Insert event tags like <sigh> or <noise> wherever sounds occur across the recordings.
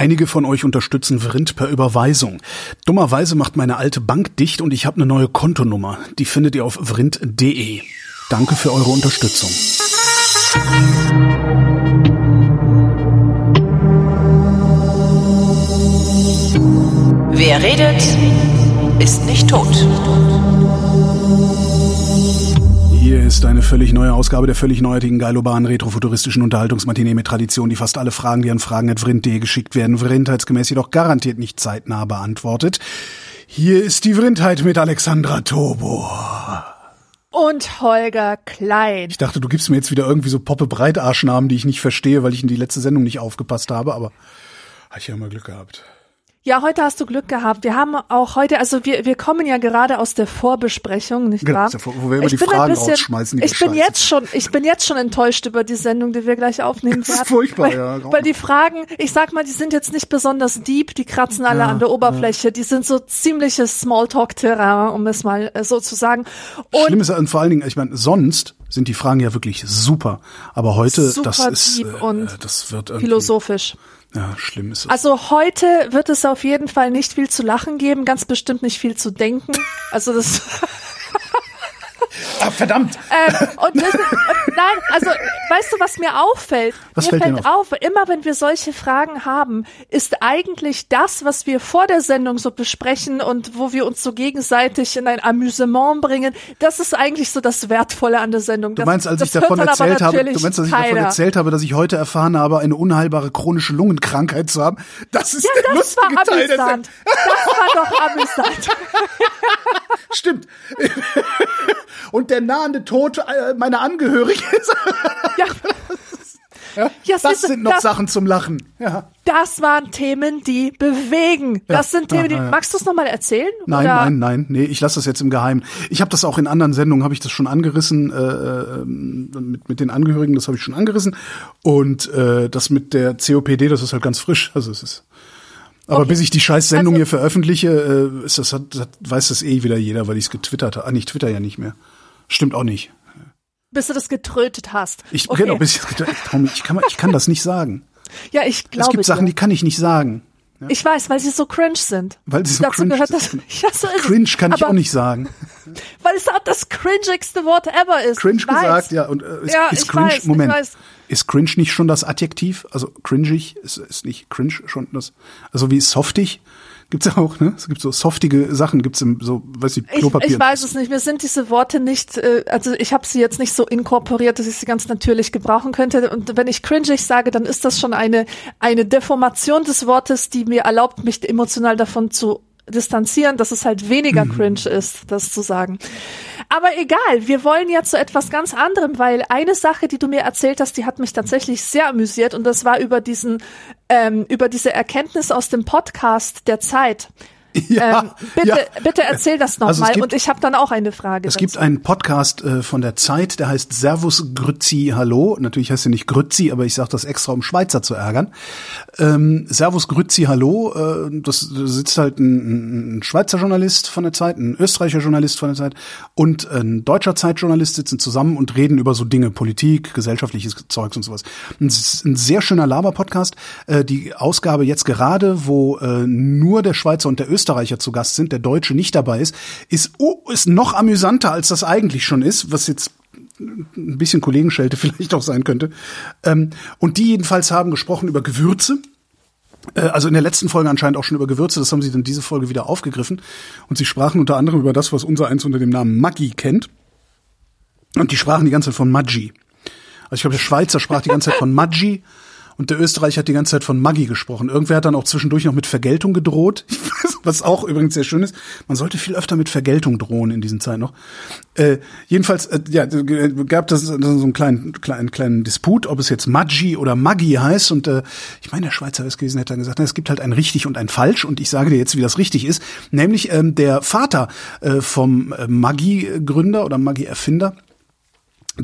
Einige von euch unterstützen Vrind per Überweisung. Dummerweise macht meine alte Bank dicht und ich habe eine neue Kontonummer. Die findet ihr auf vrind.de. Danke für eure Unterstützung. Wer redet, ist nicht tot. Ist eine völlig neue Ausgabe der völlig neuartigen, geilobanen, retrofuturistischen Unterhaltungsmatinee mit Tradition, die fast alle Fragen, die an fragen.vrind.de geschickt werden, vrindheitsgemäß jedoch garantiert nicht zeitnah beantwortet. Hier ist die Vrindheit mit Alexandra Tobo. Und Holger Klein. Ich dachte, du gibst mir jetzt wieder irgendwie so Poppe Breitarschnamen, die ich nicht verstehe, weil ich in die letzte Sendung nicht aufgepasst habe, aber habe ich ja immer Glück gehabt. Ja, heute hast du Glück gehabt. Wir haben auch heute, also wir, wir kommen ja gerade aus der Vorbesprechung, nicht Genau, wahr? ja wo wir immer Ich die Fragen bisschen- rausschmeißen, die Ich bin Scheiße. jetzt schon, ich bin jetzt schon enttäuscht über die Sendung, die wir gleich aufnehmen <laughs> Das ist werden. furchtbar, weil, ja. Weil die Fragen, ich sag mal, die sind jetzt nicht besonders deep, die kratzen alle Ja, an der Oberfläche, die sind so ziemliches Smalltalk-Terrain, um es mal äh, so zu sagen. Und Schlimm ist ja vor allen Dingen, ich meine, sonst sind die Fragen ja wirklich super, aber heute, Super das ist, äh, und das wird philosophisch. Ja, schlimm ist es. Also heute wird es auf jeden Fall nicht viel zu lachen geben, ganz bestimmt nicht viel zu denken. Also das <laughs> ah, verdammt! ähm, und, das, und nein, also weißt du, was mir auffällt? Was mir fällt dir fällt auf, immer wenn wir solche Fragen haben, ist eigentlich das, was wir vor der Sendung so besprechen und wo wir uns so gegenseitig in ein Amüsement bringen, das ist eigentlich so das Wertvolle an der Sendung. Du meinst, als das ich davon erzählt habe, du meinst, als ich davon keiner. erzählt habe, dass ich heute erfahren habe, eine unheilbare chronische Lungenkrankheit zu haben. Das ist Ja, der das war lustige Teil der amüsant. Das war doch amüsant. <laughs> Stimmt. <laughs> Und der nahende Tod äh, meiner Angehörigen. <laughs> Ja. Ja, das siehste, sind noch das- Sachen zum Lachen. Ja. Das waren Themen, die bewegen. Das sind Themen, die. ja, ja. Magst du es nochmal erzählen? Nein, Oder? nein, nein. Nee, ich lasse das jetzt im Geheimen. Ich habe das auch in anderen Sendungen, habe ich das schon angerissen, äh, äh, mit, mit den Angehörigen, das habe ich schon angerissen. Und äh, das mit der COPD, das ist halt ganz frisch. Also es ist. Aber Okay. bis ich die scheiß Sendung Also- hier veröffentliche, äh, ist das, hat, hat, weiß das eh wieder jeder, weil ich es getwittert habe. Ah, nicht Twitter ja nicht mehr. Stimmt auch nicht. Bis du das getrötet hast. Ich, okay. genau, bis ich, ich, ich, kann, ich kann das nicht sagen. Ja, ich glaube. es gibt Sachen, die kann ich nicht sagen. Ich weiß, weil sie so cringe sind. Weil sie so Dazu cringe gehört das. sind. <laughs> Ja, so ist Cringe kann ich Aber auch nicht sagen. Weil es auch das cringigste Wort ever ist. Cringe gesagt, ja. Und äh, ist, Ja, ist cringe, weiß, Moment. Ist cringe nicht schon das Adjektiv? Also cringig ist, ist nicht cringe schon das. Also wie softig gibt's ja auch, ne? Es gibt so softige Sachen, gibt's im so, weiß ich, Ich, Klopapier. ich weiß es nicht. Mir sind diese Worte nicht, äh, also ich habe sie jetzt nicht so inkorporiert, dass ich sie ganz natürlich gebrauchen könnte. Und wenn ich cringig sage, dann ist das schon eine, eine Deformation des Wortes, die mir erlaubt, mich emotional davon zu distanzieren, dass es halt weniger Mhm. cringe ist, das zu sagen. Aber egal, wir wollen jetzt zu etwas ganz anderem, weil eine Sache, die du mir erzählt hast, die hat mich tatsächlich sehr amüsiert und das war über diesen, ähm, über diese Erkenntnis aus dem Podcast der Zeit. <laughs> ja, ähm, bitte, ja. bitte erzähl das Also nochmal gibt- und ich habe dann auch eine Frage. Es gibt dazu. einen Podcast äh, von der Zeit, der heißt Servus Grützi Hallo. Natürlich heißt er nicht Grützi, aber ich sage das extra, um Schweizer zu ärgern. Ähm, Servus Grützi Hallo, äh, das da sitzt halt ein, ein Schweizer Journalist von der Zeit, ein österreichischer Journalist von der Zeit und ein deutscher Zeitjournalist sitzen zusammen und reden über so Dinge, Politik, gesellschaftliches Zeugs und sowas. Ist ein sehr schöner Laber-Podcast. Äh, die Ausgabe jetzt gerade, wo äh, nur der Schweizer und der Österreicher zu Gast sind, der Deutsche nicht dabei ist, ist, oh, ist noch amüsanter, als das eigentlich schon ist, was jetzt ein bisschen Kollegenschelte <laughs> vielleicht auch sein könnte. Ähm, und die jedenfalls haben gesprochen über Gewürze. Äh, Also in der letzten Folge anscheinend auch schon über Gewürze, das haben sie dann diese Folge wieder aufgegriffen. Und sie sprachen unter anderem über das, was unser eins unter dem Namen Maggi kennt. Und die sprachen die ganze Zeit von Maggi. Also ich glaube, der Schweizer sprach die ganze Zeit von Maggi <laughs> und der Österreicher hat die ganze Zeit von Maggi gesprochen. Irgendwer hat dann auch zwischendurch noch mit Vergeltung gedroht, <laughs> was auch übrigens sehr schön ist. Man sollte viel öfter mit Vergeltung drohen in diesen Zeiten noch. Äh, jedenfalls, äh, ja, gab das so einen kleinen, kleinen, kleinen Disput, ob es jetzt Maggi oder Maggi heißt. Und äh, ich meine, der Schweizer ist gewesen, hätte dann gesagt, na, es gibt halt ein richtig und ein falsch. Und ich sage dir jetzt, wie das richtig ist. Nämlich ähm, der Vater äh, vom äh, Maggi-Gründer oder Maggi-Erfinder,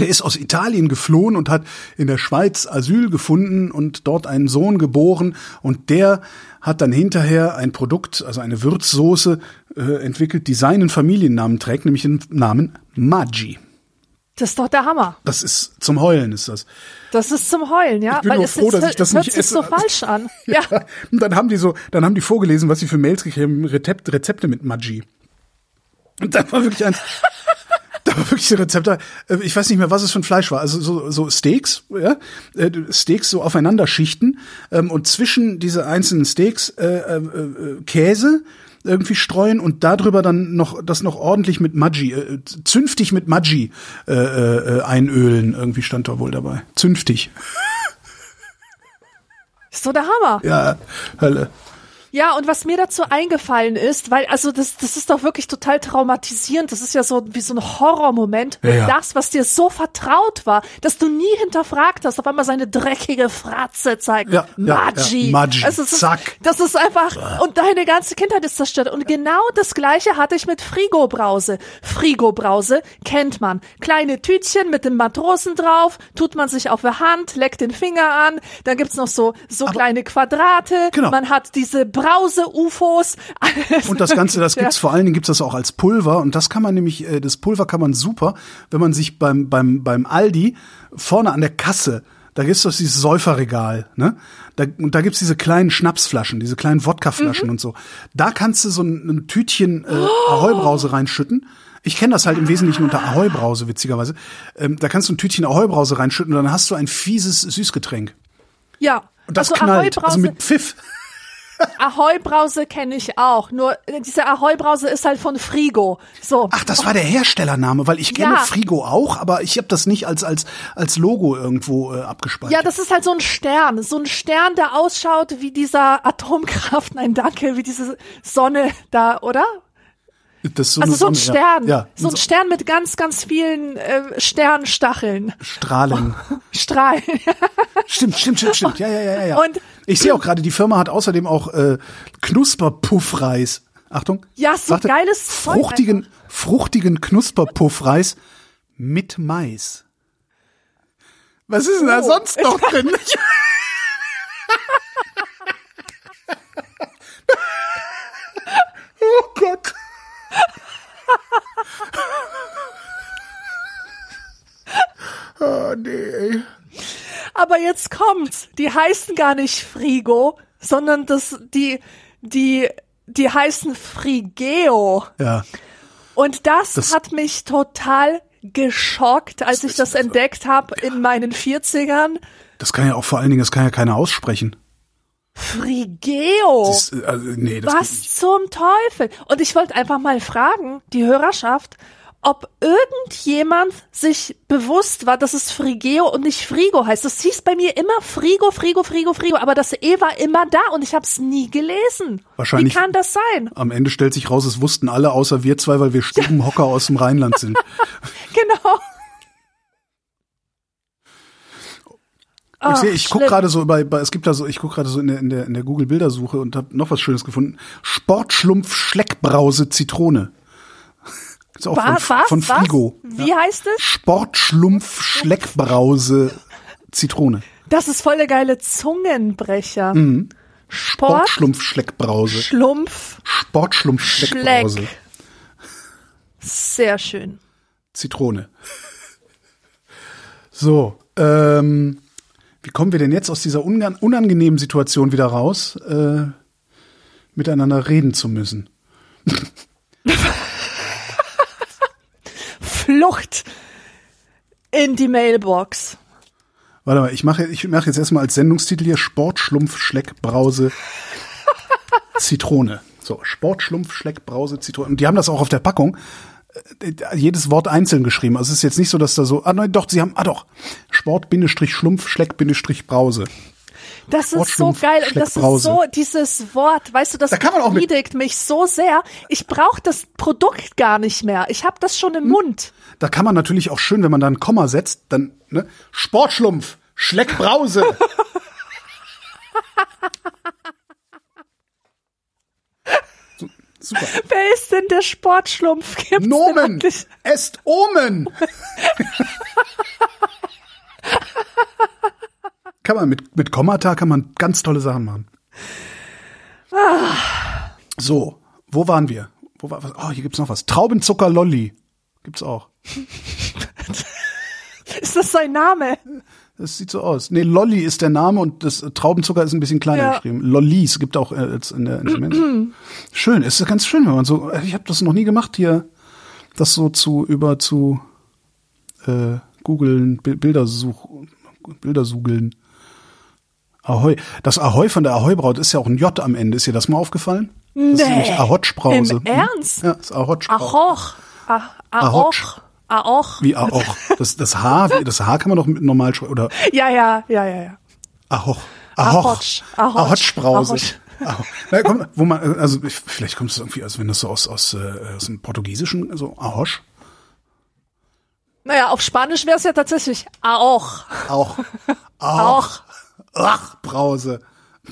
der ist aus Italien geflohen und hat in der Schweiz Asyl gefunden und dort einen Sohn geboren und der hat dann hinterher ein Produkt, also eine Würzsoße äh, entwickelt, die seinen Familiennamen trägt, nämlich den Namen Maggi. Das ist doch der Hammer. Das ist zum Heulen, ist das. Das ist zum Heulen, ja. Ich bin Weil nur es, froh, dass ich das hört nicht sich esse. so falsch an. <laughs> Ja. Und dann haben die so, dann haben die vorgelesen, was sie für Mails gekriegt haben, Rezept, Rezepte mit Maggi. Und da war wirklich eins, war wirklich ein Rezept, da, äh, ich weiß nicht mehr, was es für ein Fleisch war, also so, so Steaks, ja, äh, Steaks so aufeinander schichten ähm, und zwischen diese einzelnen Steaks äh, äh, äh, Käse irgendwie streuen und darüber dann noch das noch ordentlich mit Maggi, äh, zünftig mit Maggi äh, äh, einölen, irgendwie stand da wohl dabei. Zünftig. Ist so der Hammer. Ja, Hölle. Ja, und was mir dazu eingefallen ist, weil, also das, das ist doch wirklich total traumatisierend. Das ist ja so wie so ein Horrormoment. Ja, ja. Das, was dir so vertraut war, dass du nie hinterfragt hast, auf einmal seine dreckige Fratze zeigt. Ja, ja, Maggi. ja, Maggi, Also ist, zack. Das ist einfach, und deine ganze Kindheit ist zerstört. Und genau das Gleiche hatte ich mit Frigo-Brause. Frigo-Brause kennt man. Kleine Tütchen mit dem Matrosen drauf, tut man sich auf der Hand, leckt den Finger an, dann gibt's noch so, so kleine Quadrate. Genau. Man hat diese Brause-UFOs. Und das Ganze, das <laughs> gibt's vor allen Dingen gibt's das auch als Pulver und das kann man nämlich, äh, das Pulver kann man super, wenn man sich beim beim beim Aldi vorne an der Kasse, da gibt's doch dieses Säuferregal, ne? Da, und da gibt's diese kleinen Schnapsflaschen, diese kleinen Wodkaflaschen und so. Da kannst du so ein, ein Tütchen äh, Ahoi-Brause reinschütten. Ich kenne das halt im Wesentlichen unter Ahoi-Brause, witzigerweise. Ähm, da kannst du ein Tütchen Ahoi-Brause reinschütten und dann hast du ein fieses Süßgetränk. Ja. Und das also knallt, also mit Pfiff. Ahoi-Brause kenne ich auch. Nur äh, diese Ahoi-Brause ist halt von Frigo. So. Ach, das war der Herstellername, weil ich kenne Ja. Frigo auch, aber ich habe das nicht als als als Logo irgendwo äh, abgespeichert. Ja, das ist halt so ein Stern. So ein Stern, der ausschaut wie dieser Atomkraft, nein, danke, wie diese Sonne da, oder? das ist so Also so ein Sonne, Stern. Ja, ja so ein Stern mit ganz, ganz vielen äh, Sternstacheln. Strahlen. <laughs> Strahlen. Stimmt, stimmt, stimmt, stimmt. Ja, ja, ja, ja, ja. Und- ich sehe auch gerade, die Firma hat außerdem auch äh, Knusperpuffreis. Achtung. Ja, so Warte. geiles Zeug fruchtigen fruchtigen Knusperpuffreis mit Mais. Was ist denn da Oh. sonst noch <laughs> drin? oh Gott. <laughs> Oh nee. Aber jetzt kommt's. Die heißen gar nicht Frigo, sondern das, die, die, die heißen Frigeo. Ja. Und das, Das- hat mich total geschockt, als ich das entdeckt habe in meinen 40ern. Das kann ja auch vor allen Dingen, das kann ja keiner aussprechen. Frigeo. Ist, also, nee, Was zum Teufel? Und ich wollte einfach mal fragen, die Hörerschaft, ob irgendjemand sich bewusst war, dass es Frigeo und nicht Frigo heißt. Das hieß bei mir immer Frigo, Frigo, Frigo, Frigo, aber das E war immer da und ich habe es nie gelesen. Wahrscheinlich- Wie kann das sein? Am Ende stellt sich raus, es wussten alle außer wir zwei, weil wir Stubenhocker <laughs> aus dem Rheinland sind. <laughs> Genau. ich ich gucke schlimm. gerade so bei, bei, es gibt da so, ich gucke gerade so in der, in der, in der Google Bildersuche und habe noch was Schönes gefunden. Sportschlumpf Schleckbrause Zitrone. Ist auch Was, von, was, von Frigo. was? Wie heißt es? Sportschlumpf Schleckbrause Zitrone. Das ist voll der geile Zungenbrecher. Mhm. Sport, Sportschlumpf Schleckbrause. Schlumpf, Sportschlumpf Schleckbrause. Schleck. Sehr schön. Zitrone. So, ähm, wie kommen wir denn jetzt aus dieser unangenehmen Situation wieder raus, äh, miteinander reden zu müssen? <laughs> Flucht in die Mailbox. Warte mal, ich mache ich mache jetzt erstmal als Sendungstitel hier Sportschlumpf Schleckbrause Zitrone. So, Sportschlumpf Schleckbrause Zitrone. Und die haben das auch auf der Packung äh, jedes Wort einzeln geschrieben. Also es ist jetzt nicht so, dass da so, ah nein, doch, sie haben, ah doch, Sport-Schlumpf Schleck-Brause. Das ist so geil und das ist so dieses Wort, weißt du, das Da befriedigt mich so sehr. Ich brauche das Produkt gar nicht mehr. Ich habe das schon Hm? im Mund. Da kann man natürlich auch schön, wenn man da ein Komma setzt, dann, ne, Sportschlumpf, Schleckbrause. <laughs> so, super. Wer ist denn der Sportschlumpf? Gibt's Nomen, est Omen. <laughs> kann man mit, mit Kommata kann man ganz tolle Sachen machen. So, wo waren wir? Wo war was? Oh, hier gibt's noch was. Traubenzucker Lolli. Gibt's auch. <laughs> ist das sein Name? Das sieht so aus. Nee, Lolli ist der Name und das Traubenzucker ist ein bisschen kleiner Ja. geschrieben. Lollis gibt auch äh, jetzt in der Instrument. <clears throat> schön, es ist ganz schön, wenn man so. Ich habe das noch nie gemacht hier, das so zu über zu äh, googeln, Bi- Bildersuch, Bildersugeln. Ahoi. Das Ahoi von der Ahoi-Braut ist ja auch ein J am Ende. Ist dir das mal aufgefallen? Das ist Nee. nämlich Ahotsch-Brause. Im Ernst? Ja, das ist Ahotsch-Brause. Achoch. Ah, Ahotsch. Aoch. Aoch. Wie Ahoch. Das, das H, das H kann man doch mit normal schreiben. Oder Ja, ja, ja, ja, ja. Ahoch. Ahoch. Ahotsch. Ahotsch-Brause. Ahotsch. Ahoch. Na, komm, wo man, also ich- vielleicht kommt es irgendwie, als wenn das so aus, aus, äh, aus dem Portugiesischen, so Ahosch. Naja, auf Spanisch wäre es ja tatsächlich Aoch. Auch. Aoch. Ach, Brause. <laughs>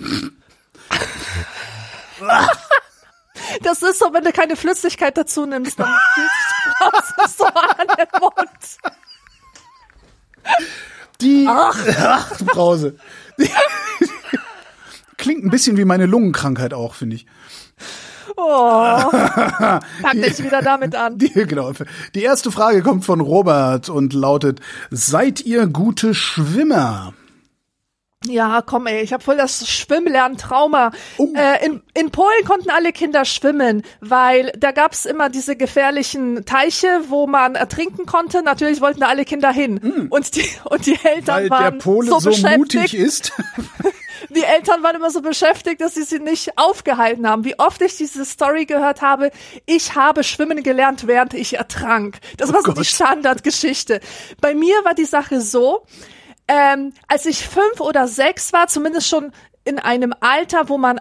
Das ist so, wenn du keine Flüssigkeit dazu nimmst, dann fühlt sich das so an den Mund. Die Ach, Brause. Die, klingt ein bisschen wie meine Lungenkrankheit auch, finde ich. Oh. Pack dich wieder damit an. Die, genau. Die erste Frage kommt von Robert und lautet: Seid ihr gute Schwimmer? Ja, komm ey, ich habe voll das Schwimmlerntrauma. Oh. Äh, in, in Polen konnten alle Kinder schwimmen, weil da gab's immer diese gefährlichen Teiche, wo man ertrinken konnte. Natürlich wollten da alle Kinder hin. Und, die, und die Eltern. Weil der waren Pole so, so, beschäftigt. mutig ist. <laughs> Die Eltern waren immer so beschäftigt, dass sie sie nicht aufgehalten haben. Wie oft ich diese Story gehört habe, ich habe schwimmen gelernt, während ich ertrank. Das war so Gott. die Standardgeschichte. Bei mir war die Sache so, ähm, als ich fünf oder sechs war, zumindest schon in einem Alter, wo man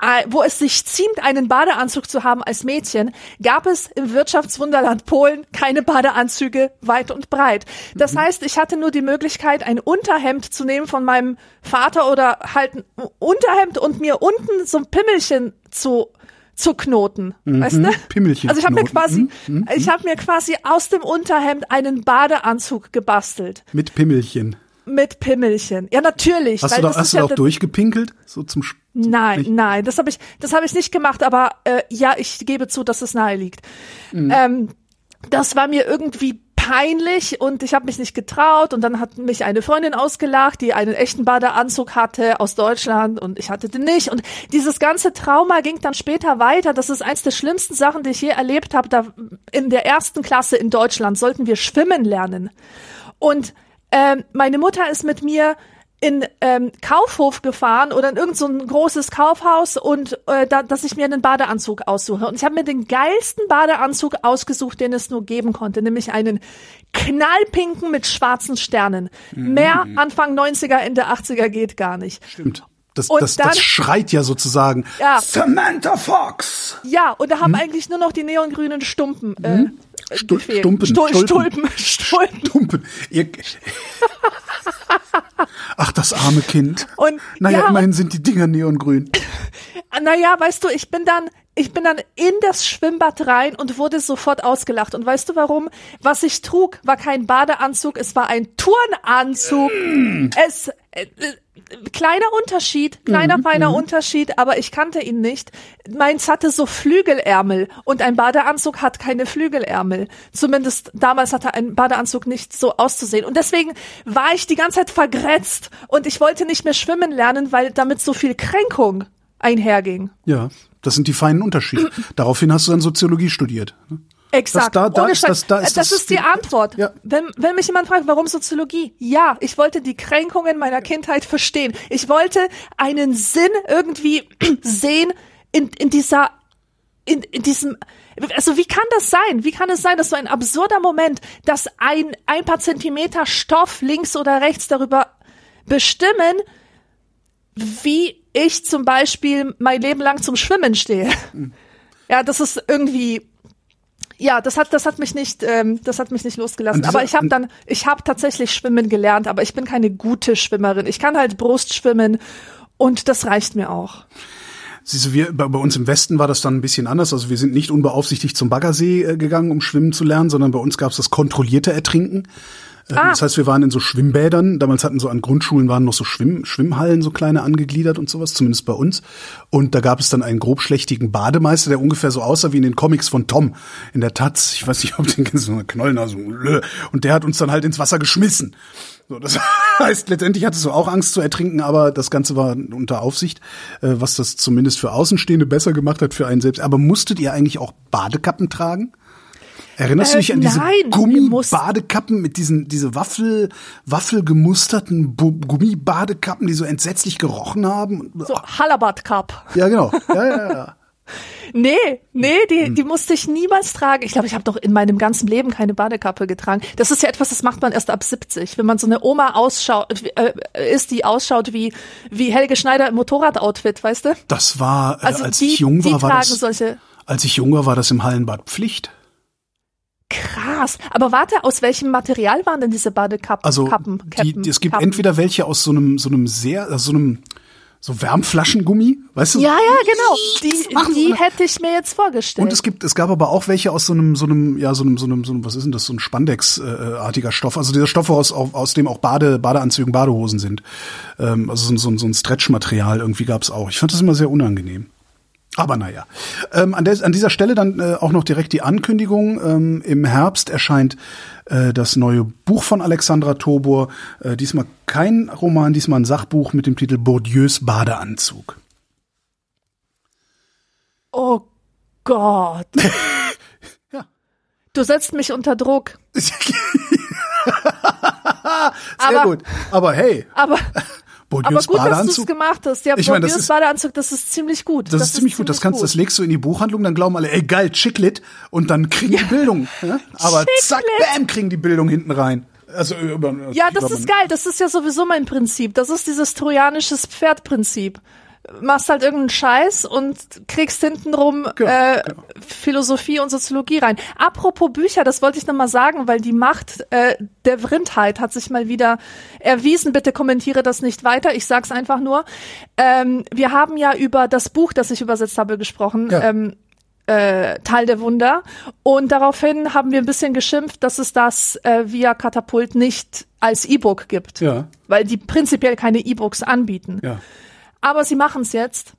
äh, wo es sich ziemt, einen Badeanzug zu haben als Mädchen, gab es im Wirtschaftswunderland Polen keine Badeanzüge weit und breit. Das heißt, ich hatte nur die Möglichkeit, ein Unterhemd zu nehmen von meinem Vater oder halt ein Unterhemd und mir unten so ein Pimmelchen zu zu knoten, weißt du? Pimmelchen Also ich habe mir quasi, ich habe mir quasi aus dem Unterhemd einen Badeanzug gebastelt Mit Pimmelchen. mit Pimmelchen. Ja, natürlich. Hast du da, das hast du ja auch durchgepinkelt? So zum Sch Nein, Nicht? nein, das habe ich, das habe ich nicht gemacht, aber äh, ja, ich gebe zu, dass es nahe liegt. Mhm. Ähm, das war mir irgendwie peinlich und ich habe mich nicht getraut und dann hat mich eine Freundin ausgelacht, die einen echten Badeanzug hatte aus Deutschland und ich hatte den nicht und dieses ganze Trauma ging dann später weiter. Das ist eins der schlimmsten Sachen, die ich je erlebt habe. Da in der ersten Klasse in Deutschland sollten wir schwimmen lernen und ähm, meine Mutter ist mit mir in ähm, Kaufhof gefahren oder in irgend so ein großes Kaufhaus und äh, da, dass ich mir einen Badeanzug aussuche. Und ich habe mir den geilsten Badeanzug ausgesucht, den es nur geben konnte, nämlich einen knallpinken mit schwarzen Sternen. Mehr Anfang 90er, Ende 80er geht gar nicht. Stimmt. Das, das, dann- das schreit ja sozusagen. Ja. Samantha Fox. Ja, und da haben eigentlich nur noch die neongrünen Stumpen äh, Stu gefehlt. Stumpen. Stul Stulpen. Stulpen. <laughs> Stulpen. Ihr <laughs> Ach, das arme Kind. Und- naja, ja, immerhin sind die Dinger neongrün. <laughs> Naja, weißt du, ich bin dann, ich bin dann in das Schwimmbad rein und wurde sofort ausgelacht. Und weißt du warum? Was ich trug, war kein Badeanzug, es war ein Turnanzug. Es, äh, äh, kleiner Unterschied, kleiner feiner Unterschied, aber ich kannte ihn nicht. Meins hatte so Flügelärmel und ein Badeanzug hat keine Flügelärmel. Zumindest damals hatte ein Badeanzug nicht so auszusehen. Und deswegen war ich die ganze Zeit vergrätzt und ich wollte nicht mehr schwimmen lernen, weil damit so viel Kränkung einherging. Ja, das sind die feinen Unterschiede. Daraufhin hast du dann Soziologie studiert. ne? Exakt. Das da- da ist das- da ist das das ist die Antwort. Ja. Wenn, wenn mich jemand fragt, warum Soziologie? Ja, ich wollte die Kränkungen meiner Kindheit verstehen. Ich wollte einen Sinn irgendwie <clears throat> sehen in, in dieser, in, in diesem, also wie kann das sein? Wie kann es sein, dass so ein absurder Moment, dass ein, ein paar Zentimeter Stoff links oder rechts darüber bestimmen, wie ich zum Beispiel mein Leben lang zum Schwimmen stehe. Ja, das ist irgendwie, ja, das hat, das hat mich nicht, ähm, das hat mich nicht losgelassen. Dieser- aber ich habe dann, ich habe tatsächlich Schwimmen gelernt, aber ich bin keine gute Schwimmerin. Ich kann halt Brust schwimmen und das reicht mir auch. Siehst du, wir, bei, bei uns im Westen war das dann ein bisschen anders. Also wir sind nicht unbeaufsichtigt zum Baggersee äh, gegangen, um schwimmen zu lernen, sondern bei uns gab es das kontrollierte Ertrinken. Äh, Ah. Das heißt, wir waren in so Schwimmbädern. Damals hatten so an Grundschulen waren noch so Schwimm Schwimmhallen, so kleine angegliedert und sowas, zumindest bei uns. Und da gab es dann einen grobschlächtigen Bademeister, der ungefähr so aussah wie in den Comics von Tom in der Taz. Ich weiß nicht, ob den kennst, so eine Knollnase. Und der hat uns dann halt ins Wasser geschmissen. So, das <laughs> heißt, letztendlich hattest du auch Angst zu ertrinken, aber das Ganze war unter Aufsicht, äh, was das zumindest für Außenstehende besser gemacht hat für einen selbst. Aber musstet ihr eigentlich auch Badekappen tragen? Erinnerst du Äh, dich an diese Gummibadekappen mit diesen diese Waffel Waffelgemusterten Gummibadekappen, die so entsetzlich gerochen haben? So, Halabad Cup. Ja, genau. <laughs> Ja, ja, ja. Nee, nee, die, Hm. die musste ich niemals tragen. Ich glaube, ich habe doch in meinem ganzen Leben keine Badekappe getragen. Das ist ja etwas, das macht man erst ab 70. Wenn man so eine Oma ausschaut, äh, ist, die ausschaut wie, wie Helge Schneider im Motorradoutfit, weißt du? Das war, äh, Also als die, ich jung war, war das, solche als ich jung war, war das im Hallenbad Pflicht. Krass. Aber warte, aus welchem Material waren denn diese Badekappen? Also Kappen, Kappen, die, es gibt Kappen? entweder welche aus so einem so einem sehr also so einem so Wärmflaschengummi, weißt du? Ja, ja, genau. Die, die hätte ich mir jetzt vorgestellt. Und es gibt, es gab aber auch welche aus so einem, so einem, ja, so einem, so einem, so einem was ist denn das, so ein Spandex-artiger Stoff. Also dieser Stoff, aus, aus dem auch Bade, Badeanzügen, Badehosen sind. Ähm, also so, ein- so, ein- so ein Stretchmaterial irgendwie gab's auch. Ich fand das immer sehr unangenehm. Aber naja. Ähm, an, der, an dieser Stelle dann äh, auch noch direkt die Ankündigung. Ähm, Im Herbst erscheint äh, das neue Buch von Alexandra Tobor. Äh, diesmal kein Roman, diesmal ein Sachbuch mit dem Titel Bourdieus Badeanzug. oh Gott. <laughs> Ja. Du setzt mich unter Druck. <laughs> Sehr Aber- gut. Aber hey, Aber, <laughs> aber Bourdieus gut, dass du es gemacht hast. Ja, Ich meine, das ist- Badeanzug, das ist ziemlich gut. Das, ist ziemlich gut. Das kannst, das legst du in die Buchhandlung, dann glauben alle, ey geil, Chicklit, und dann kriegen die Bildung. Ja? Aber zack, Chicklit. bam, kriegen die Bildung hinten rein. Also über, Ja, das ist geil. Das ist ja sowieso mein Prinzip. Das ist dieses trojanisches Pferdprinzip. Machst halt irgendeinen Scheiß und kriegst hintenrum Genau, äh, genau. Philosophie und Soziologie rein. Apropos Bücher, das wollte ich noch mal sagen, weil die Macht äh, der Vrindheit hat sich mal wieder erwiesen. Bitte kommentiere das nicht weiter. Ich sag's einfach nur. Ähm, wir haben ja über das Buch, das ich übersetzt habe, gesprochen. Ja. Ähm, äh, Teil der Wunder. Und daraufhin haben wir ein bisschen geschimpft, dass es das äh, via Katapult nicht als E-Book gibt. Ja, Weil die prinzipiell keine E-Books anbieten. ja. Aber sie machen es jetzt.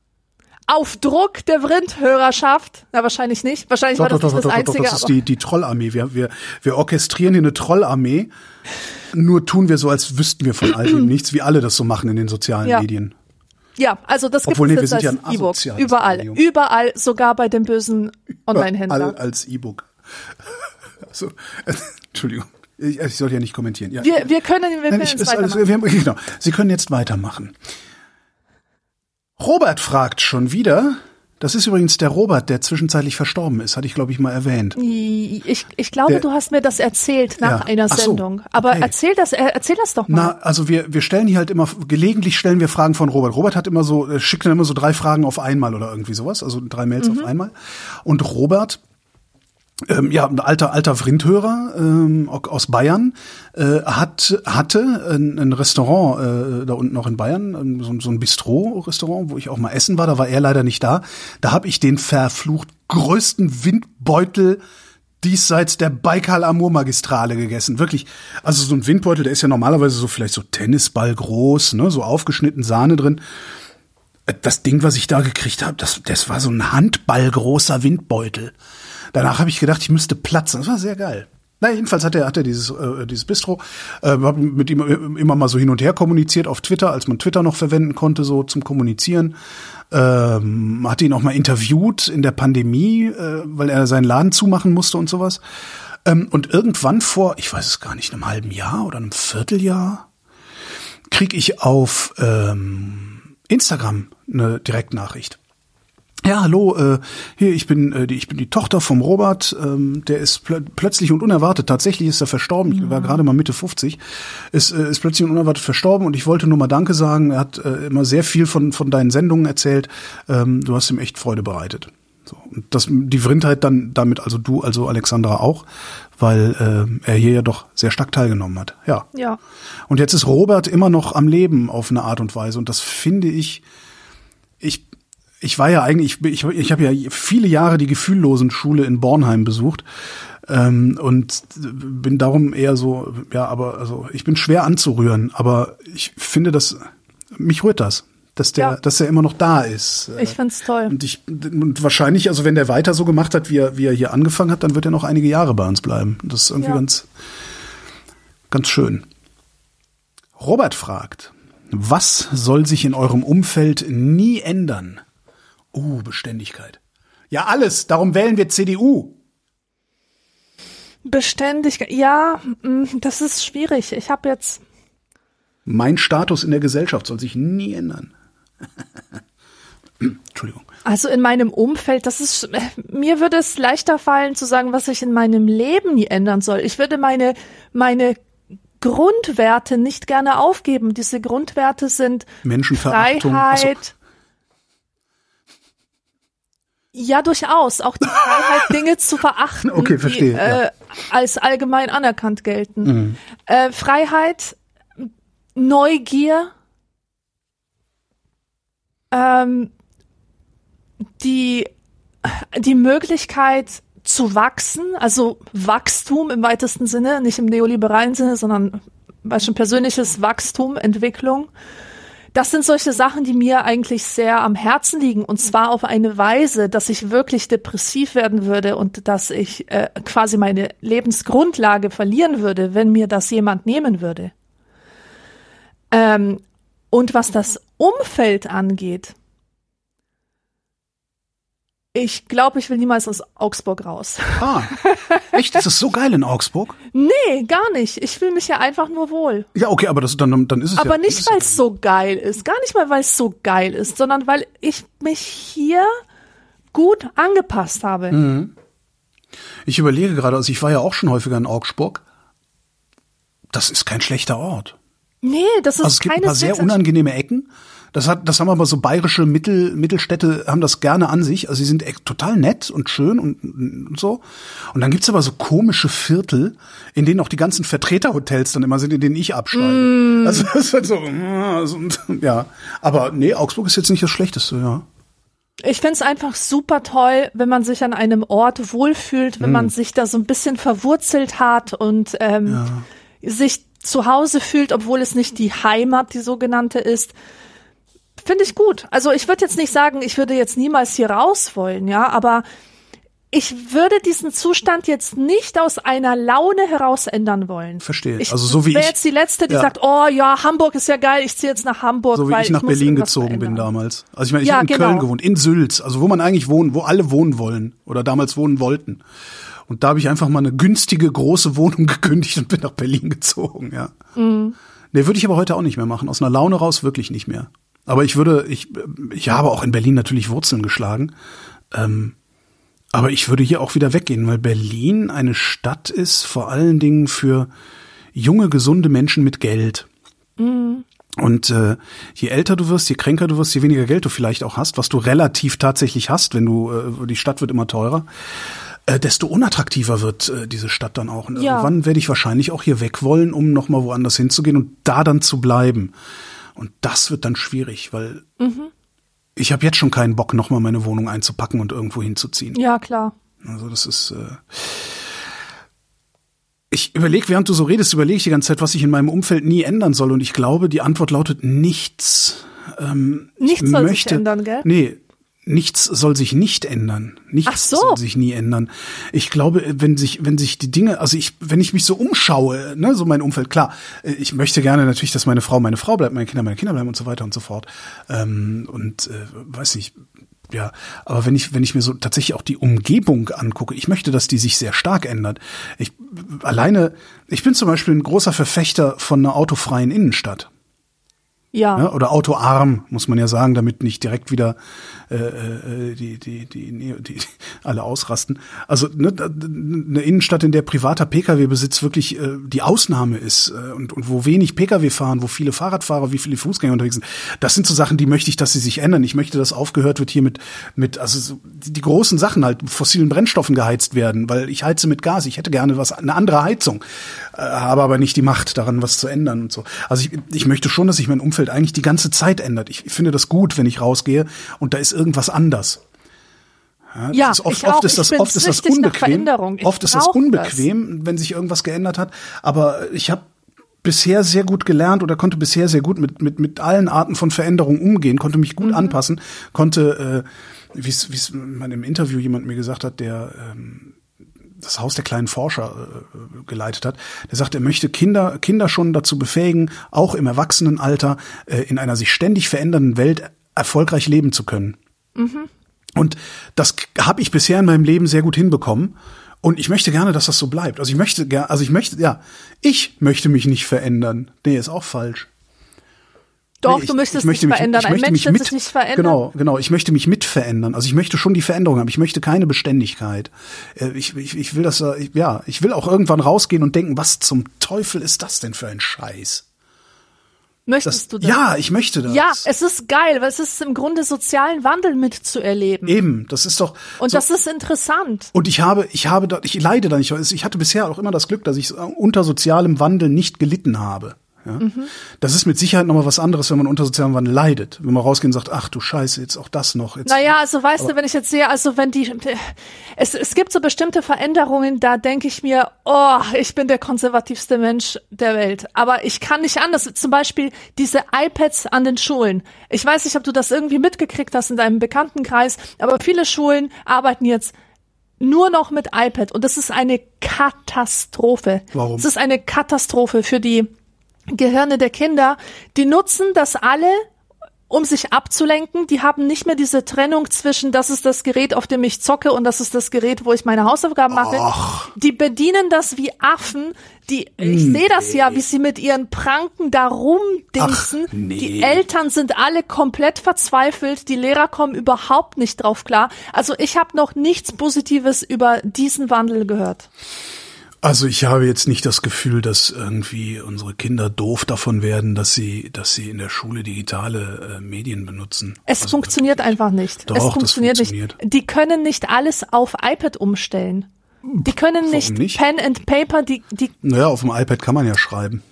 Auf Druck der Vrindhörerschaft. Na, wahrscheinlich nicht. Wahrscheinlich Doch, war das doch, nicht doch, das doch, doch, Einzige. das ist die, die Trollarmee. Wir, wir, wir orchestrieren hier eine Trollarmee. Nur tun wir so, als wüssten wir von all dem <clears throat> nichts, wie alle das so machen in den sozialen Ja. Medien. ja, also das gibt wir es sind jetzt ja als ein E-Book. Überall. Medium. Überall, sogar bei den bösen Online-Händlern. als E-Book. <laughs> Also, äh, <laughs> Entschuldigung. Ich, ich soll ja nicht kommentieren. Ja. Wir, wir können, wir können Nein, ich, jetzt weitermachen. wir haben, genau. Sie können jetzt weitermachen. Robert fragt schon wieder. Das ist übrigens der Robert, der zwischenzeitlich verstorben ist, hatte ich glaube ich mal erwähnt. Ich, ich glaube, Der- du hast mir das erzählt nach Ja. einer Ach so, Sendung. Aber okay. erzähl das, äh, erzähl das doch mal. Na, also wir, wir stellen hier halt immer, gelegentlich stellen wir Fragen von Robert. Robert hat immer so, äh, schickt dann immer so drei Fragen auf einmal oder irgendwie sowas, also drei Mails Mhm. auf einmal. Und Robert, ähm, ja, ein alter, alter Vrindhörer ähm, aus Bayern, äh, hat, hatte ein, ein Restaurant äh, da unten noch in Bayern, ähm, so, so ein Bistro-Restaurant, wo ich auch mal essen war, da war er leider nicht da. Da habe ich den verflucht größten Windbeutel diesseits der Baikal-Amur-Magistrale gegessen. Wirklich, also so ein Windbeutel, der ist ja normalerweise so vielleicht so Tennisball groß, ne, so aufgeschnitten Sahne drin. Äh, Das Ding, was ich da gekriegt habe, das, das war so ein handballgroßer Windbeutel. Danach habe ich gedacht, ich müsste platzen. Das war sehr geil. Na, jedenfalls hat er, hat er dieses, äh, dieses Bistro, äh, hab mit ihm immer mal so hin und her kommuniziert auf Twitter, als man Twitter noch verwenden konnte, so zum Kommunizieren. Ähm, hatte ihn auch mal interviewt in der Pandemie, äh, weil er seinen Laden zumachen musste und sowas. Ähm, und irgendwann vor, ich weiß es gar nicht, einem halben Jahr oder einem Vierteljahr, krieg ich auf ähm, Instagram eine Direktnachricht. Ja, hallo, äh, hier, ich bin, äh, die, ich bin die Tochter vom Robert, ähm, der ist plö plötzlich und unerwartet, tatsächlich ist er verstorben, ich war gerade mal Mitte 50, ist, äh, ist plötzlich und unerwartet verstorben und ich wollte nur mal Danke sagen, er hat äh, immer sehr viel von, von deinen Sendungen erzählt, ähm, du hast ihm echt Freude bereitet. So, und das, die Vrindheit dann damit, also du, also Alexandra auch, weil äh, er hier ja doch sehr stark teilgenommen hat. Ja. Ja. Und jetzt ist Robert immer noch am Leben auf eine Art und Weise. Und das finde ich, ich war ja eigentlich, ich, ich habe ja viele Jahre die Gefühllosen Schule in Bornheim besucht. Ähm, und bin darum eher so, ja, aber also ich bin schwer anzurühren, aber ich finde, dass mich rührt das dass der, Ja. dass er immer noch da ist. Ich find's toll. Und ich und wahrscheinlich, also wenn der weiter so gemacht hat, wie er, wie er hier angefangen hat, dann wird er noch einige Jahre bei uns bleiben. Das ist irgendwie Ja. ganz, ganz schön. Robert fragt, was soll sich in eurem Umfeld nie ändern? Uh, Beständigkeit. Ja, alles. Darum wählen wir CDU. Beständig, ja, mm, das ist schwierig. Ich habe jetzt, Mein Status in der Gesellschaft soll sich nie ändern. <laughs> Entschuldigung. also in meinem Umfeld, das ist, mir würde es leichter fallen zu sagen, was sich in meinem Leben nie ändern soll. Ich würde meine, meine Grundwerte nicht gerne aufgeben. Diese Grundwerte sind Menschenverachtung. Freiheit. Ach Ja, durchaus. Auch die Freiheit, <laughs> Dinge zu verachten, Okay, verstehe, die äh, als allgemein anerkannt gelten. Äh, Freiheit, Neugier, ähm, die, die Möglichkeit zu wachsen, also Wachstum im weitesten Sinne, nicht im neoliberalen Sinne, sondern schon persönliches Wachstum, Entwicklung. Das sind solche Sachen, die mir eigentlich sehr am Herzen liegen und zwar auf eine Weise, dass ich wirklich depressiv werden würde und dass ich äh, quasi meine Lebensgrundlage verlieren würde, wenn mir das jemand nehmen würde. Ähm, und was das Umfeld angeht, ich glaube, ich will niemals aus Augsburg raus. Ah, echt? Ist das so geil in Augsburg? Nee, gar nicht. Ich fühle mich ja einfach nur wohl. Ja, okay, aber das, dann, dann ist es ja. Aber ist nicht, weil ja- es so geil ist. Gar nicht mal, weil es so geil ist, sondern weil ich mich hier gut angepasst habe. Mhm. Ich überlege gerade, also ich war ja auch schon häufiger in Augsburg. Das ist kein schlechter Ort. Nee, das ist Also es gibt ein paar sehr unangenehme Ecken. Das hat, das haben aber so bayerische Mittel, Mittelstädte haben das gerne an sich. Also sie sind echt total nett und schön und, und so. Und dann gibt's aber so komische Viertel, in denen auch die ganzen Vertreterhotels dann immer sind, in denen ich absteige. Mm. Also <laughs> das ist halt so, so, ja. Aber nee, Augsburg ist jetzt nicht das Schlechteste, ja. Ich find's einfach super toll, wenn man sich an einem Ort wohlfühlt, wenn Mhm. man sich da so ein bisschen verwurzelt hat und ähm, sich zu Hause fühlt, obwohl es nicht die Heimat, die sogenannte ist. Finde ich gut. Also ich würde jetzt nicht sagen, ich würde jetzt niemals hier raus wollen, ja, aber ich würde diesen Zustand jetzt nicht aus einer Laune heraus ändern wollen. Verstehe. Ich Also so wie wäre ich- jetzt die letzte, die ja. sagt, oh ja, Hamburg ist ja geil, ich ziehe jetzt nach Hamburg, So wie ich nach muss Berlin gezogen bin verändern. damals. Also ich meine, ich Ja, habe in genau. Köln gewohnt, in Sülz, also wo man eigentlich wohnen, wo alle wohnen wollen oder damals wohnen wollten. Und da habe ich einfach mal eine günstige große Wohnung <laughs> gekündigt und bin nach Berlin gezogen, ja. Mhm. Nee, würde ich aber heute auch nicht mehr machen. Aus einer Laune raus wirklich nicht mehr. Aber ich würde, ich, ich habe auch in Berlin natürlich Wurzeln geschlagen. Ähm, aber ich würde hier auch wieder weggehen, weil Berlin eine Stadt ist, vor allen Dingen für junge, gesunde Menschen mit Geld. Und äh, je älter du wirst, je kränker du wirst, je weniger Geld du vielleicht auch hast, was du relativ tatsächlich hast, wenn du, äh, die Stadt wird immer teurer, äh, desto unattraktiver wird äh, diese Stadt dann auch. Und Ja. irgendwann werde ich wahrscheinlich auch hier weg wollen, um nochmal woanders hinzugehen und da dann zu bleiben. Und das wird dann schwierig, weil ich habe jetzt schon keinen Bock, nochmal meine Wohnung einzupacken und irgendwo hinzuziehen. Ja, klar. Also das ist. Äh ich überlege, während du so redest, überlege ich die ganze Zeit, was ich in meinem Umfeld nie ändern soll. Und ich glaube, die Antwort lautet nichts. Ähm, Nichts ich soll sich möchte, ändern, gell? Nee, nichts soll sich nicht ändern. Nichts so. soll sich nie ändern. Ich glaube, wenn sich, wenn sich die Dinge, also ich, wenn ich mich so umschaue, ne, so mein Umfeld, klar, äh, ich möchte gerne natürlich, dass meine Frau meine Frau bleibt, meine Kinder meine Kinder bleiben und so weiter und so fort. Ähm, und äh, weiß nicht, ja, aber wenn ich, wenn ich mir so tatsächlich auch die Umgebung angucke, ich möchte, dass die sich sehr stark ändert. Ich alleine, ich bin zum Beispiel ein großer Verfechter von einer autofreien Innenstadt. Ja. Ja, oder autoarm, muss man ja sagen, damit nicht direkt wieder äh, äh, die, die, die, die, alle ausrasten. Also ne, eine Innenstadt, in der privater Pkw-Besitz wirklich äh, die Ausnahme ist äh, und, und wo wenig Pkw fahren, wo viele Fahrradfahrer, wie viele Fußgänger unterwegs sind, das sind so Sachen, die möchte ich, dass sie sich ändern. Ich möchte, dass aufgehört wird hier mit, mit also so die, großen Sachen halt, fossilen Brennstoffen geheizt werden, weil ich heize mit Gas. Ich hätte gerne was, eine andere Heizung, äh, habe aber nicht die Macht, daran was zu ändern und so. Also ich, ich möchte schon, dass sich mein Umfeld eigentlich die ganze Zeit ändert. Ich finde das gut, wenn ich rausgehe und da ist irgendwas anders. Ja, Ja, das ist oft, ich oft ist das, Ich oft ist das unbequem. Veränderung. Ich Oft ist das unbequem, wenn sich irgendwas geändert hat. Aber ich habe bisher sehr gut gelernt oder konnte bisher sehr gut mit, mit, mit allen Arten von Veränderungen umgehen, konnte mich Mhm. gut anpassen, konnte, äh, wie es man im Interview jemand mir gesagt hat, der ähm, das Haus der kleinen Forscher äh, geleitet hat, der sagt, er möchte Kinder, Kinder schon dazu befähigen, auch im Erwachsenenalter äh, in einer sich ständig verändernden Welt erfolgreich leben zu können. Und das habe ich bisher in meinem Leben sehr gut hinbekommen. Und ich möchte gerne, dass das so bleibt. Also ich möchte gerne, also ich möchte, ja, ich möchte mich nicht verändern. Nee, ist auch falsch. Doch, Nee, ich- du möchtest ich möchte dich mich, verändern. Ich Ein möchte Mensch mich wird mit, sich nicht verändern. Genau, genau. Ich möchte mich mit verändern. Also ich möchte schon die Veränderung haben. Ich möchte keine Beständigkeit. Äh, Ich, ich, ich will das, äh, ich- ja, ich will auch irgendwann rausgehen und denken, was zum Teufel ist das denn für ein Scheiß? Möchtest Das, du das? ja, ich möchte das. Ja, es ist geil, weil es ist im Grunde sozialen Wandel mitzuerleben. Eben, das ist doch. Und so, das ist interessant. Und ich habe, ich habe da, ich leide da nicht. Ich hatte bisher auch immer das Glück, dass ich unter sozialem Wandel nicht gelitten habe. Ja? Das ist mit Sicherheit nochmal was anderes, wenn man unter sozialem Wandel leidet. Wenn man rausgeht und sagt, ach du Scheiße, jetzt auch das noch. Jetzt, Naja, also weißt du, wenn ich jetzt sehe, also wenn die, es, es gibt so bestimmte Veränderungen, da denke ich mir, oh, ich bin der konservativste Mensch der Welt. Aber ich kann nicht anders. Zum Beispiel diese iPads an den Schulen. Ich weiß nicht, ob du das irgendwie mitgekriegt hast in deinem Bekanntenkreis, aber viele Schulen arbeiten jetzt nur noch mit iPad und das ist eine Katastrophe. Warum? Es ist eine Katastrophe für die Gehirne der Kinder. Die nutzen das alle um sich abzulenken. Die haben nicht mehr diese Trennung zwischen, das ist das Gerät, auf dem ich zocke und das ist das Gerät, wo ich meine Hausaufgaben mache. Die bedienen das wie Affen. Die, ich sehe das ja, wie sie mit ihren Pranken da rumdingsen. Ach, nee. Die Eltern sind alle komplett verzweifelt. Die Lehrer kommen überhaupt nicht drauf klar. Also ich habe noch nichts Positives über diesen Wandel gehört. Also ich habe jetzt nicht das Gefühl, dass irgendwie unsere Kinder doof davon werden, dass sie, dass sie in der Schule digitale äh, Medien benutzen. Es also, funktioniert einfach nicht. Doch, es das funktioniert, funktioniert. nicht. Die können nicht alles auf iPad umstellen. Die können nicht, nicht? Pen and Paper, die, die, Naja, auf dem iPad kann man ja schreiben.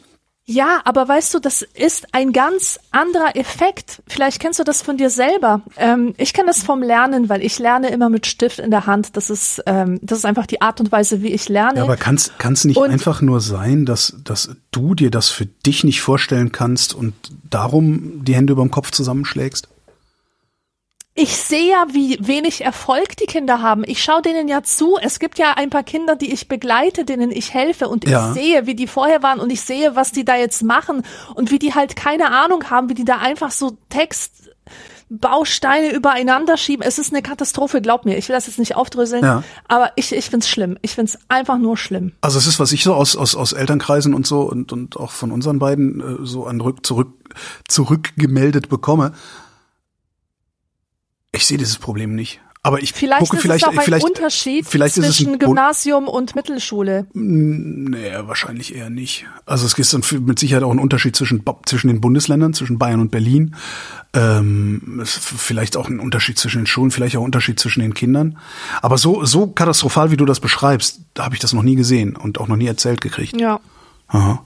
Ja, aber weißt du, das ist ein ganz anderer Effekt. Vielleicht kennst du das von dir selber. Ähm, ich kenne das vom Lernen, weil ich lerne immer mit Stift in der Hand. Das ist, ähm, das ist einfach die Art und Weise, wie ich lerne. Ja, aber kann es nicht Und- einfach nur sein, dass, dass du dir das für dich nicht vorstellen kannst und darum die Hände über dem Kopf zusammenschlägst? Ich sehe ja, wie wenig Erfolg die Kinder haben. Ich schaue denen ja zu. Es gibt ja ein paar Kinder, die ich begleite, denen ich helfe und ich Ja. sehe, wie die vorher waren und ich sehe, was die da jetzt machen und wie die halt keine Ahnung haben, wie die da einfach so Textbausteine übereinander schieben. Es ist eine Katastrophe, glaub mir. Ich will das jetzt nicht aufdröseln, Ja. aber ich, ich find's schlimm. Ich find's einfach nur schlimm. Also es ist, was ich so aus, aus, aus Elternkreisen und so und, und auch von unseren beiden äh, so an rück, zurück, zurückgemeldet bekomme. Ich sehe dieses Problem nicht. Aber ich Vielleicht gucke ist vielleicht, es auch ein vielleicht, Unterschied vielleicht zwischen ein Gymnasium und Mittelschule. Nee, wahrscheinlich eher nicht. Also es gibt dann mit Sicherheit auch einen Unterschied zwischen, zwischen den Bundesländern, zwischen Bayern und Berlin. Ähm, vielleicht auch ein Unterschied zwischen den Schulen, vielleicht auch ein Unterschied zwischen den Kindern. Aber so, so katastrophal, wie du das beschreibst, habe ich das noch nie gesehen und auch noch nie erzählt gekriegt. Ja. Aha.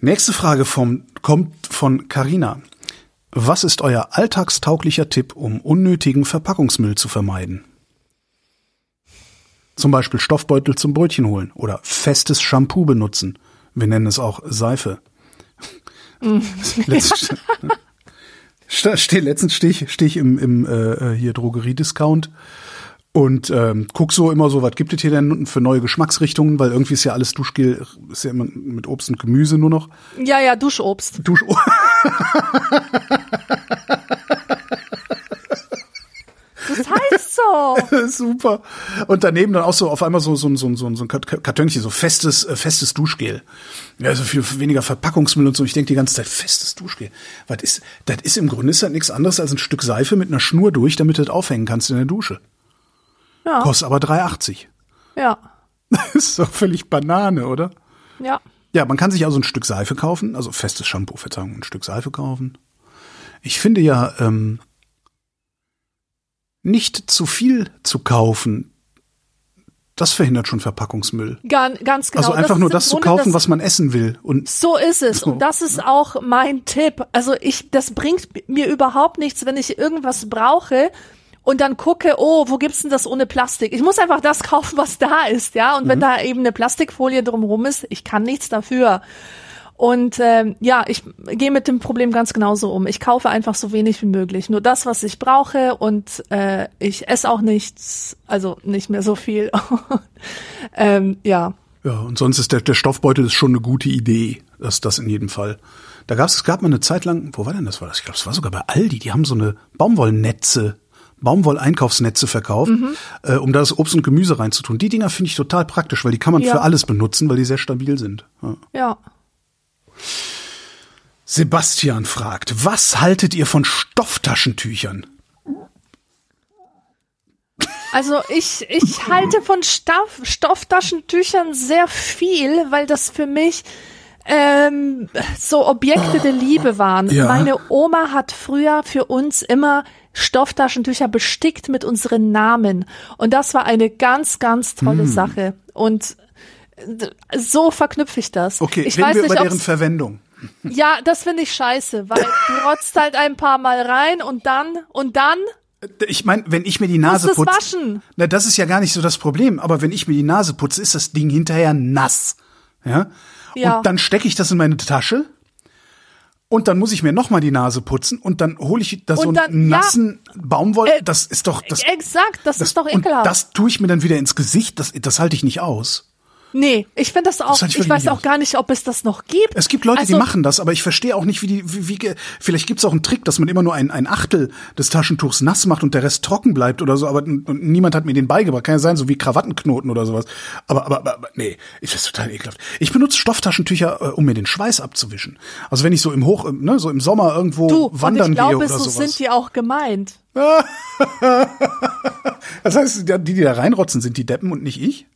Nächste Frage vom, kommt von Carina. Was ist euer alltagstauglicher Tipp, um unnötigen Verpackungsmüll zu vermeiden? Zum Beispiel Stoffbeutel zum Brötchen holen oder festes Shampoo benutzen. Wir nennen es auch Seife. <laughs> Letztens, <laughs> Sta- steh, letztens stehe ich, steh ich im, im äh, hier Drogeriediscount und ähm, guck so immer so, was gibt es hier denn für neue Geschmacksrichtungen, weil irgendwie ist ja alles Duschgel, ist ja immer mit Obst und Gemüse nur noch. Ja, ja, Duschobst. Dusch <laughs> Das heißt so. <laughs> Super. Und daneben dann auch so auf einmal so so so so, so ein Kart- Kartönchen, so festes äh, festes Duschgel. Ja, so viel weniger Verpackungsmüll und so. Ich denke die ganze Zeit festes Duschgel. Was ist? Das ist im Grunde ist das nichts anderes als ein Stück Seife mit einer Schnur durch, damit du das aufhängen kannst in der Dusche. Ja. Kostet aber 3,80. Ja. <laughs> Das ist doch völlig Banane, oder? Ja. Ja, man kann sich also ein Stück Seife kaufen, also festes Shampoo, Verzeihung, ein Stück Seife kaufen. Ich finde ja, ähm, nicht zu viel zu kaufen, Das verhindert schon Verpackungsmüll. Ganz, ganz genau. Also einfach das nur das zu kaufen, das, was man essen will. Und So ist es. So. Und das ist auch mein Tipp. Also ich, das bringt mir überhaupt nichts, wenn ich irgendwas brauche und dann gucke, oh, wo gibt's denn das ohne Plastik? Ich muss einfach das <laughs> kaufen, was da ist, ja. Und wenn Mhm. da eben eine Plastikfolie drumherum ist, ich kann nichts dafür. Und ähm, ja, ich gehe mit dem Problem ganz genauso um. Ich kaufe einfach so wenig wie möglich. Nur das, was ich brauche und äh, ich esse auch nichts, also nicht mehr so viel. <laughs> ähm, ja. ja, und sonst ist der, der Stoffbeutel ist schon eine gute Idee. Das, das in jedem Fall. Da gab's, es gab mal eine Zeit lang, wo war denn das? War das? Ich glaube, es war sogar bei Aldi. Die haben so eine Baumwollnetze, Baumwoll-Einkaufsnetze verkauft, äh, um da das Obst und Gemüse reinzutun. Die Dinger finde ich total praktisch, weil die kann man Ja. für alles benutzen, weil die sehr stabil sind. Ja. Ja. Sebastian fragt, was haltet ihr von Stofftaschentüchern? Also ich, ich halte von Stoff, Stofftaschentüchern sehr viel, weil das für mich ähm, so Objekte der Liebe waren. Ja. Meine Oma hat früher für uns immer Stofftaschentücher bestickt mit unseren Namen. Und das war eine ganz, ganz tolle Hm. Sache. Und d- so verknüpfe ich das. Okay, ich reden weiß wir nicht, über deren Verwendung. ja, das finde ich scheiße, weil du rotzt halt ein paar Mal rein und dann, und dann Ich meine, wenn ich mir die Nase putze, waschen. na, das ist ja gar nicht so das Problem. Aber wenn ich mir die Nase putze, ist das Ding hinterher nass. Ja. Ja. Und dann stecke ich das in meine Tasche. Und dann muss ich mir nochmal die Nase putzen und dann hole ich da so Und dann- einen ja. nassen Baumwoll. Äh, das ist doch das. Exakt, das, ist doch und ekelhaft. das tue ich mir dann wieder ins Gesicht. Das, das halte ich nicht aus. Nee, ich finde das auch, halte ich ich, weiß auch gar nicht, ob es das noch gibt. Es gibt Leute, die Also, machen das, aber ich verstehe auch nicht, wie die, wie, wie vielleicht gibt es auch einen Trick, dass man immer nur ein, ein Achtel des Taschentuchs nass macht und der Rest trocken bleibt oder so, aber niemand hat mir den beigebracht. Kann ja sein, so wie Krawattenknoten oder sowas. Aber, aber, aber, nee, ich finde total ekelhaft. Ich benutze Stofftaschentücher, äh, um mir den Schweiß abzuwischen. Also wenn ich so im Hoch, äh, ne, so im Sommer irgendwo Du, wandern ich glaube, gehe oder so sowas. sind die auch gemeint. <laughs> das heißt, die, die da reinrotzen, sind die Deppen und nicht ich?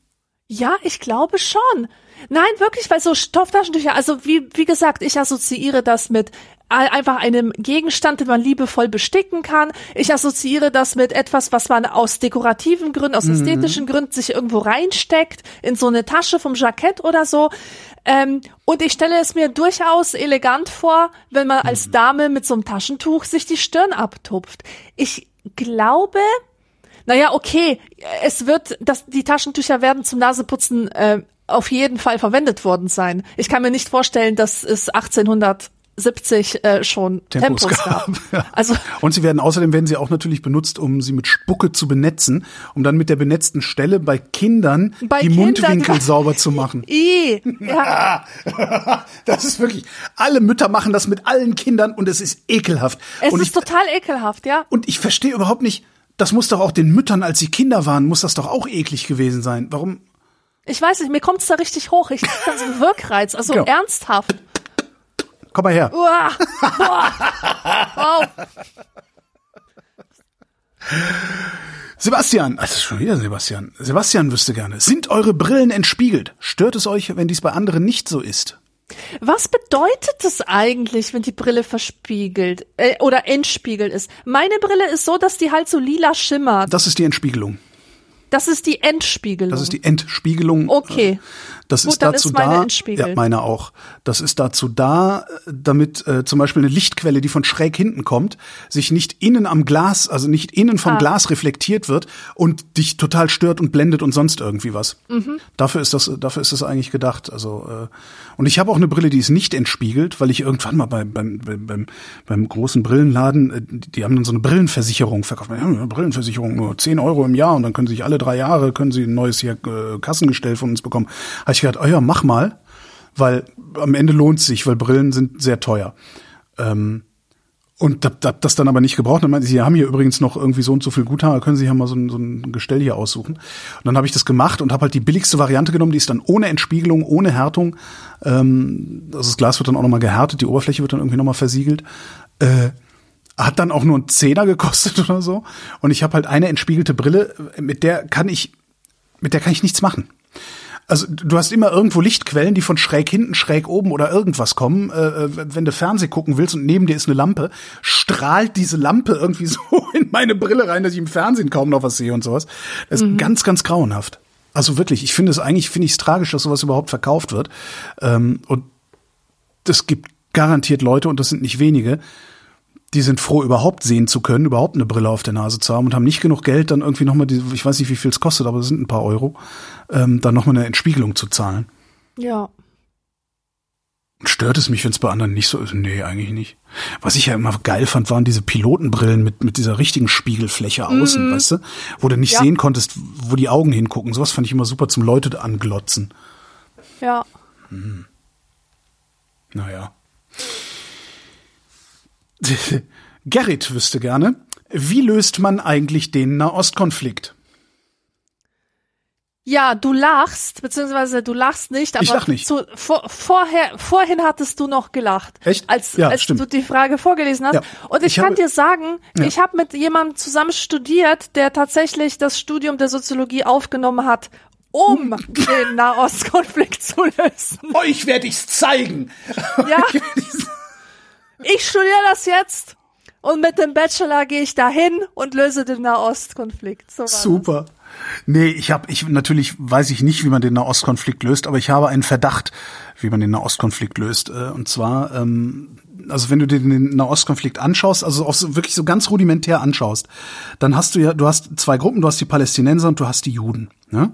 Ja, ich glaube schon. Nein, wirklich, weil so Stofftaschentücher, also wie, wie gesagt, ich assoziiere das mit ein- einfach einem Gegenstand, den man liebevoll besticken kann. Ich assoziiere das mit etwas, was man aus dekorativen Gründen, aus ästhetischen Gründen sich irgendwo reinsteckt, in so eine Tasche vom Jackett oder so. Ähm, und ich stelle es mir durchaus elegant vor, wenn man als Dame mit so einem Taschentuch sich die Stirn abtupft. Ich glaube, naja, okay, es wird, das, die Taschentücher werden zum Naseputzen äh, auf jeden Fall verwendet worden sein. Ich kann mir nicht vorstellen, dass es 1870 äh, schon Tempos Tempos, gab. gab. <laughs> Ja. Also Und sie werden außerdem werden sie auch natürlich benutzt, um sie mit Spucke zu benetzen, um dann mit der benetzten Stelle bei Kindern Bei die Kindern- Mundwinkel <laughs> sauber zu machen. i, ja, <laughs> Das ist wirklich, alle Mütter machen das mit allen Kindern und es ist ekelhaft. es und ist ich, total ekelhaft, ja. und ich verstehe überhaupt nicht, das muss doch auch den Müttern, als sie Kinder waren, muss das doch auch eklig gewesen sein. Warum? Ich weiß nicht, mir kommt's da richtig hoch. Ich krieg dann so einen Wirkreiz, also Genau. ernsthaft. Komm mal her. Uah, boah, wow. Sebastian, das ist schon wieder Sebastian. Sebastian wüsste gerne. Sind eure Brillen entspiegelt? Stört es euch, wenn dies bei anderen nicht so ist? Was bedeutet es eigentlich, wenn die Brille verspiegelt äh, oder entspiegelt ist? Meine Brille ist so, dass die halt so lila schimmert. Das ist die Entspiegelung. Das ist die Entspiegelung. Das ist die Entspiegelung. Okay. Das Gut, ist dazu ist meine da. Ja, meine auch. Das ist dazu da, damit äh, zum Beispiel eine Lichtquelle, die von schräg hinten kommt, sich nicht innen am Glas, also nicht innen vom Ah. Glas reflektiert wird und dich total stört und blendet und sonst irgendwie was. Mhm. Dafür ist das, dafür ist das eigentlich gedacht. Also äh, und ich habe auch eine Brille, die ist nicht entspiegelt, weil ich irgendwann mal beim beim beim, beim, großen Brillenladen, äh, die die haben dann so eine Brillenversicherung verkauft. Ja, eine Brillenversicherung nur 10 Euro im Jahr und dann können sie sich alle drei Jahre können sie ein neues hier äh, Kassengestell von uns bekommen. Habe ich gedacht, oh ja, mach mal, weil am Ende lohnt es sich, weil Brillen sind sehr teuer. Ähm, und hab, hab das dann aber nicht gebraucht. Dann meinte sie, Sie haben hier übrigens noch irgendwie so und so viel Guthaben, können Sie ja mal so ein, so ein Gestell hier aussuchen. Und dann habe ich das gemacht und habe halt die billigste Variante genommen, die ist dann ohne Entspiegelung, ohne Härtung. Ähm, also das Glas wird dann auch nochmal gehärtet, die Oberfläche wird dann irgendwie nochmal versiegelt. Äh, hat dann auch nur einen Zehner gekostet <laughs> oder so. Und ich habe halt eine entspiegelte Brille, mit der kann ich, mit der kann ich nichts machen. Also du hast immer irgendwo Lichtquellen, die von schräg hinten, schräg oben oder irgendwas kommen. Äh, wenn du Fernseh gucken willst und neben dir ist eine Lampe, strahlt diese Lampe irgendwie <laughs> so in meine Brille rein, dass ich im Fernsehen kaum noch was sehe und sowas. Das ist ganz, ganz grauenhaft. Also wirklich, ich finde es eigentlich, finde ich es tragisch, dass sowas überhaupt verkauft wird. Ähm, und es gibt garantiert Leute, und das sind nicht wenige, die sind froh, überhaupt sehen zu können, überhaupt eine Brille auf der Nase zu haben und haben nicht genug Geld, dann irgendwie nochmal, ich weiß nicht, wie viel es kostet, aber es sind ein paar Euro, ähm, dann nochmal eine Entspiegelung zu zahlen. Ja. Stört es mich, wenn es bei anderen nicht so ist? Nee, eigentlich nicht. Was ich ja immer geil fand, waren diese Pilotenbrillen mit, mit dieser richtigen Spiegelfläche außen, weißt du? Wo du nicht Ja. sehen konntest, wo die Augen hingucken. Sowas fand ich immer super zum Leute anglotzen. Ja. Naja. <laughs> Gerrit wüsste gerne, wie löst man eigentlich den Nahostkonflikt? Ja, du lachst, beziehungsweise du lachst nicht, aber Ich lach nicht. Zu, vor, vorher, vorhin hattest du noch gelacht. Echt? Als, Ja, als stimmt. du die Frage vorgelesen hast. Ja. Und ich, Ich kann habe- dir sagen, Ja. ich habe mit jemandem zusammen studiert, der tatsächlich das Studium der Soziologie aufgenommen hat, um den Nahostkonflikt zu lösen. <laughs> Euch werde ich's zeigen. Ja. <laughs> Ich studiere das jetzt und mit dem Bachelor gehe ich dahin und löse den Nahostkonflikt. So war das. Super. Nee, ich habe, ich natürlich weiß ich nicht, wie man den Nahostkonflikt löst, aber ich habe einen Verdacht, wie man den Nahostkonflikt löst. Äh, Und zwar, ähm, also wenn du dir den Nahostkonflikt anschaust, also auch so, wirklich so ganz rudimentär anschaust, dann hast du ja, du hast zwei Gruppen, du hast die Palästinenser und du hast die Juden. Ne?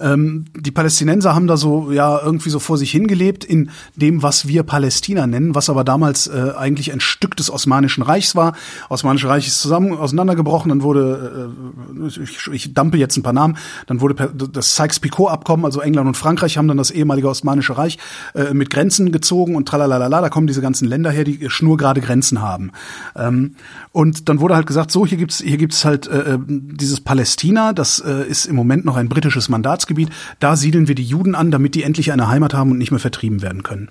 Ähm, die Palästinenser haben da so ja irgendwie so vor sich hingelebt in dem, was wir Palästina nennen, was aber damals äh, eigentlich ein Stück des Osmanischen Reichs war. Osmanische Reich ist zusammen auseinandergebrochen, dann wurde, äh, ich, ich dampe jetzt ein paar Namen, dann wurde das Sykes-Picot-Abkommen, also England und Frankreich haben dann das ehemalige Osmanische Reich äh, mit Grenzen gezogen und tralalala, da kommen diese ganzen Länder her, die schnurgerade Grenzen haben. Ähm, und dann wurde halt gesagt, so, hier gibt's hier gibt's halt äh, dieses Palästina, das äh, ist im Moment noch ein britisches Mandatsgebiet, da siedeln wir die Juden an, damit die endlich eine Heimat haben und nicht mehr vertrieben werden können.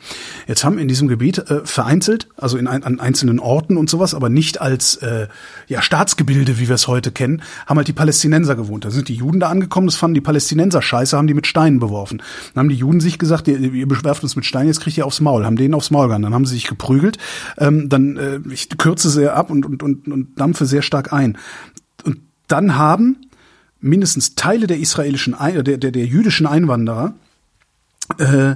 Jetzt haben in diesem Gebiet äh, vereinzelt, also in ein, an einzelnen Orten und sowas, aber nicht als äh, ja, Staatsgebilde, wie wir es heute kennen, haben halt die Palästinenser gewohnt. Da sind die Juden da angekommen, das fanden die Palästinenser scheiße, haben die mit Steinen beworfen. Dann haben die Juden sich gesagt, ihr, ihr bewerft uns mit Steinen, jetzt kriegt ihr aufs Maul, haben denen aufs Maul gehauen. Dann haben sie sich geprügelt, ähm, dann, äh, ich kürze sehr ab und, und, und, und dampfe sehr stark ein. Und dann haben mindestens Teile der israelischen, der, der, der jüdischen Einwanderer äh,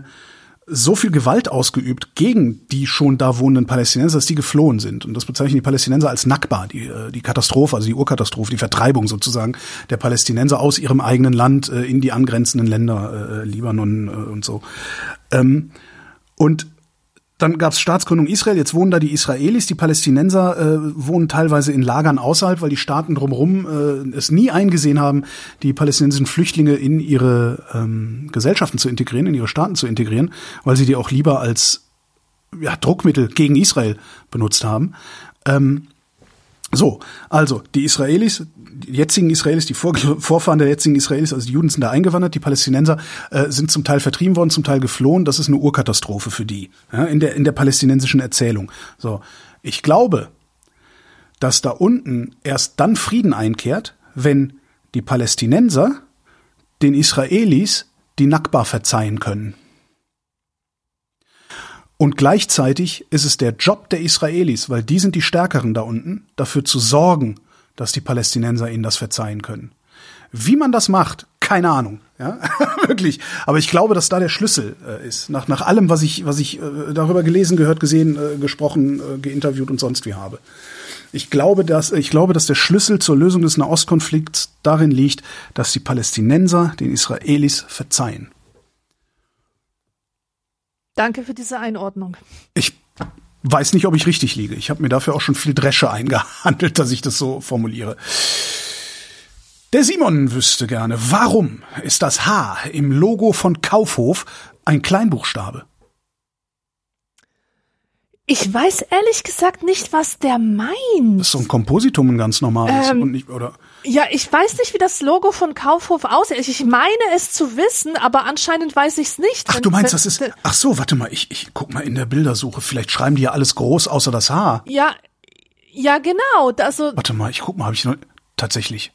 so viel Gewalt ausgeübt gegen die schon da wohnenden Palästinenser, dass die geflohen sind. Und das bezeichnen die Palästinenser als Nakba, die, äh, die Katastrophe, also die Urkatastrophe, die Vertreibung sozusagen der Palästinenser aus ihrem eigenen Land äh, in die angrenzenden Länder, äh, Libanon äh, und so. Ähm, und dann gab es Staatsgründung Israel, jetzt wohnen da die Israelis, die Palästinenser äh, wohnen teilweise in Lagern außerhalb, weil die Staaten drumherum äh, es nie eingesehen haben, die palästinensischen Flüchtlinge in ihre ähm, Gesellschaften zu integrieren, in ihre Staaten zu integrieren, weil sie die auch lieber als ja, Druckmittel gegen Israel benutzt haben. Ähm, so, also die Israelis, die jetzigen Israelis, die Vor <laughs> Vorfahren der jetzigen Israelis, also die Juden sind da eingewandert, die Palästinenser äh, sind zum Teil vertrieben worden, zum Teil geflohen. Das ist eine Urkatastrophe für die ja, in der in der palästinensischen Erzählung. So, ich glaube, dass da unten erst dann Frieden einkehrt, wenn die Palästinenser den Israelis die Nakba verzeihen können. Und gleichzeitig ist es der Job der Israelis, weil die sind die Stärkeren da unten, dafür zu sorgen, dass die Palästinenser ihnen das verzeihen können. Wie man das macht, keine Ahnung, ja, <laughs> wirklich. Aber ich glaube, dass da der Schlüssel äh, ist. Nach, nach allem, was ich, was ich äh, darüber gelesen, gehört, gesehen, äh, gesprochen, äh, geinterviewt und sonst wie habe. Ich glaube, dass, ich glaube, dass der Schlüssel zur Lösung des Nahostkonflikts darin liegt, dass die Palästinenser den Israelis verzeihen. Danke für diese Einordnung. Ich weiß nicht, ob ich richtig liege. Ich habe mir dafür auch schon viel Dresche eingehandelt, dass ich das so formuliere. Der Simon wüsste gerne, warum ist das H im Logo von Kaufhof ein Kleinbuchstabe? Ich weiß ehrlich gesagt nicht, was der meint. Das ist so ein Kompositum ein ganz normales Ähm, und nicht, oder Ja, ich weiß nicht, wie das Logo von Kaufhof aussieht. Ich meine es zu wissen, aber anscheinend weiß ich es nicht. Ach, Wenn- du meinst, wenn- das ist Ach so, warte mal, ich ich guck mal in der Bildersuche, vielleicht schreiben die ja alles groß außer das H. Ja, ja, genau. Also Warte mal, ich guck mal, habe ich noch tatsächlich.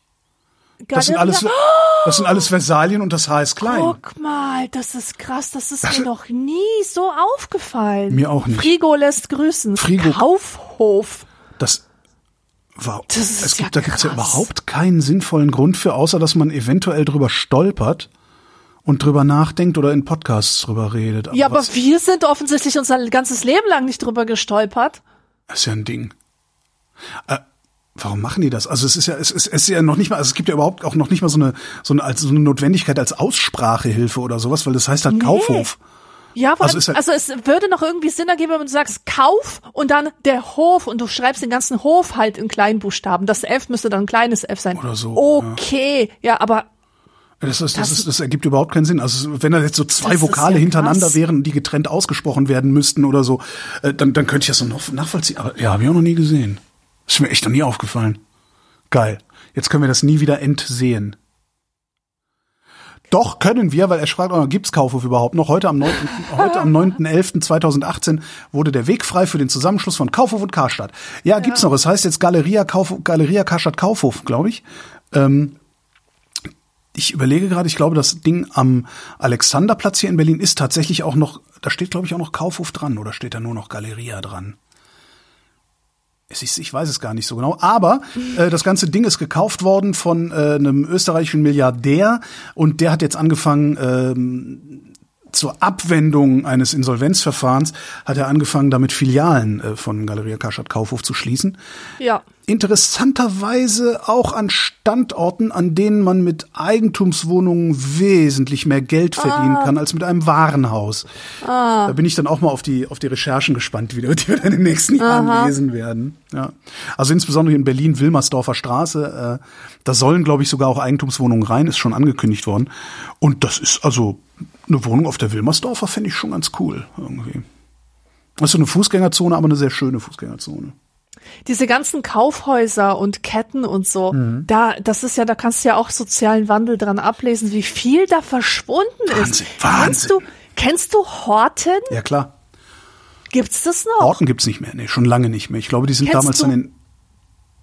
Das sind alles das sind alles Versalien und das H ist klein. Guck mal, das ist krass. Das ist mir noch nie so aufgefallen. Mir auch nicht. Frigo lässt grüßen. Frigo- Kaufhof. Das war, Das ist es ja gibt, da gibt's ja krass. überhaupt keinen sinnvollen Grund für, außer dass man eventuell drüber stolpert. und drüber nachdenkt oder in Podcasts drüber redet. ja, aber was- wir sind offensichtlich unser ganzes Leben lang nicht drüber gestolpert. Das ist ja ein Ding. Äh, warum machen die das? Also es ist ja, es ist, es ist ja noch nicht mal, also es gibt ja überhaupt auch noch nicht mal so eine, so eine, als, so eine Notwendigkeit als Aussprachehilfe oder sowas, weil das heißt halt Kaufhof. Ja, Also allem, also, es würde noch irgendwie Sinn ergeben, wenn du sagst Kauf und dann der Hof und du schreibst den ganzen Hof halt in Kleinbuchstaben. Das F müsste dann ein kleines F sein. Oder so, Okay, ja, aber Das, ist, das, Das- ist, das ergibt überhaupt keinen Sinn. Also wenn da jetzt so zwei Vokale ja hintereinander krass. wären, die getrennt ausgesprochen werden müssten oder so, äh, dann, dann könnte ich das so noch nachvollziehen. Aber ja, habe ich auch noch nie gesehen. Ist mir echt noch nie aufgefallen. Geil. Jetzt können wir das nie wieder entsehen. Doch, können wir, weil er fragt, oh, gibt's Kaufhof überhaupt noch? Heute am 9. <laughs> heute am 9.11.2018 wurde der Weg frei für den Zusammenschluss von Kaufhof und Karstadt. Ja, gibt's noch. Es heißt jetzt Galeria, Kauf, Galeria Karstadt Kaufhof, glaube ich. Ähm, ich überlege gerade, ich glaube, das Ding am Alexanderplatz hier in Berlin ist tatsächlich auch noch, da steht, glaube ich, auch noch Kaufhof dran oder steht da nur noch Galeria dran? Ist, ich weiß es gar nicht so genau. Aber äh, das ganze Ding ist gekauft worden von äh, einem österreichischen Milliardär und der hat jetzt angefangen, ähm, zur Abwendung eines Insolvenzverfahrens, hat er angefangen, damit Filialen äh, von Galeria Karstadt Kaufhof zu schließen ja. Interessanterweise auch an Standorten, an denen man mit Eigentumswohnungen wesentlich mehr Geld verdienen kann als mit einem Warenhaus. Da bin ich dann auch mal auf die auf die Recherchen gespannt, wie <laughs> die wir dann in den nächsten Jahren lesen werden. Ja. Also insbesondere in Berlin Wilmersdorfer Straße, äh, da sollen glaube ich sogar auch Eigentumswohnungen rein, ist schon angekündigt worden. Und das ist also eine Wohnung auf der Wilmersdorfer fände ich schon ganz cool irgendwie. Das ist so eine Fußgängerzone, aber eine sehr schöne Fußgängerzone. Diese ganzen Kaufhäuser und Ketten und so, Mhm. da, das ist ja, da kannst du ja auch sozialen Wandel dran ablesen, wie viel da verschwunden Wahnsinn, ist. Wahnsinn. Kennst du, kennst du Horten? Ja klar. Gibt's das noch? Horten gibt's nicht mehr, nee, schon lange nicht mehr. Ich glaube, die sind Kennst damals du- dann in,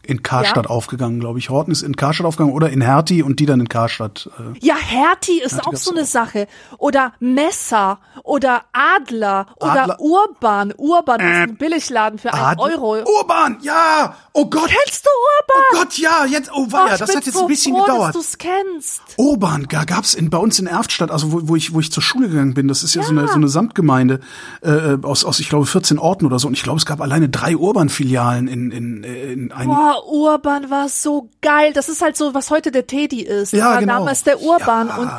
in Karstadt Ja? aufgegangen, glaube ich. Horten ist in Karstadt aufgegangen oder in Hertie und die dann in Karstadt. Äh. Ja, Hertie ist Hertie auch so eine auch. Sache. Oder Messer oder Adler oder Adler- Urban. Urban ist ein Billigladen für einen Euro. Urban, ja! Oh Gott! Kennst du Urban? Oh Gott, ja, jetzt, oh weia, ich das hat jetzt so ein bisschen froh, gedauert. dass du's kennst. Urban, da gab's in, bei uns in Erftstadt, also wo, wo ich wo ich zur Schule gegangen bin, das ist ja, so eine Ja. so eine Samtgemeinde äh, aus aus ich glaube 14 Orten oder so und ich glaube es gab alleine drei Urban-Filialen in in äh, in einigen Urban war so geil. Das ist halt so, was heute der Teddy ist. Ja, war genau. damals der Urban. Ja. Und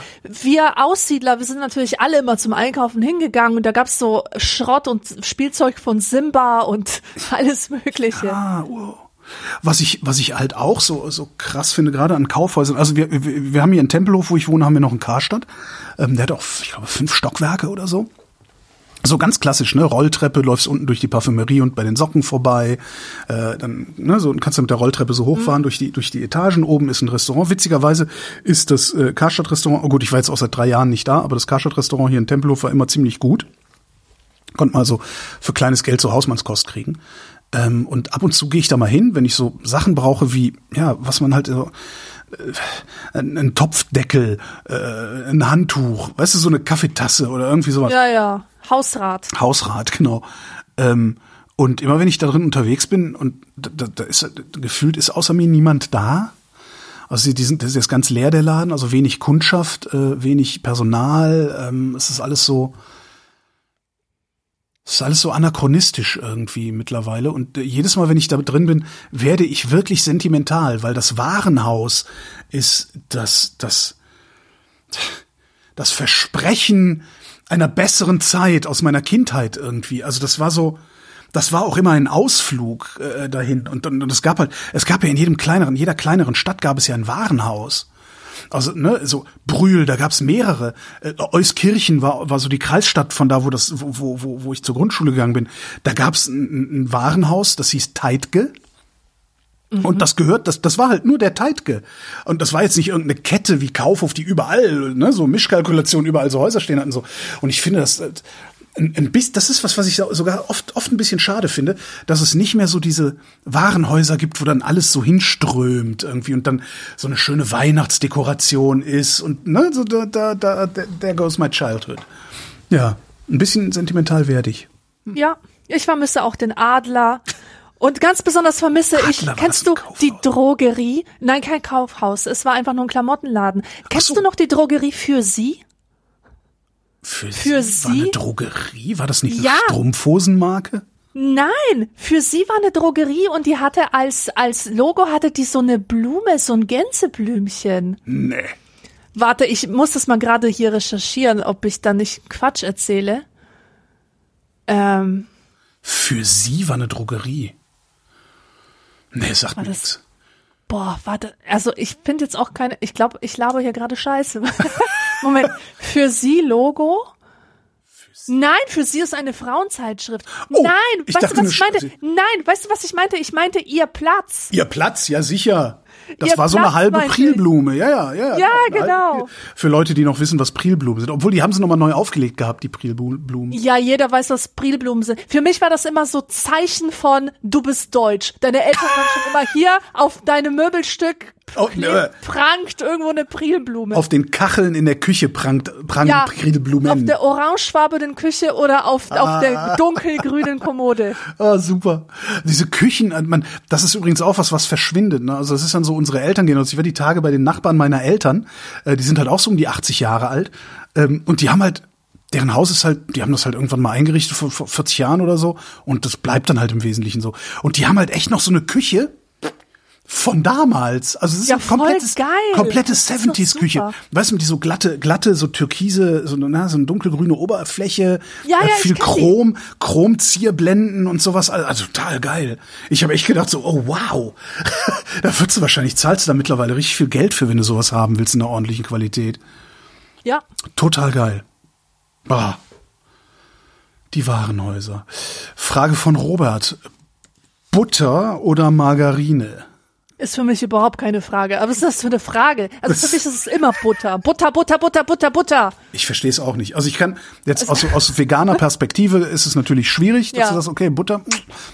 wir Aussiedler, wir sind natürlich alle immer zum Einkaufen hingegangen und da gab's so Schrott und Spielzeug von Simba und <laughs> alles Mögliche. Ah, wow. Was ich, was ich halt auch so, so krass finde, gerade an Kaufhäusern, also wir, wir, wir haben hier in Tempelhof, wo ich wohne, haben wir noch einen Karstadt. Ähm, der hat auch, ich glaube, fünf Stockwerke oder so. So ganz klassisch, ne? Rolltreppe, läufst unten durch die Parfümerie und bei den Socken vorbei. Äh, dann, ne, so kannst du mit der Rolltreppe so hochfahren durch die durch die Etagen. Oben ist ein Restaurant. Witzigerweise ist das äh, Karstadt-Restaurant. Oh gut, ich war jetzt auch seit drei Jahren nicht da, aber das Karstadt-Restaurant hier in Tempelhof war immer ziemlich gut. Konnte man also für kleines Geld so Hausmannskost kriegen. Ähm, und ab und zu gehe ich da mal hin, wenn ich so Sachen brauche wie, ja, was man halt so, äh, ein, ein Topfdeckel, äh, ein Handtuch, weißt du, so eine Kaffeetasse oder irgendwie sowas. Ja, ja. Hausrat. Hausrat, genau. Ähm, und immer wenn ich da drin unterwegs bin und da, da, ist gefühlt ist außer mir niemand da. Also die, sind, das ist ganz leer der Laden, also wenig Kundschaft, äh, wenig Personal. Ähm, es ist alles so, es ist alles so anachronistisch irgendwie mittlerweile. Und äh, jedes Mal, wenn ich da drin bin, werde ich wirklich sentimental, weil das Warenhaus ist das, das, das Versprechen einer besseren Zeit aus meiner Kindheit irgendwie. Also das war so, das war auch immer ein Ausflug äh, dahin. Und, und, und es gab halt, es gab ja in jedem kleineren, jeder kleineren Stadt gab es ja ein Warenhaus. Also, ne, so Brühl, da gab's mehrere. Äh, Euskirchen war, war so die Kreisstadt von da, wo das, wo, wo, wo ich zur Grundschule gegangen bin. Da gab's ein, ein Warenhaus, das hieß Teitge. Und das gehört, das, das war halt nur der Teitge. Und das war jetzt nicht irgendeine Kette wie Kaufhof, die überall, ne, so Mischkalkulation, überall so Häuser stehen hatten. So. Und ich finde das, äh, ein, ein bisschen, das ist was, was ich sogar oft, oft ein bisschen schade finde, dass es nicht mehr so diese Warenhäuser gibt, wo dann alles so hinströmt irgendwie und dann so eine schöne Weihnachtsdekoration ist und ne, so da, da, da, there goes my childhood. Ja, ein bisschen sentimental werde ich. Ja, ich vermisse auch den Adler. Und ganz besonders vermisse ich, Adler, war kennst du die Drogerie? Nein, kein Kaufhaus. Es war einfach nur ein Klamottenladen. Kennst so. du noch die Drogerie für sie? Für, Für sie, war eine? Drogerie? War das nicht eine Ja. Strumpfhosenmarke? Nein, für sie war eine Drogerie und die hatte als, als Logo hatte die so eine Blume, so ein Gänseblümchen. Nee. Warte, ich muss das mal gerade hier recherchieren, ob ich da nicht Quatsch erzähle. Ähm, Für sie war eine Drogerie. Nee, sagt mir nichts. boah, warte, also ich finde jetzt auch keine, ich glaube, ich laber hier gerade Scheiße. <laughs> Moment, für sie Logo? Nein, für sie ist eine Frauenzeitschrift. Oh, Nein, weißt du, was ich meinte? Nein, weißt du, was ich meinte? Ich meinte ihr Platz. Ihr Platz, ja sicher. Das Ihr war so eine halbe. Prilblume. Ja, ja, ja. Ja, genau. Für Leute, die noch wissen, was Prilblumen sind. Obwohl, die haben sie nochmal neu aufgelegt gehabt, die Prilblumen. Ja, jeder weiß, was Prilblumen sind. Für mich war das immer so Zeichen von, du bist deutsch. Deine Eltern waren schon immer hier auf deinem Möbelstück Oh, prangt irgendwo eine Prilblume. Auf den Kacheln in der Küche prangt, prangen ja, Prilblumen. auf der orangefarbenen Küche oder auf, auf Ah. der dunkelgrünen Kommode. <laughs> Ah, super. Diese Küchen, man, das ist übrigens auch was, was verschwindet. Ne? Also das ist dann so, unsere Eltern gehen uns. Ich war die Tage bei den Nachbarn meiner Eltern, äh, die sind halt auch so um die 80 Jahre alt. Ähm, und die haben halt, deren Haus ist halt, die haben das halt irgendwann mal eingerichtet vor, vor 40 Jahren oder so. Und das bleibt dann halt im Wesentlichen so. Und die haben halt echt noch so eine Küche von damals. Also es ist Ja, ein komplettes, geil. komplette Das ist doch 70s Küche. Weißt du, die so glatte, glatte, so türkise, so, na, so eine dunkelgrüne Oberfläche, Ja, äh, ja, viel kenn die. Chrom, Chromzierblenden und sowas. Also, also total geil. Ich habe echt gedacht so, oh wow. <laughs> da würdest du wahrscheinlich, zahlst du da mittlerweile richtig viel Geld für, wenn du sowas haben willst in einer ordentlichen Qualität. Ja, Total geil. Bah. Die Warenhäuser. Frage von Robert. Butter oder Margarine? Ist für mich überhaupt keine Frage. Aber was ist das für eine Frage? Also für <laughs> mich ist es immer Butter. Butter, Butter, Butter, Butter, Butter. Ich verstehe es auch nicht. Also ich kann jetzt aus, aus veganer Perspektive ist es natürlich schwierig, dass Ja. du sagst, okay, Butter,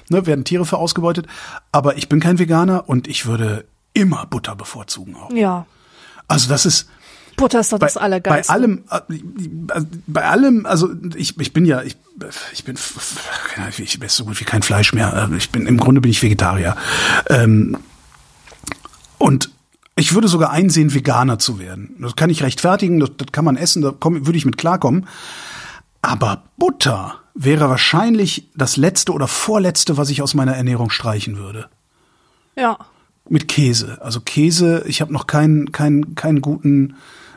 ne, werden Tiere für ausgebeutet. Aber ich bin kein Veganer und ich würde immer Butter bevorzugen auch. Ja, Also das ist Butter ist doch bei, das Allergeilste. bei allem, äh, bei allem, also ich, ich bin ja, ich, ich bin, ich esse so gut wie kein Fleisch mehr. Ich bin, im Grunde bin ich Vegetarier. Ähm, und ich würde sogar einsehen, Veganer zu werden. Das kann ich rechtfertigen, das, das kann man essen, da komm, würde ich mit klarkommen. Aber Butter wäre wahrscheinlich das letzte oder vorletzte, was ich aus meiner Ernährung streichen würde. Ja. Mit Käse. Also Käse, ich habe noch keinen, keinen, keinen guten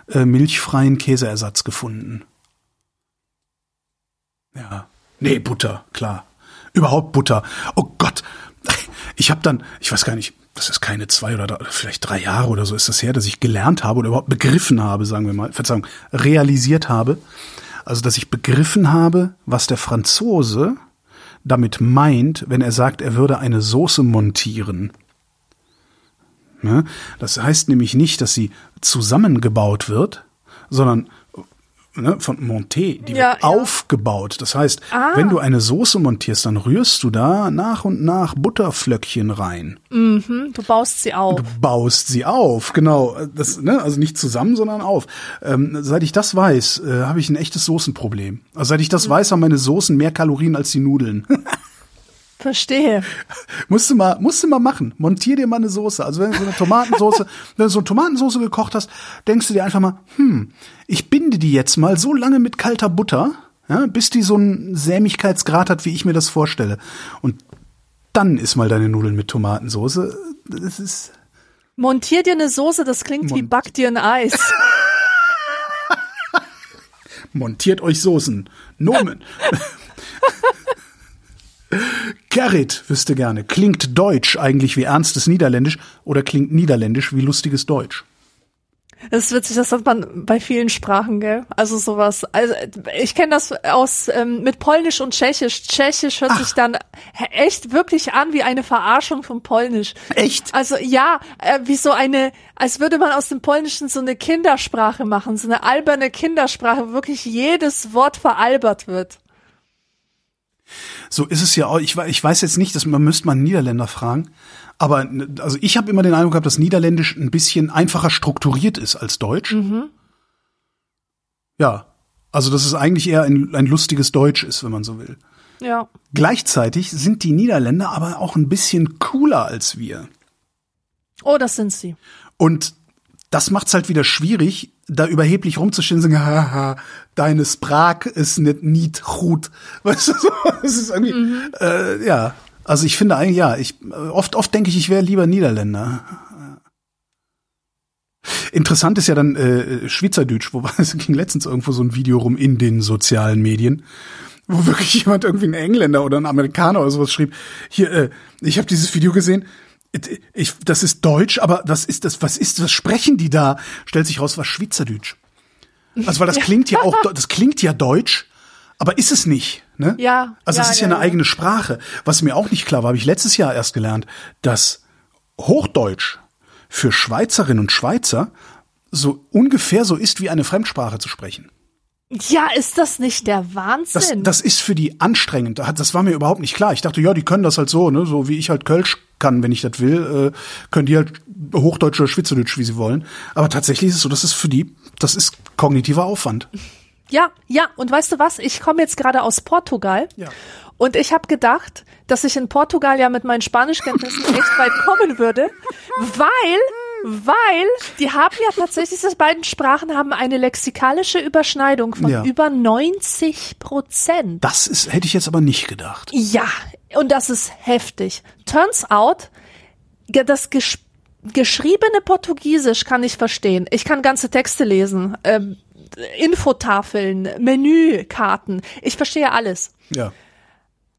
äh, milchfreien Käseersatz gefunden. Ja. Nee, Butter, klar. Überhaupt Butter. Oh Gott. Ich habe dann, ich weiß gar nicht, das ist keine zwei oder drei, vielleicht drei Jahre oder so ist das her, dass ich gelernt habe oder überhaupt begriffen habe, sagen wir mal, Verzeihung, realisiert habe. Also, dass ich begriffen habe, was der Franzose damit meint, wenn er sagt, er würde eine Soße montieren. Ne? Das heißt nämlich nicht, dass sie zusammengebaut wird, sondern ne, von Monté, die Ja, wird ja. aufgebaut. Das heißt, Ah. wenn du eine Soße montierst, dann rührst du da nach und nach Butterflöckchen rein. Hm, du baust sie auf. Du baust sie auf, genau. Das, ne, also nicht zusammen, sondern auf. Ähm, seit ich das weiß, äh, habe ich ein echtes Soßenproblem. Also seit ich das weiß, haben meine Soßen mehr Kalorien als die Nudeln. <laughs> Verstehe. musst du mal, musst du mal machen. Montier dir mal eine Soße. Also wenn du so eine Tomatensoße, <laughs> wenn du so eine Tomatensoße gekocht hast, denkst du dir einfach mal, hm, ich binde die jetzt mal so lange mit kalter Butter, ja, bis die so einen Sämigkeitsgrad hat, wie ich mir das vorstelle. Und dann ist mal deine Nudeln mit Tomatensoße. Das ist Montier dir eine Soße, das klingt wie Mont- back dir ein Eis. <laughs> montiert euch Soßen. Nomen. <laughs> Gerrit wüsste gerne, klingt Deutsch eigentlich wie ernstes Niederländisch oder klingt Niederländisch wie lustiges Deutsch? Das ist witzig, das hat man bei vielen Sprachen, gell? Also sowas. Also ich kenne das aus ähm, mit Polnisch und Tschechisch. Tschechisch hört sich dann echt wirklich an wie eine Verarschung von Polnisch. Echt? Also ja, äh, wie so eine, als würde man aus dem Polnischen so eine Kindersprache machen, so eine alberne Kindersprache, wo wirklich jedes Wort veralbert wird. So ist es ja auch. Ich, ich weiß jetzt nicht, dass man müsste mal einen Niederländer fragen. Aber also ich habe immer den Eindruck gehabt, dass Niederländisch ein bisschen einfacher strukturiert ist als Deutsch. Ja. Also dass es eigentlich eher ein, ein lustiges Deutsch ist, wenn man so will. Ja. Gleichzeitig sind die Niederländer aber auch ein bisschen cooler als wir. Oh, das sind sie. Und das macht's halt wieder schwierig, da überheblich rumzuschinden, haha, deine Sprach ist nicht niet gut. <laughs> Weißt du, so, das ist irgendwie, mhm. äh, ja. Also ich finde eigentlich, ja, ich, oft, oft denke ich, ich wäre lieber Niederländer. Interessant ist ja dann äh, Schweizerdeutsch, wobei es <laughs> ging letztens irgendwo so ein Video rum in den sozialen Medien, wo wirklich <laughs> jemand irgendwie ein Engländer oder ein Amerikaner oder sowas schrieb. Hier, äh, ich habe dieses Video gesehen. Ich, das ist Deutsch, aber was ist das? Was ist? Was sprechen die da? Stellt sich raus, was Schweizerdeutsch. Also weil das klingt ja auch, das klingt ja Deutsch, aber ist es nicht. Ne? Ja. Also es ist ja, ja eine ja. eigene Sprache. Was mir auch nicht klar war, habe ich letztes Jahr erst gelernt, dass Hochdeutsch für Schweizerinnen und Schweizer so ungefähr so ist wie eine Fremdsprache zu sprechen. Ja, ist das nicht der Wahnsinn? Das, das ist für die anstrengend. Das war mir überhaupt nicht klar. Ich dachte, ja, die können das halt so, ne, so wie ich halt Kölsch kann, wenn ich das will, äh, können die halt Hochdeutsch oder Schweizerdeutsch, wie sie wollen. Aber tatsächlich ist es so, das ist für die, das ist kognitiver Aufwand. Ja, ja. Und weißt du was? Ich komme jetzt gerade aus Portugal. Ja. Und ich habe gedacht, dass ich in Portugal ja mit meinen Spanischkenntnissen <laughs> echt weit kommen würde, weil weil die haben ja tatsächlich, diese beiden Sprachen haben eine lexikalische Überschneidung von ja. über 90 Prozent. Das ist, hätte ich jetzt aber nicht gedacht. Ja, und das ist heftig. Turns out, das ges geschriebene Portugiesisch kann ich verstehen. Ich kann ganze Texte lesen, ähm, Infotafeln, Menükarten. Ich verstehe alles. Ja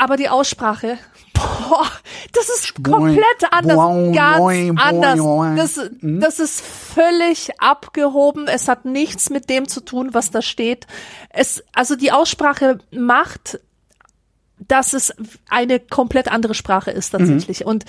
aber die Aussprache, boah, das ist komplett anders, ganz anders. Das, hm? das ist völlig abgehoben. Es hat nichts mit dem zu tun, was da steht. Es, also die Aussprache macht dass es eine komplett andere Sprache ist tatsächlich. Mhm. Und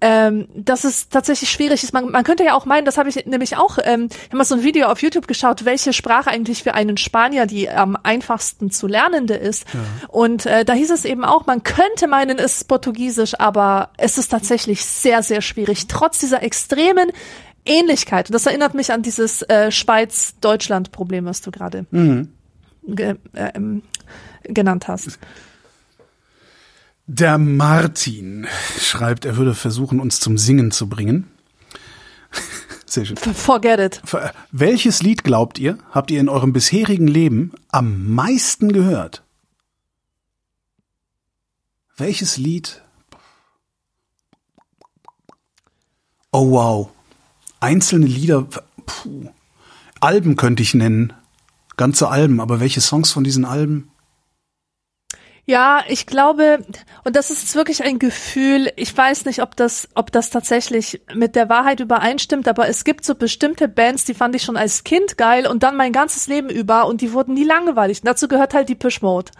ähm, dass es tatsächlich schwierig ist. Man, man könnte ja auch meinen, das habe ich nämlich auch, ähm, ich habe mal so ein Video auf YouTube geschaut, welche Sprache eigentlich für einen Spanier die am einfachsten zu lernende ist. Ja. Und äh, da hieß es eben auch, man könnte meinen, es ist Portugiesisch, aber es ist tatsächlich sehr, sehr schwierig. Trotz dieser extremen Ähnlichkeit. Und das erinnert mich an dieses äh, Schweiz-Deutschland-Problem, was du gerade mhm. ge äh, ähm, genannt hast. Der Martin schreibt, er würde versuchen, uns zum Singen zu bringen. <laughs> Sehr schön. Forget it. Welches Lied glaubt ihr, habt ihr in eurem bisherigen Leben am meisten gehört? Welches Lied? Oh wow. Einzelne Lieder, puh. Alben könnte ich nennen. Ganze Alben, aber welche Songs von diesen Alben? Ja, ich glaube, und das ist wirklich ein Gefühl, ich weiß nicht, ob das, ob das tatsächlich mit der Wahrheit übereinstimmt, aber es gibt so bestimmte Bands, die fand ich schon als Kind geil und dann mein ganzes Leben über und die wurden nie langweilig. Und dazu gehört halt Deepish Mode.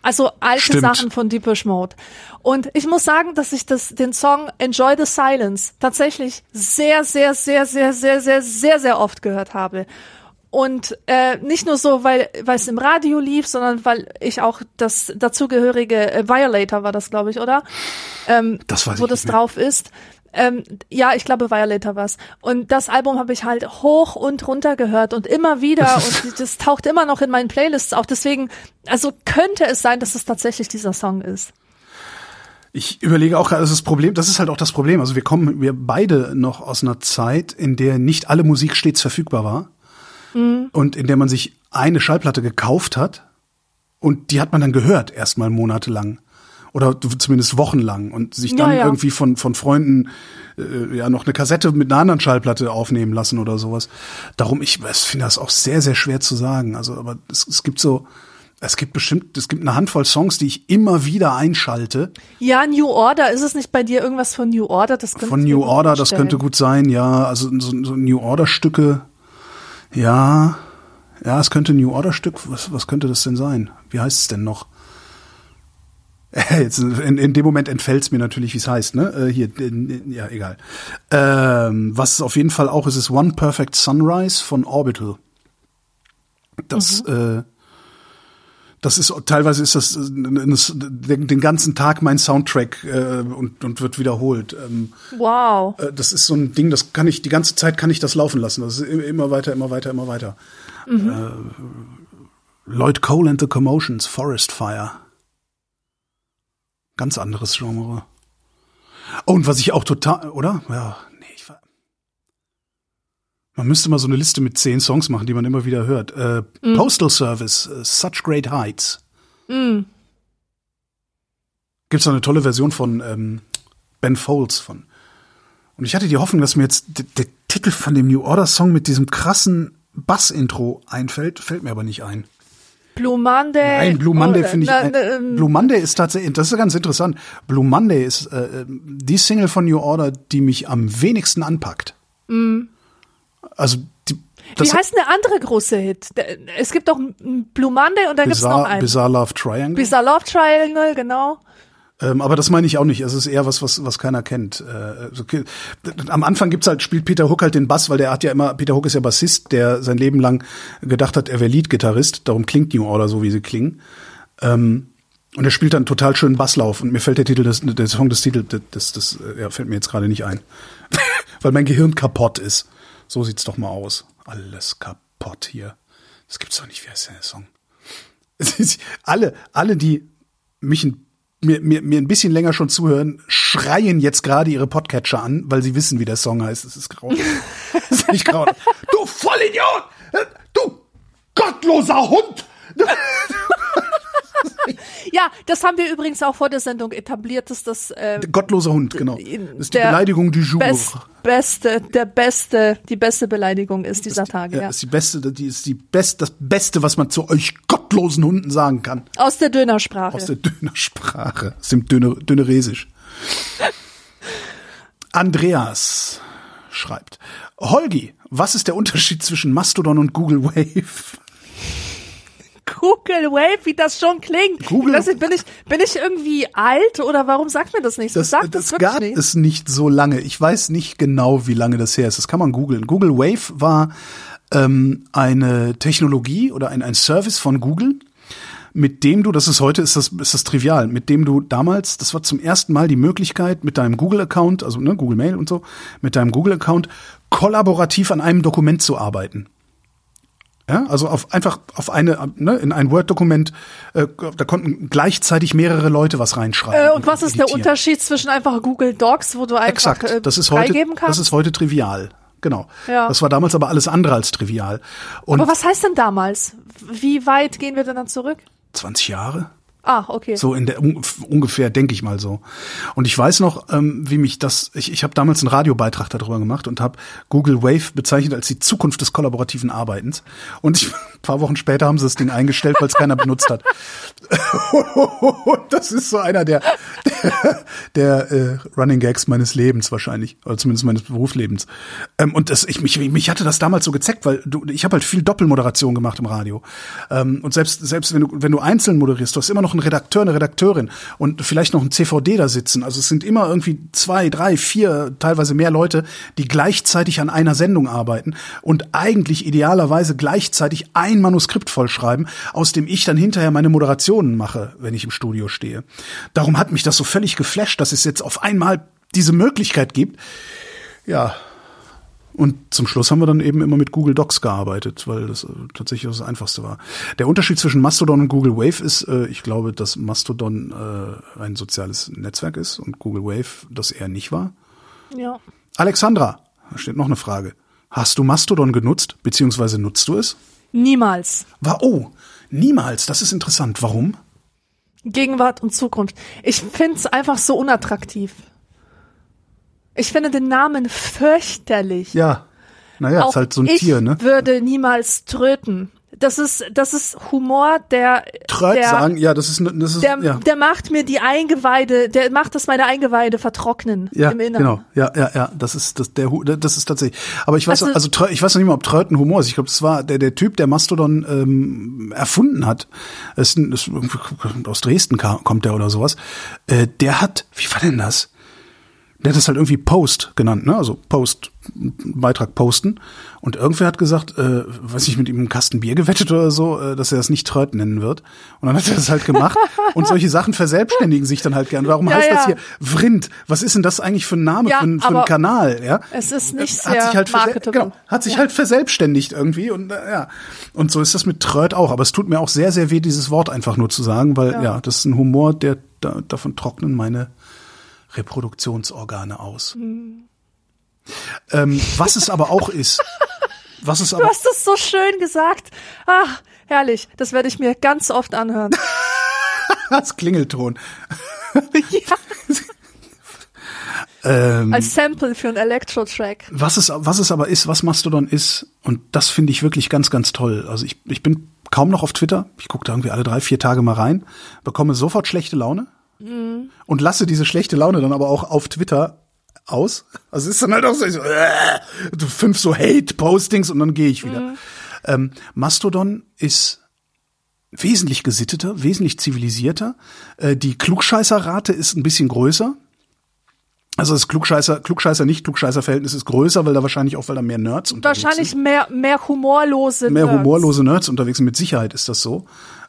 Also alte Stimmt. Sachen von Deepish Mode. Und ich muss sagen, dass ich das, den Song Enjoy the Silence tatsächlich sehr, sehr, sehr, sehr, sehr, sehr, sehr, sehr oft gehört habe. Und äh, nicht nur so, weil weil es im Radio lief, sondern weil ich auch das dazugehörige äh, Violator war das, glaube ich, oder? Ähm, das weiß wo das drauf ist. Ähm, ja, ich glaube Violator war's. Und das Album habe ich halt hoch und runter gehört und immer wieder <laughs> und das taucht immer noch in meinen Playlists auf. Deswegen, also könnte es sein, dass es tatsächlich dieser Song ist. Ich überlege auch gerade, das Problem, das ist halt auch das Problem. Also wir kommen, wir beide noch aus einer Zeit, in der nicht alle Musik stets verfügbar war mhm. und in der man sich eine Schallplatte gekauft hat und die hat man dann gehört erstmal monatelang oder zumindest wochenlang und sich dann ja, ja. irgendwie von von Freunden äh, ja noch eine Kassette mit einer anderen Schallplatte aufnehmen lassen oder sowas. Darum ich, ich finde das auch sehr sehr schwer zu sagen. Also aber es, es gibt so es gibt bestimmt, es gibt eine Handvoll Songs, die ich immer wieder einschalte. Ja, New Order, ist es nicht bei dir irgendwas von New Order? Das von New Order, das könnte gut sein, ja. Also so, so New Order Stücke, ja, ja, es könnte ein New Order Stück. Was, was könnte das denn sein? Wie heißt es denn noch? <laughs> Jetzt, in, in dem Moment entfällt es mir natürlich, wie es heißt, ne? Äh, hier, in, ja, egal. Ähm, was auf jeden Fall auch ist, ist One Perfect Sunrise von Orbital. Das mhm. äh, das ist teilweise ist das, das den, ganzen Tag mein Soundtrack äh, und, und wird wiederholt. Ähm, wow. Äh, das ist so ein Ding, das kann ich die ganze Zeit kann ich das laufen lassen. Das ist immer weiter, immer weiter, immer weiter. Mhm. Äh, Lloyd Cole and the Commotions, Forest Fire. Ganz anderes Genre. Oh, und was ich auch total, oder? Ja. Man müsste mal so eine Liste mit zehn Songs machen, die man immer wieder hört. Äh, Mm. Postal Service, äh, Such Great Heights. Mm. Gibt's noch eine tolle Version von ähm, Ben Folds von. Und ich hatte die Hoffnung, dass mir jetzt der Titel von dem New Order Song mit diesem krassen Bass-Intro einfällt, fällt mir aber nicht ein. Blue Monday. Nein, Blue Monday oder- finde ich. na, ein, na, ähm, Blue Monday ist tatsächlich, das ist ganz interessant. Blue Monday ist äh, äh, die Single von New Order, die mich am wenigsten anpackt. Also die, das. Wie heißt der andere große Hit? Es gibt doch einen Blue Monday und dann gibt's noch Bizarre, einen. Bizarre Love Triangle. Bizarre Love Triangle, genau. Ähm, aber das meine ich auch nicht. Es ist eher was, was, was keiner kennt. Äh, okay. Am Anfang gibt's halt, spielt Peter Hook halt den Bass, weil der hat ja immer, Peter Hook ist ja Bassist, der sein Leben lang gedacht hat, er wäre Lead-Gitarrist. Darum klingt New Order so, wie sie klingen. Ähm, und er spielt dann total schönen Basslauf. Und mir fällt der Titel des, der Song des Titels, das, das, das äh, ja, fällt mir jetzt gerade nicht ein. <laughs> weil mein Gehirn kaputt ist. So sieht's doch mal aus. Alles kaputt hier. Das gibt's doch nicht. Wie heißt der Song? Es <laughs> alle, alle, die mich ein, mir, mir, mir ein bisschen länger schon zuhören, schreien jetzt gerade ihre Podcatcher an, weil sie wissen, wie der Song heißt. Das ist grauenhaft. Das <laughs> ist nicht grauenhaft. Du Vollidiot! Du gottloser Hund! <laughs> Ja, das haben wir übrigens auch vor der Sendung etabliert, dass das äh, Gottloser Hund, genau. Das ist die Beleidigung du jour. best, beste, der beste, die beste Beleidigung ist dieser Tage. Ja, Ja. ist die beste, die ist die best, das Beste, was man zu euch gottlosen Hunden sagen kann. Aus der Dönersprache. Aus der Dönersprache, aus dem Döner, Döneresisch. Andreas schreibt, Holgi, was ist der Unterschied zwischen Mastodon und Google Wave? Google Wave, wie das schon klingt. Google- nicht, bin ich, bin ich irgendwie alt oder warum sagt mir das nicht? Das, sagt das wirklich gab nicht. es nicht so lange. Ich weiß nicht genau, wie lange das her ist. Das kann man googeln. Google Wave war ähm, eine Technologie oder ein, ein Service von Google, mit dem du, das ist heute, ist das, ist das trivial, mit dem du damals, das war zum ersten Mal die Möglichkeit, mit deinem Google-Account, also ne, Google Mail und so, mit deinem Google-Account kollaborativ an einem Dokument zu arbeiten. Ja, also auf einfach auf eine ne, in ein Word-Dokument, äh, da konnten gleichzeitig mehrere Leute was reinschreiben. Äh, und was ist der. Unterschied zwischen einfach Google Docs, wo du einfach Exakt. äh, Das ist heute, das ist heute trivial. Genau. Ja. Das war damals aber alles andere als trivial. Und Aber was heißt denn damals? Wie weit gehen wir denn dann zurück? 20 Jahre? Ah, okay. So in der un- ungefähr, denke ich mal so. Und ich weiß noch, ähm, wie mich das, ich, ich habe damals einen Radiobeitrag darüber gemacht und habe Google Wave bezeichnet als die Zukunft des kollaborativen Arbeitens. Und ich, <laughs> ein paar Wochen später haben sie das Ding eingestellt, weil es keiner benutzt hat. <laughs> Das ist so einer der, der, <laughs> der äh, Running Gags meines Lebens wahrscheinlich, oder zumindest meines Berufslebens. Ähm, und das, ich, mich, mich hatte das damals so gezeckt, weil du, ich habe halt viel Doppelmoderation gemacht im Radio. Ähm, und selbst, selbst wenn du, wenn du einzeln moderierst, du hast immer noch einen Redakteur, eine Redakteurin und vielleicht noch einen CVD da sitzen. Also es sind immer irgendwie zwei, drei, vier, teilweise mehr Leute, die gleichzeitig an einer Sendung arbeiten und eigentlich idealerweise gleichzeitig ein Manuskript vollschreiben, aus dem ich dann hinterher meine Moderationen mache, wenn ich im Studio stehe. Darum hat mich das so völlig geflasht, dass es jetzt auf einmal diese Möglichkeit gibt. Ja. Und zum Schluss haben wir dann eben immer mit Google Docs gearbeitet, weil das äh, tatsächlich das Einfachste war. Der Unterschied zwischen Mastodon und Google Wave ist, äh, ich glaube, dass Mastodon äh, ein soziales Netzwerk ist und Google Wave das eher nicht war. Ja. Alexandra, da steht noch eine Frage. Hast du Mastodon genutzt, beziehungsweise nutzt du es? Niemals. War, oh, niemals, das ist interessant. Warum? Gegenwart und Zukunft. Ich find's einfach so unattraktiv. Ich finde den Namen fürchterlich. Ja, naja, ist halt so ein ich Tier, ne? würde niemals tröten. Das ist, das ist Humor, der, Tröd der, sagen, ja, das ist, das ist, der, ja. der macht mir die Eingeweide, der macht, dass meine Eingeweide vertrocknen Ja, im Inneren. genau. Ja, ja, ja. Das ist das der das ist tatsächlich. Aber ich weiß, Also- noch, also ich weiß noch nicht mal, ob Tröten Humor ist. Ich glaube, das war der der Typ, der Mastodon ähm, erfunden hat. Ist, ist irgendwie- aus Dresden kam, kommt der oder sowas. Äh, der hat, wie war denn das? Der hat das halt irgendwie Post genannt, ne? Also Post, Beitrag posten. Und irgendwer hat gesagt, äh, weiß ich, mit ihm einen Kasten Bier gewettet oder so, äh, dass er das nicht Tröt nennen wird. Und dann hat er das halt gemacht. <laughs> und solche Sachen verselbstständigen sich dann halt gern. Warum Ja, heißt das ja. hier Vrind? Was ist denn das eigentlich für ein Name Ja, für, einen- für einen Kanal? Ja? es ist nicht hat sehr sich halt marketable. genau, hat sich halt verselbstständigt irgendwie und äh, ja. Und so ist das mit Tröd auch. Aber es tut mir auch sehr, sehr weh, dieses Wort einfach nur zu sagen, weil ja, Ja. das ist ein Humor, der da, davon trocknen meine Reproduktionsorgane aus. Hm. Ähm, was es aber auch ist, Was Du aber, hast es so schön gesagt. Ach, herrlich. Das werde ich mir ganz oft anhören. <laughs> das Klingelton. ja, <laughs> Ähm, als Sample für einen Electro-Track. was es, was es aber ist, was Mastodon ist, und das finde ich wirklich ganz, ganz toll. Also ich, ich bin kaum noch auf Twitter. Ich gucke da irgendwie alle drei, vier Tage mal rein, bekomme sofort schlechte Laune und lasse diese schlechte Laune dann aber auch auf Twitter aus. Also es ist dann halt auch so, äh, so fünf so Hate-Postings und dann gehe ich wieder. Ähm, Mastodon ist wesentlich gesitteter, wesentlich zivilisierter. Äh, die Klugscheißerrate ist ein bisschen größer. Also das Klugscheißer, Klugscheißer nicht Klugscheißer Verhältnis ist größer, weil da wahrscheinlich auch weil da mehr Nerds unterwegs Wahrscheinlich sind. mehr, mehr humorlose mehr Nerds. humorlose Nerds unterwegs sind. Mit Sicherheit ist das so.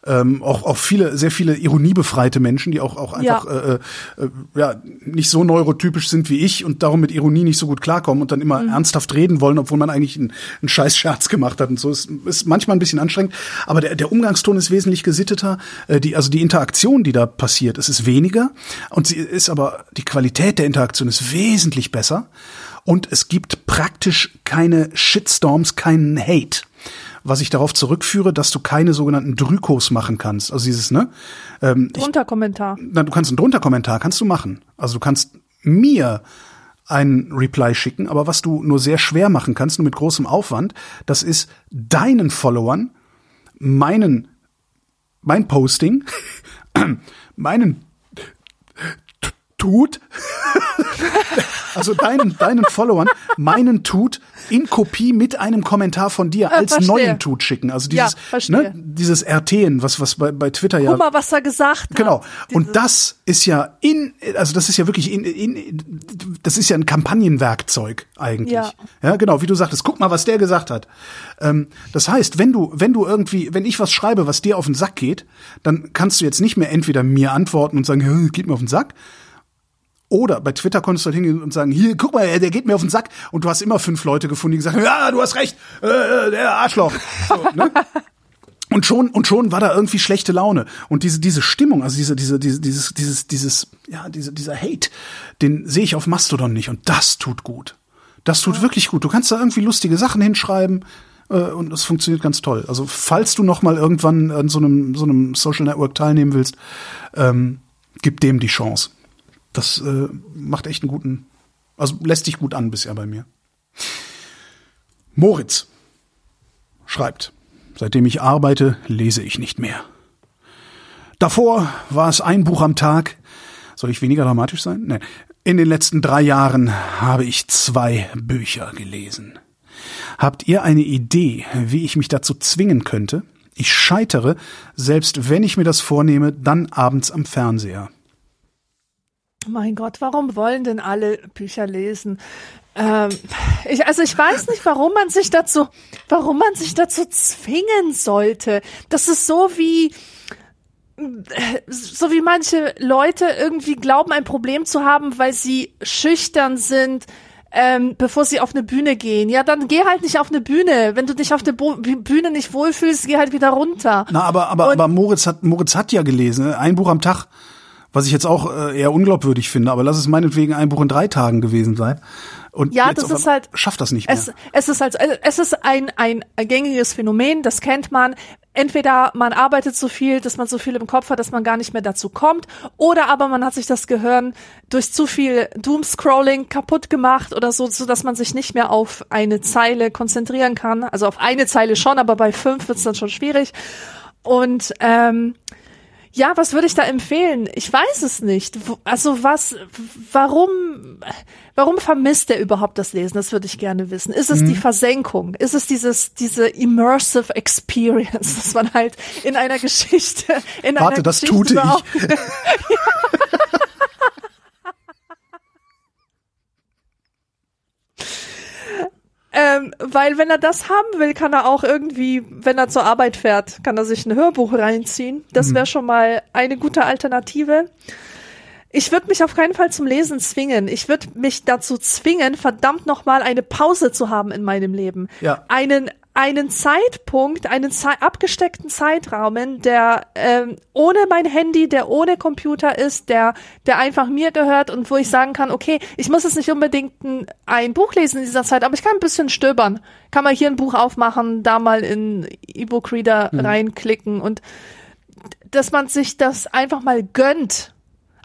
Ähm, auch auch viele sehr viele ironiebefreite Menschen, die auch auch einfach Ja. äh, äh, ja nicht so neurotypisch sind wie ich und darum mit Ironie nicht so gut klarkommen und dann immer Mhm. ernsthaft reden wollen, obwohl man eigentlich einen, einen scheiß Scherz gemacht hat und so ist, ist manchmal ein bisschen anstrengend, aber der, der Umgangston ist wesentlich gesitteter, äh, die also die Interaktion, die da passiert, es ist weniger und sie ist aber die Qualität der Interaktion ist wesentlich besser und es gibt praktisch keine Shitstorms, keinen Hate was ich darauf zurückführe, dass du keine sogenannten Drykos machen kannst. Also dieses, ne? Ähm, ich, Drunter Kommentar. na, du kannst einen drunter-Kommentar, kannst du machen. Also du kannst mir einen Reply schicken, aber was du nur sehr schwer machen kannst, nur mit großem Aufwand, das ist deinen Followern meinen, mein Posting, <clears throat> meinen Tut, <laughs> also deinen, deinen Followern meinen Tut in Kopie mit einem Kommentar von dir Äh, als verstehe. neuen Tut schicken. Also dieses, Ja, ne, dieses RTen, was, was bei, bei Twitter ja Guck mal, was er gesagt hat. Genau. Und das ist ja in, also das ist ja wirklich in, in, das ist ja ein Kampagnenwerkzeug eigentlich. Ja. ja, genau, wie du sagtest. Guck mal, was der gesagt hat. Ähm, das heißt, wenn du, wenn du irgendwie, wenn ich was schreibe, was dir auf den Sack geht, dann kannst du jetzt nicht mehr entweder mir antworten und sagen, "Hä, geht mir auf den Sack. Oder bei Twitter konntest du halt hingehen und sagen, hier, guck mal, der geht mir auf den Sack. Und du hast immer fünf Leute gefunden, die gesagt haben, ja, du hast recht, äh, der Arschloch. <laughs> So, ne? Und schon, und schon war da irgendwie schlechte Laune. Und diese, diese Stimmung, also diese, diese, diese, dieses, dieses, dieses, ja, diese, dieser Hate, den sehe ich auf Mastodon nicht. Und das tut gut. Das tut wirklich gut. Du kannst da irgendwie lustige Sachen hinschreiben, äh, und es funktioniert ganz toll. Also, falls du noch mal irgendwann an so einem, so einem Social Network teilnehmen willst, ähm, gib dem die Chance. Das äh, macht echt einen guten, also lässt sich gut an bisher bei mir. Moritz schreibt, seitdem ich arbeite, lese ich nicht mehr. Davor war es ein Buch am Tag. Soll ich weniger dramatisch sein? Nein. In den letzten drei Jahren habe ich zwei Bücher gelesen. Habt ihr eine Idee, wie ich mich dazu zwingen könnte? Ich scheitere, selbst wenn ich mir das vornehme, dann abends am Fernseher. Mein Gott, warum wollen denn alle Bücher lesen? Ähm, ich, also ich weiß nicht, warum man sich dazu, warum man sich dazu zwingen sollte. Das ist so wie, so wie manche Leute irgendwie glauben, ein Problem zu haben, weil sie schüchtern sind, ähm, bevor sie auf eine Bühne gehen. Ja, dann geh halt nicht auf eine Bühne. Wenn du dich auf der Bo Bühne nicht wohlfühlst, geh halt wieder runter. Na, aber, aber, Und- aber Moritz hat, Moritz hat ja gelesen, ein Buch am Tag, was ich jetzt auch äh, eher unglaubwürdig finde, aber lass es meinetwegen ein Buch in drei Tagen gewesen sein. Und Ja, das ist halt- Schafft das nicht mehr. Es, es ist halt, es ist ein, ein gängiges Phänomen, das kennt man. Entweder man arbeitet so viel, dass man so viel im Kopf hat, dass man gar nicht mehr dazu kommt, oder aber man hat sich das Gehirn durch zu viel Doomscrolling kaputt gemacht oder so, so dass man sich nicht mehr auf eine Zeile konzentrieren kann. Also auf eine Zeile schon, aber bei fünf wird's dann schon schwierig. Und ähm, ja, was würde ich da empfehlen? Ich weiß es nicht. Also was, warum, warum vermisst er überhaupt das Lesen? Das würde ich gerne wissen. Ist es Mhm. die Versenkung? Ist es dieses, diese immersive experience, <laughs> dass man halt in einer Geschichte, in Warte, einer das Geschichte tute ich. auf- <laughs> Ähm, weil wenn er das haben will, kann er auch irgendwie, wenn er zur Arbeit fährt, kann er sich ein Hörbuch reinziehen. Das wäre schon mal eine gute Alternative. Ich würde mich auf keinen Fall zum Lesen zwingen. Ich würde mich dazu zwingen, verdammt nochmal eine Pause zu haben in meinem Leben. Ja. Einen, einen Zeitpunkt, einen Ze abgesteckten Zeitrahmen, der ähm, ohne mein Handy, der ohne Computer ist, der, der einfach mir gehört und wo ich sagen kann, okay, ich muss jetzt nicht unbedingt ein, ein Buch lesen in dieser Zeit, aber ich kann ein bisschen stöbern. Kann mal hier ein Buch aufmachen, da mal in E-Book Reader mhm. reinklicken und dass man sich das einfach mal gönnt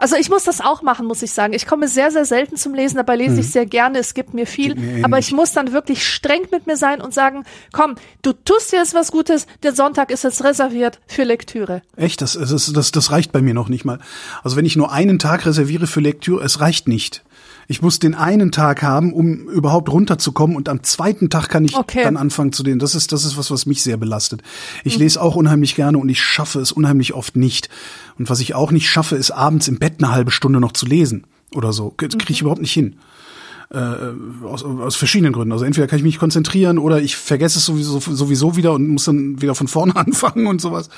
also ich muss das auch machen, muss ich sagen. Ich komme sehr, sehr selten zum Lesen, dabei lese mhm. ich sehr gerne, es gibt mir viel. Mir aber ich muss dann wirklich streng mit mir sein und sagen, komm, du tust jetzt was Gutes, der Sonntag ist jetzt reserviert für Lektüre. Echt, das, das, das, das reicht bei mir noch nicht mal. Also wenn ich nur einen Tag reserviere für Lektüre, es reicht nicht. Ich muss den einen Tag haben, um überhaupt runterzukommen und am zweiten Tag kann ich okay. dann anfangen zu lesen. Das ist, das ist was, was mich sehr belastet. Ich mhm. lese auch unheimlich gerne und ich schaffe es unheimlich oft nicht. Und was ich auch nicht schaffe, ist abends im Bett eine halbe Stunde noch zu lesen oder so. Kriege ich mhm. überhaupt nicht hin. Äh, aus, aus verschiedenen Gründen. Also entweder kann ich mich konzentrieren oder ich vergesse es sowieso, sowieso wieder und muss dann wieder von vorne <laughs> anfangen und sowas.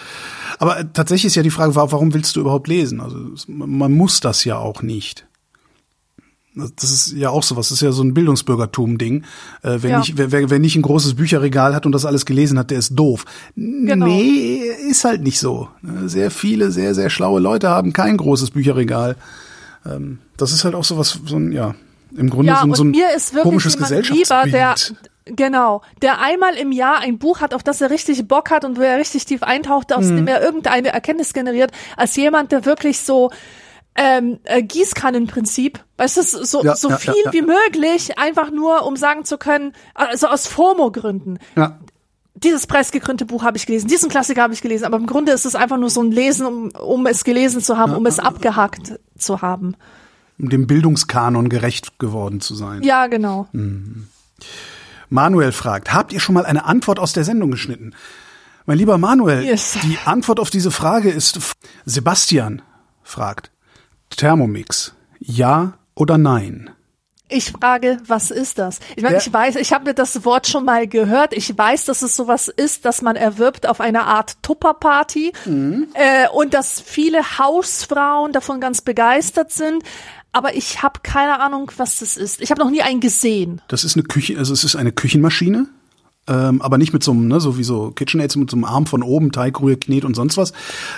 Aber äh, tatsächlich ist ja die Frage, warum willst du überhaupt lesen? Also man muss das ja auch nicht. Das ist ja auch sowas, das ist ja so ein Bildungsbürgertum-Ding. Äh, wer, ja. nicht, wer, wer, wer nicht ein großes Bücherregal hat und das alles gelesen hat, der ist doof. Genau. Nee, ist halt nicht so. Sehr viele, sehr, sehr schlaue Leute haben kein großes Bücherregal. Ähm, das ist halt auch sowas, so ein, ja, im Grunde ja, so, so ein mir ist komisches Gesellschaftsbild. Lieber, der, Genau, der einmal im Jahr ein Buch hat, auf das er richtig Bock hat und wo er richtig tief eintaucht, aus mhm. dem er irgendeine Erkenntnis generiert, als jemand, der wirklich so ähm, äh, Gießkannenprinzip, weißt du, so, ja, so ja, viel ja, wie möglich, einfach nur, um sagen zu können, also aus FOMO-Gründen. Ja. Dieses preisgekrönte Buch habe ich gelesen, diesen Klassiker habe ich gelesen, aber im Grunde ist es einfach nur so ein Lesen, um, um es gelesen zu haben, um es abgehakt zu haben. Um dem Bildungskanon gerecht geworden zu sein. Ja, genau. Mhm. Manuel fragt, habt ihr schon mal eine Antwort aus der Sendung geschnitten? Mein lieber Manuel, yes. die Antwort auf diese Frage ist Sebastian fragt, Thermomix. Ja oder nein? Ich frage, was ist das? Ich meine, ja. ich weiß, ich habe mir das Wort schon mal gehört. Ich weiß, dass es sowas ist, dass man erwirbt auf einer Art Tupperparty mhm. äh, und dass viele Hausfrauen davon ganz begeistert sind. Aber ich habe keine Ahnung, was das ist. Ich habe noch nie einen gesehen. Das ist eine Küche, also es ist eine Küchenmaschine ähm, aber nicht mit so einem, ne, so wie so KitchenAids mit so einem Arm von oben, Teigrühe, Knet und sonst was.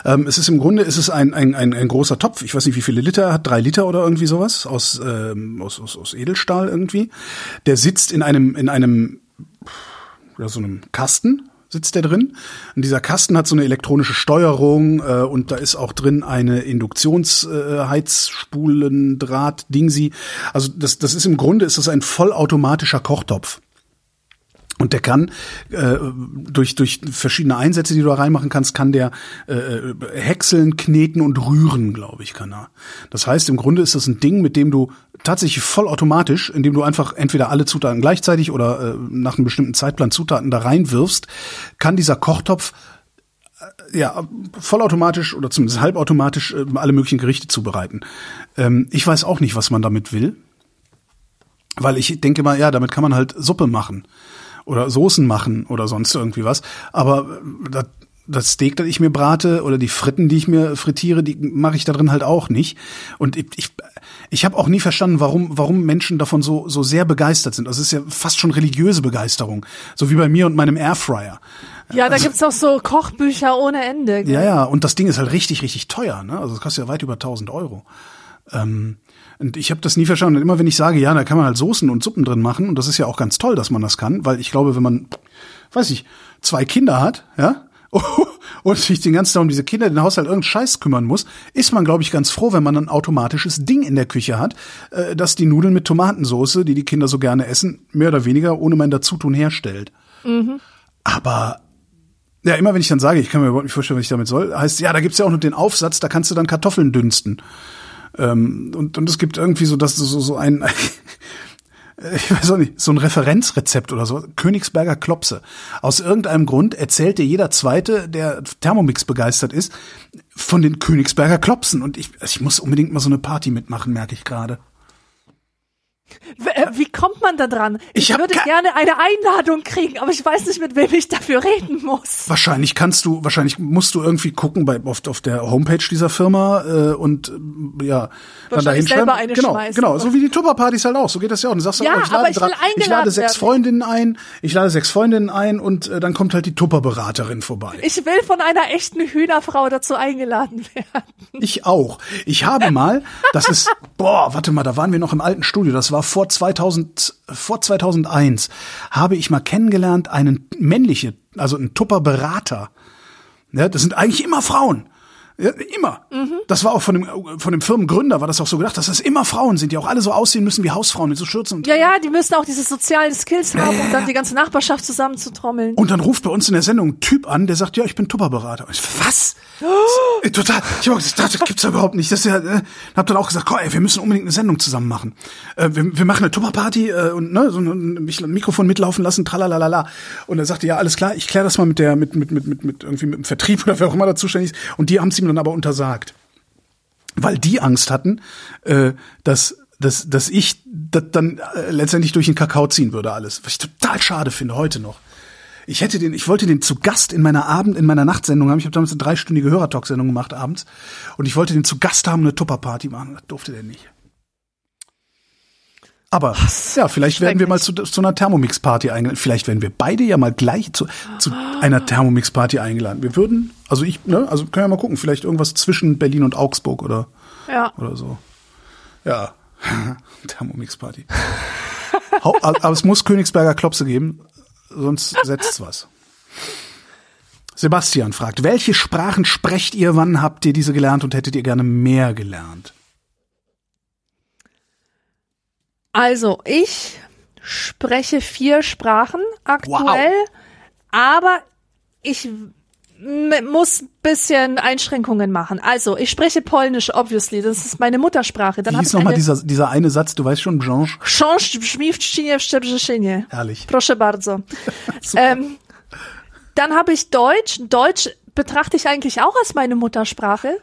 Ähm, es ist im Grunde, es ist ein, ein, ein, ein großer Topf, ich weiß nicht, wie viele Liter er hat, drei Liter oder irgendwie sowas, aus, ähm, aus, aus, aus Edelstahl irgendwie. Der sitzt in einem, in einem, ja, so einem Kasten, sitzt der drin. Und dieser Kasten hat so eine elektronische Steuerung äh, und da ist auch drin eine Induktionsheizspulendraht, äh, Dingsi. Also das, das ist im Grunde ist das ein vollautomatischer Kochtopf. Und der kann äh, durch durch verschiedene Einsätze, die du da reinmachen kannst, kann der äh, häckseln, kneten und rühren, glaube ich, kann er. Das heißt, im Grunde ist das ein Ding, mit dem du tatsächlich vollautomatisch, indem du einfach entweder alle Zutaten gleichzeitig oder äh, nach einem bestimmten Zeitplan Zutaten da reinwirfst, kann dieser Kochtopf äh, ja vollautomatisch oder zumindest halbautomatisch äh, alle möglichen Gerichte zubereiten. Ähm, ich weiß auch nicht, was man damit will, weil ich denke mal, ja, damit kann man halt Suppe machen oder Soßen machen oder sonst irgendwie was. Aber das, das Steak, das ich mir brate oder die Fritten, die ich mir frittiere, die mache ich da drin halt auch nicht. Und ich, ich, ich habe auch nie verstanden, warum, warum Menschen davon so, so sehr begeistert sind. Also es ist ja fast schon religiöse Begeisterung. So wie bei mir und meinem Airfryer. Ja, da also, gibt's auch so Kochbücher ohne Ende. Gell? Ja, ja, und das Ding ist halt richtig, richtig teuer. Ne? Also es kostet ja weit über 1000 Euro. Ähm, und ich habe das nie verstanden. Und immer wenn ich sage, ja, da kann man halt Soßen und Suppen drin machen, und das ist ja auch ganz toll, dass man das kann, weil ich glaube, wenn man, weiß ich, zwei Kinder hat, ja, <laughs> und sich den ganzen Tag um diese Kinder, den Haushalt irgendeinen Scheiß kümmern muss, ist man, glaube ich, ganz froh, wenn man ein automatisches Ding in der Küche hat, äh, das die Nudeln mit Tomatensoße, die die Kinder so gerne essen, mehr oder weniger ohne mein Dazutun herstellt. Mhm. Aber ja, immer wenn ich dann sage, ich kann mir überhaupt nicht vorstellen, was ich damit soll, heißt ja, da gibt's ja auch noch den Aufsatz, da kannst du dann Kartoffeln dünsten. Ähm, und, und es gibt irgendwie so, dass so, so ein, <laughs> ich weiß auch nicht, so ein Referenzrezept oder so, Königsberger Klopse. Aus irgendeinem Grund erzählt dir jeder Zweite, der Thermomix begeistert ist, von den Königsberger Klopsen. Und ich, also ich muss unbedingt mal so eine Party mitmachen, merke ich gerade. Äh, Wie kommt man da dran? Ich, Ich würde gerne eine Einladung kriegen, aber ich weiß nicht, mit wem ich dafür reden muss. Wahrscheinlich kannst du, wahrscheinlich musst du irgendwie gucken bei auf, auf der Homepage dieser Firma äh, und äh, ja, dann dahin selber eine genau, schmeißen. genau, so wie die Tupperpartys halt auch. So geht das ja auch. Du sagst, Ja, oh, ich lade, ich will drei- ich lade sechs werden. Freundinnen ein, ich lade sechs Freundinnen ein und äh, dann kommt halt die Tupperberaterin vorbei. Ich will von einer echten Hühnerfrau dazu eingeladen werden. Ich auch. Ich habe mal, das ist, <laughs> boah, warte mal, da waren wir noch im alten Studio, das war vor 2000, vor 2001, habe ich mal kennengelernt einen männliche, also einen Tupper-Berater. Ja, das sind eigentlich immer Frauen. Ja, immer. Das war auch von dem, von dem Firmengründer, war das auch so gedacht, dass das immer Frauen sind, die auch alle so aussehen müssen wie Hausfrauen mit so Schürzen und Ja, ja, die müssen auch diese sozialen Skills haben, um dann die ganze Nachbarschaft zusammenzutrommeln. Und dann ruft bei uns in der Sendung ein Typ an, der sagt, ja, ich bin Tupperberater. Ich was? Äh, Total. Ich habe gesagt, das gibt's ja überhaupt nicht. Das ist ja, äh, hab dann auch gesagt, komm, ey, wir müssen unbedingt eine Sendung zusammen machen. Äh, wir, wir machen eine Tupperparty äh, und ne, so ein, Mikrofon mitlaufen lassen, tralalala. Und er sagte, ja, alles klar, ich kläre das mal mit der, mit, mit, mit, mit, mit irgendwie mit dem Vertrieb oder wer auch immer da zuständig ist. Und die haben es ihm dann aber untersagt. Weil die Angst hatten, äh, dass dass, dass ich das dann äh, letztendlich durch den Kakao ziehen würde alles. Was ich total schade finde, heute noch. Ich hätte den, ich wollte den zu Gast in meiner Abend, in meiner Nachtsendung haben. Ich habe damals eine dreistündige Hörertalk-Sendung gemacht abends. Und ich wollte den zu Gast haben, eine Tupperparty machen. Das durfte der nicht. Aber ja, vielleicht werden wir mal zu, zu einer Thermomix-Party eingeladen. Vielleicht werden wir beide ja mal gleich zu, zu einer Thermomix-Party eingeladen. Wir würden, also ich, ne, also können wir mal gucken, vielleicht irgendwas zwischen Berlin und Augsburg oder, Ja. oder so. Ja, <laughs> Thermomix-Party. Aber es muss Königsberger Klopse geben, sonst setzt's was. Sebastian fragt, welche Sprachen sprecht ihr, wann habt ihr diese gelernt und hättet ihr gerne mehr gelernt? Also, ich spreche vier Sprachen aktuell, aber ich muss ein bisschen Einschränkungen machen. Also, ich spreche Polnisch, obviously, das ist meine Muttersprache. Dann Wie hieß nochmal dieser, dieser eine Satz, du weißt schon, Szczebrzeszynie. Herrlich. Proszę bardzo. <laughs> ähm, dann habe ich Deutsch. Deutsch betrachte ich eigentlich auch als meine Muttersprache.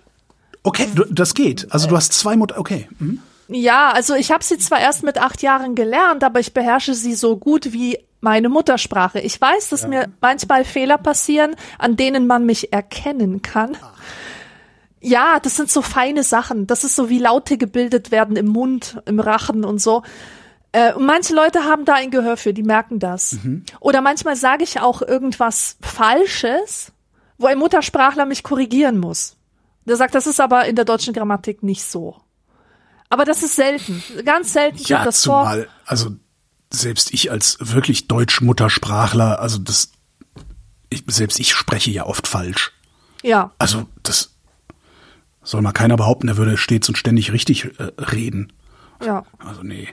Okay, das geht. Also du hast zwei Mutter, okay. Mhm. Ja, also ich habe sie zwar erst mit acht Jahren gelernt, aber ich beherrsche sie so gut wie meine Muttersprache. Ich weiß, dass mir manchmal Fehler passieren, an denen man mich erkennen kann. Ja, das sind so feine Sachen. Das ist so wie Laute gebildet werden im Mund, im Rachen und so. Äh, und manche Leute haben da ein Gehör für, die merken das. Oder manchmal sage ich auch irgendwas Falsches, wo ein Muttersprachler mich korrigieren muss. Der sagt, das ist aber in der deutschen Grammatik nicht so. Aber das ist selten. Ganz selten kommt Ja, das vor. zumal, also selbst ich als wirklich Deutsch-Muttersprachler, also das, ich, selbst ich spreche ja oft falsch. Ja. Also das soll mal keiner behaupten, er würde stets und ständig richtig äh, reden. Ja. Also nee.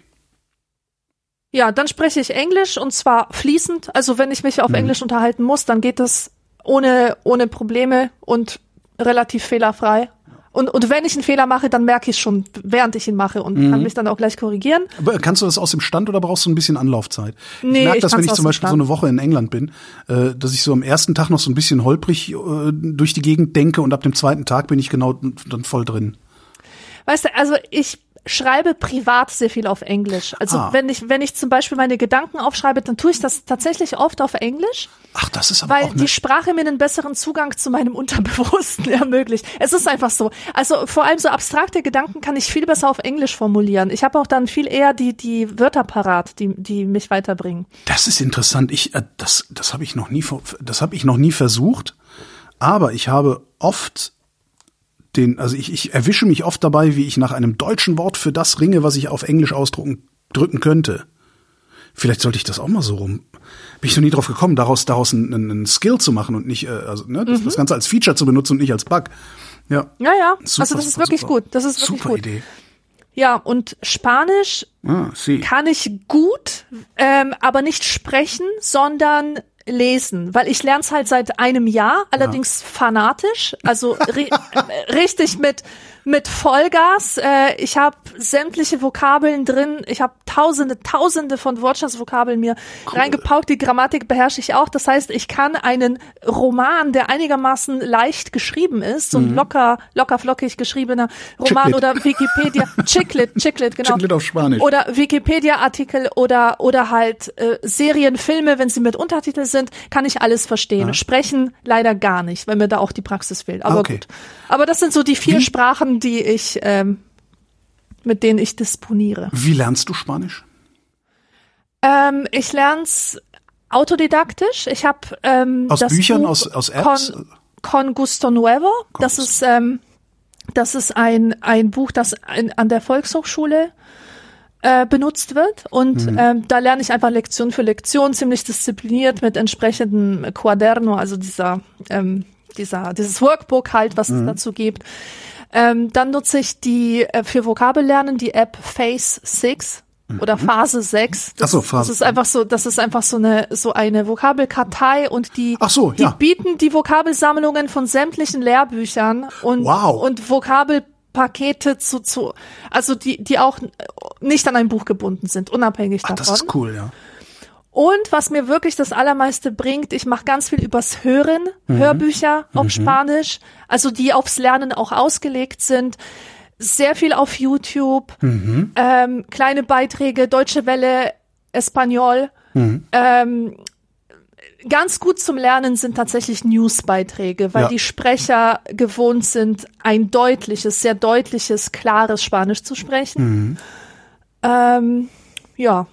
Ja, dann spreche ich Englisch und zwar fließend. Also wenn ich mich auf Englisch unterhalten muss, dann geht das ohne, ohne Probleme und relativ fehlerfrei. Und, und wenn ich einen Fehler mache, dann merke ich es schon, während ich ihn mache und Mhm. kann mich dann auch gleich korrigieren. Aber kannst du das aus dem Stand oder brauchst du ein bisschen Anlaufzeit? Nee, ich merke das, wenn ich zum Beispiel so eine Woche in England bin, äh, dass ich so am ersten Tag noch so ein bisschen holprig äh, durch die Gegend denke und ab dem zweiten Tag bin ich genau dann voll drin. Weißt du, also ich schreibe privat sehr viel auf Englisch. Also Ah. wenn ich, wenn ich zum Beispiel meine Gedanken aufschreibe, dann tue ich das tatsächlich oft auf Englisch. Ach, das ist aber Weil auch die Sprache mir einen besseren Zugang zu meinem Unterbewussten <laughs> ermöglicht. Es ist einfach so. Also vor allem so abstrakte Gedanken kann ich viel besser auf Englisch formulieren. Ich habe auch dann viel eher die, die Wörter parat, die, die mich weiterbringen. Das ist interessant. Ich, äh, das, das habe ich noch nie, das habe ich noch nie versucht. Aber ich habe oft den, also ich, ich erwische mich oft dabei, wie ich nach einem deutschen Wort für das ringe, was ich auf Englisch ausdrucken drücken könnte. Vielleicht sollte ich das auch mal so rum. Bin ich noch nie drauf gekommen, daraus daraus einen, einen Skill zu machen und nicht, äh, also ne, das, das Ganze als Feature zu benutzen und nicht als Bug. Ja. Ja, ja. Super, also das ist super, wirklich super. gut. Das ist wirklich Super gut. Idee. Ja, und Spanisch Ah, kann ich gut, ähm, aber nicht sprechen, sondern lesen, weil ich lerne es halt seit einem Jahr, allerdings fanatisch, also ri <laughs> richtig mit mit Vollgas. Äh, ich habe sämtliche Vokabeln drin. Ich habe tausende, tausende von Wortschatzvokabeln mir cool. reingepaukt. Die Grammatik beherrsche ich auch. Das heißt, ich kann einen Roman, der einigermaßen leicht geschrieben ist, so ein mhm. locker, locker flockig geschriebener Roman Chicklit. oder Wikipedia, <laughs> Chicklit, Chicklit, genau. Chicklit auf Spanisch. Oder Wikipedia-Artikel oder, oder halt äh, Serien, Filme, wenn sie mit Untertitel sind, kann ich alles verstehen. Ja. Sprechen leider gar nicht, weil mir da auch die Praxis fehlt. Aber okay. gut. Aber das sind so die vier Wie? Sprachen, die ich, ähm, mit denen ich disponiere. Wie lernst du Spanisch? Ähm, ich lern's autodidaktisch. Ich habe ähm, aus das Büchern, Buch aus, aus Apps. Con, Con Gusto Nuevo. Con das ist ähm, das ist ein ein Buch, das in, an der Volkshochschule äh, benutzt wird und mhm. ähm, da lerne ich einfach Lektion für Lektion ziemlich diszipliniert mit entsprechendem Quaderno, also dieser ähm, dieser dieses Workbook halt, was mhm. es dazu gibt. Ähm, dann nutze ich die äh, für Vokabellernen die App Face 6 oder mhm. Phase 6. Das, Ach so, Phase. Das ist einfach so, das ist einfach so eine so eine Vokabelkartei und die Ach so, die ja. bieten die Vokabelsammlungen von sämtlichen Lehrbüchern und wow. und Vokabelpakete zu zu also die die auch nicht an ein Buch gebunden sind, unabhängig Ach, davon. Das ist cool, ja. Und was mir wirklich das Allermeiste bringt, ich mache ganz viel übers Hören, mhm. Hörbücher auf mhm. Spanisch, also die aufs Lernen auch ausgelegt sind. Sehr viel auf YouTube, mhm. ähm, kleine Beiträge, Deutsche Welle, Espanol. Mhm. Ähm, ganz gut zum Lernen sind tatsächlich Newsbeiträge, weil ja. die Sprecher gewohnt sind, ein deutliches, sehr deutliches, klares Spanisch zu sprechen. Mhm. Ähm, ja,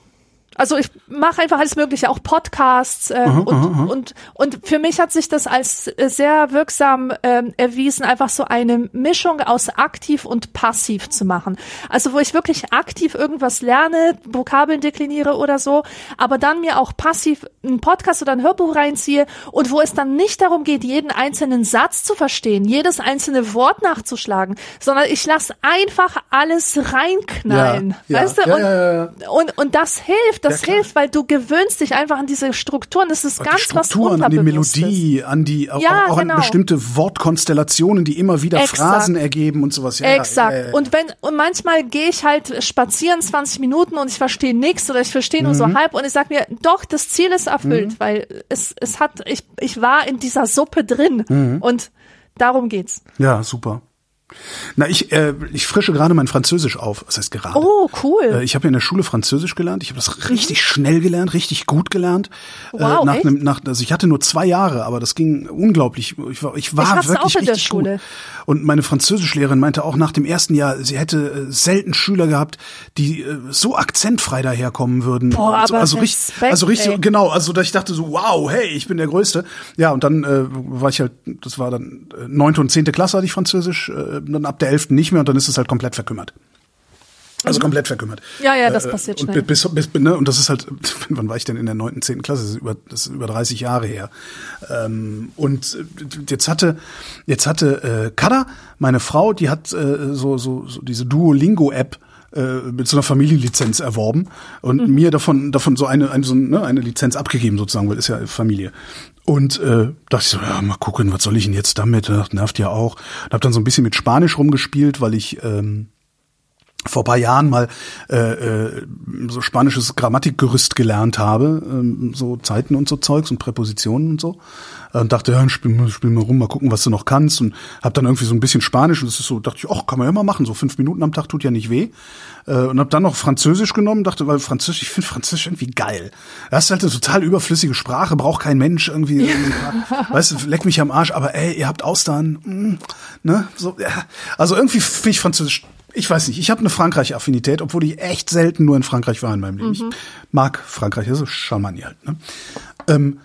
also ich mache einfach alles Mögliche, auch Podcasts äh, aha, und, aha. und und für mich hat sich das als äh, sehr wirksam äh, erwiesen, einfach so eine Mischung aus aktiv und passiv zu machen. Also wo ich wirklich aktiv irgendwas lerne, Vokabeln dekliniere oder so, aber dann mir auch passiv einen Podcast oder ein Hörbuch reinziehe und wo es dann nicht darum geht, jeden einzelnen Satz zu verstehen, jedes einzelne Wort nachzuschlagen, sondern ich lasse einfach alles reinknallen, ja, weißt ja, du? Ja, und, und und das hilft das ja, hilft, weil du gewöhnst dich einfach an diese Strukturen. Das ist ganz was Strukturen, an die Melodie, an die auch, ja, auch genau. an bestimmte Wortkonstellationen, die immer wieder Exakt. Phrasen ergeben und sowas. Ja, Exakt. Äh, und wenn und manchmal gehe ich halt spazieren 20 Minuten und ich verstehe nichts oder ich verstehe nur mhm. so halb und ich sag mir, doch, das Ziel ist erfüllt, mhm. weil es es hat ich ich war in dieser Suppe drin mhm. und darum geht's. Ja, super. Na, ich, äh, ich frische gerade mein Französisch auf. Was heißt gerade? Oh, cool. Äh, ich habe ja in der Schule Französisch gelernt. Ich habe das richtig schnell gelernt, richtig gut gelernt. Äh, wow, äh, nach echt? einem, nach, also ich hatte nur zwei Jahre, aber das ging unglaublich. Ich war, ich war ich wirklich auch in richtig der Schule. gut. Und meine Französischlehrerin meinte auch nach dem ersten Jahr, sie hätte äh, selten Schüler gehabt, die äh, so akzentfrei daherkommen würden. Boah, aber so, also richtig, Respekt, also richtig, ey. genau. Also dass ich dachte so, wow, hey, ich bin der Größte. Ja, und dann äh, war ich halt, das war dann äh, neunte und zehnte Klasse hatte ich Französisch, äh, dann ab der elften nicht mehr und dann ist es halt komplett verkümmert. Also komplett verkümmert. Ja, ja, das Äh, passiert und schnell. Bis, bis, ne, und das ist halt, <laughs> wann war ich denn in der neunten, zehnten Klasse? Das ist über, das ist über 30 Jahre her. Ähm, und äh, jetzt hatte, jetzt hatte äh, Kada, meine Frau, die hat äh, so, so, so diese Duolingo-App äh, mit so einer Familienlizenz erworben und mir davon davon so eine eine, so ne, eine Lizenz abgegeben sozusagen, weil ist ja Familie. Und äh, dachte ich so, ja, mal gucken, was soll ich denn jetzt damit? Das nervt ja auch. Und habe dann so ein bisschen mit Spanisch rumgespielt, weil ich ähm, vor paar Jahren mal äh, äh, so spanisches Grammatikgerüst gelernt habe, ähm, so Zeiten und so Zeugs und Präpositionen und so. Und dachte, ja, spiel, mal- spiel mal rum, mal gucken, was du noch kannst. Und habe dann irgendwie so ein bisschen Spanisch und das ist so, dachte ich, ach, kann man ja mal machen, so fünf Minuten am Tag tut ja nicht weh. Äh, Und habe dann noch Französisch genommen, dachte, weil Französisch, ich finde Französisch irgendwie geil. Das ist halt eine total überflüssige Sprache, braucht kein Mensch irgendwie. irgendwie <laughs> weißt du, leck mich am Arsch, aber ey, ihr habt Austern, mm, ne? So, ja. Also irgendwie finde ich Französisch ich weiß nicht, ich habe eine Frankreich-Affinität, obwohl ich echt selten nur in Frankreich war in meinem Leben. Ich mag Frankreich, also Charmani halt. Ne? Ähm,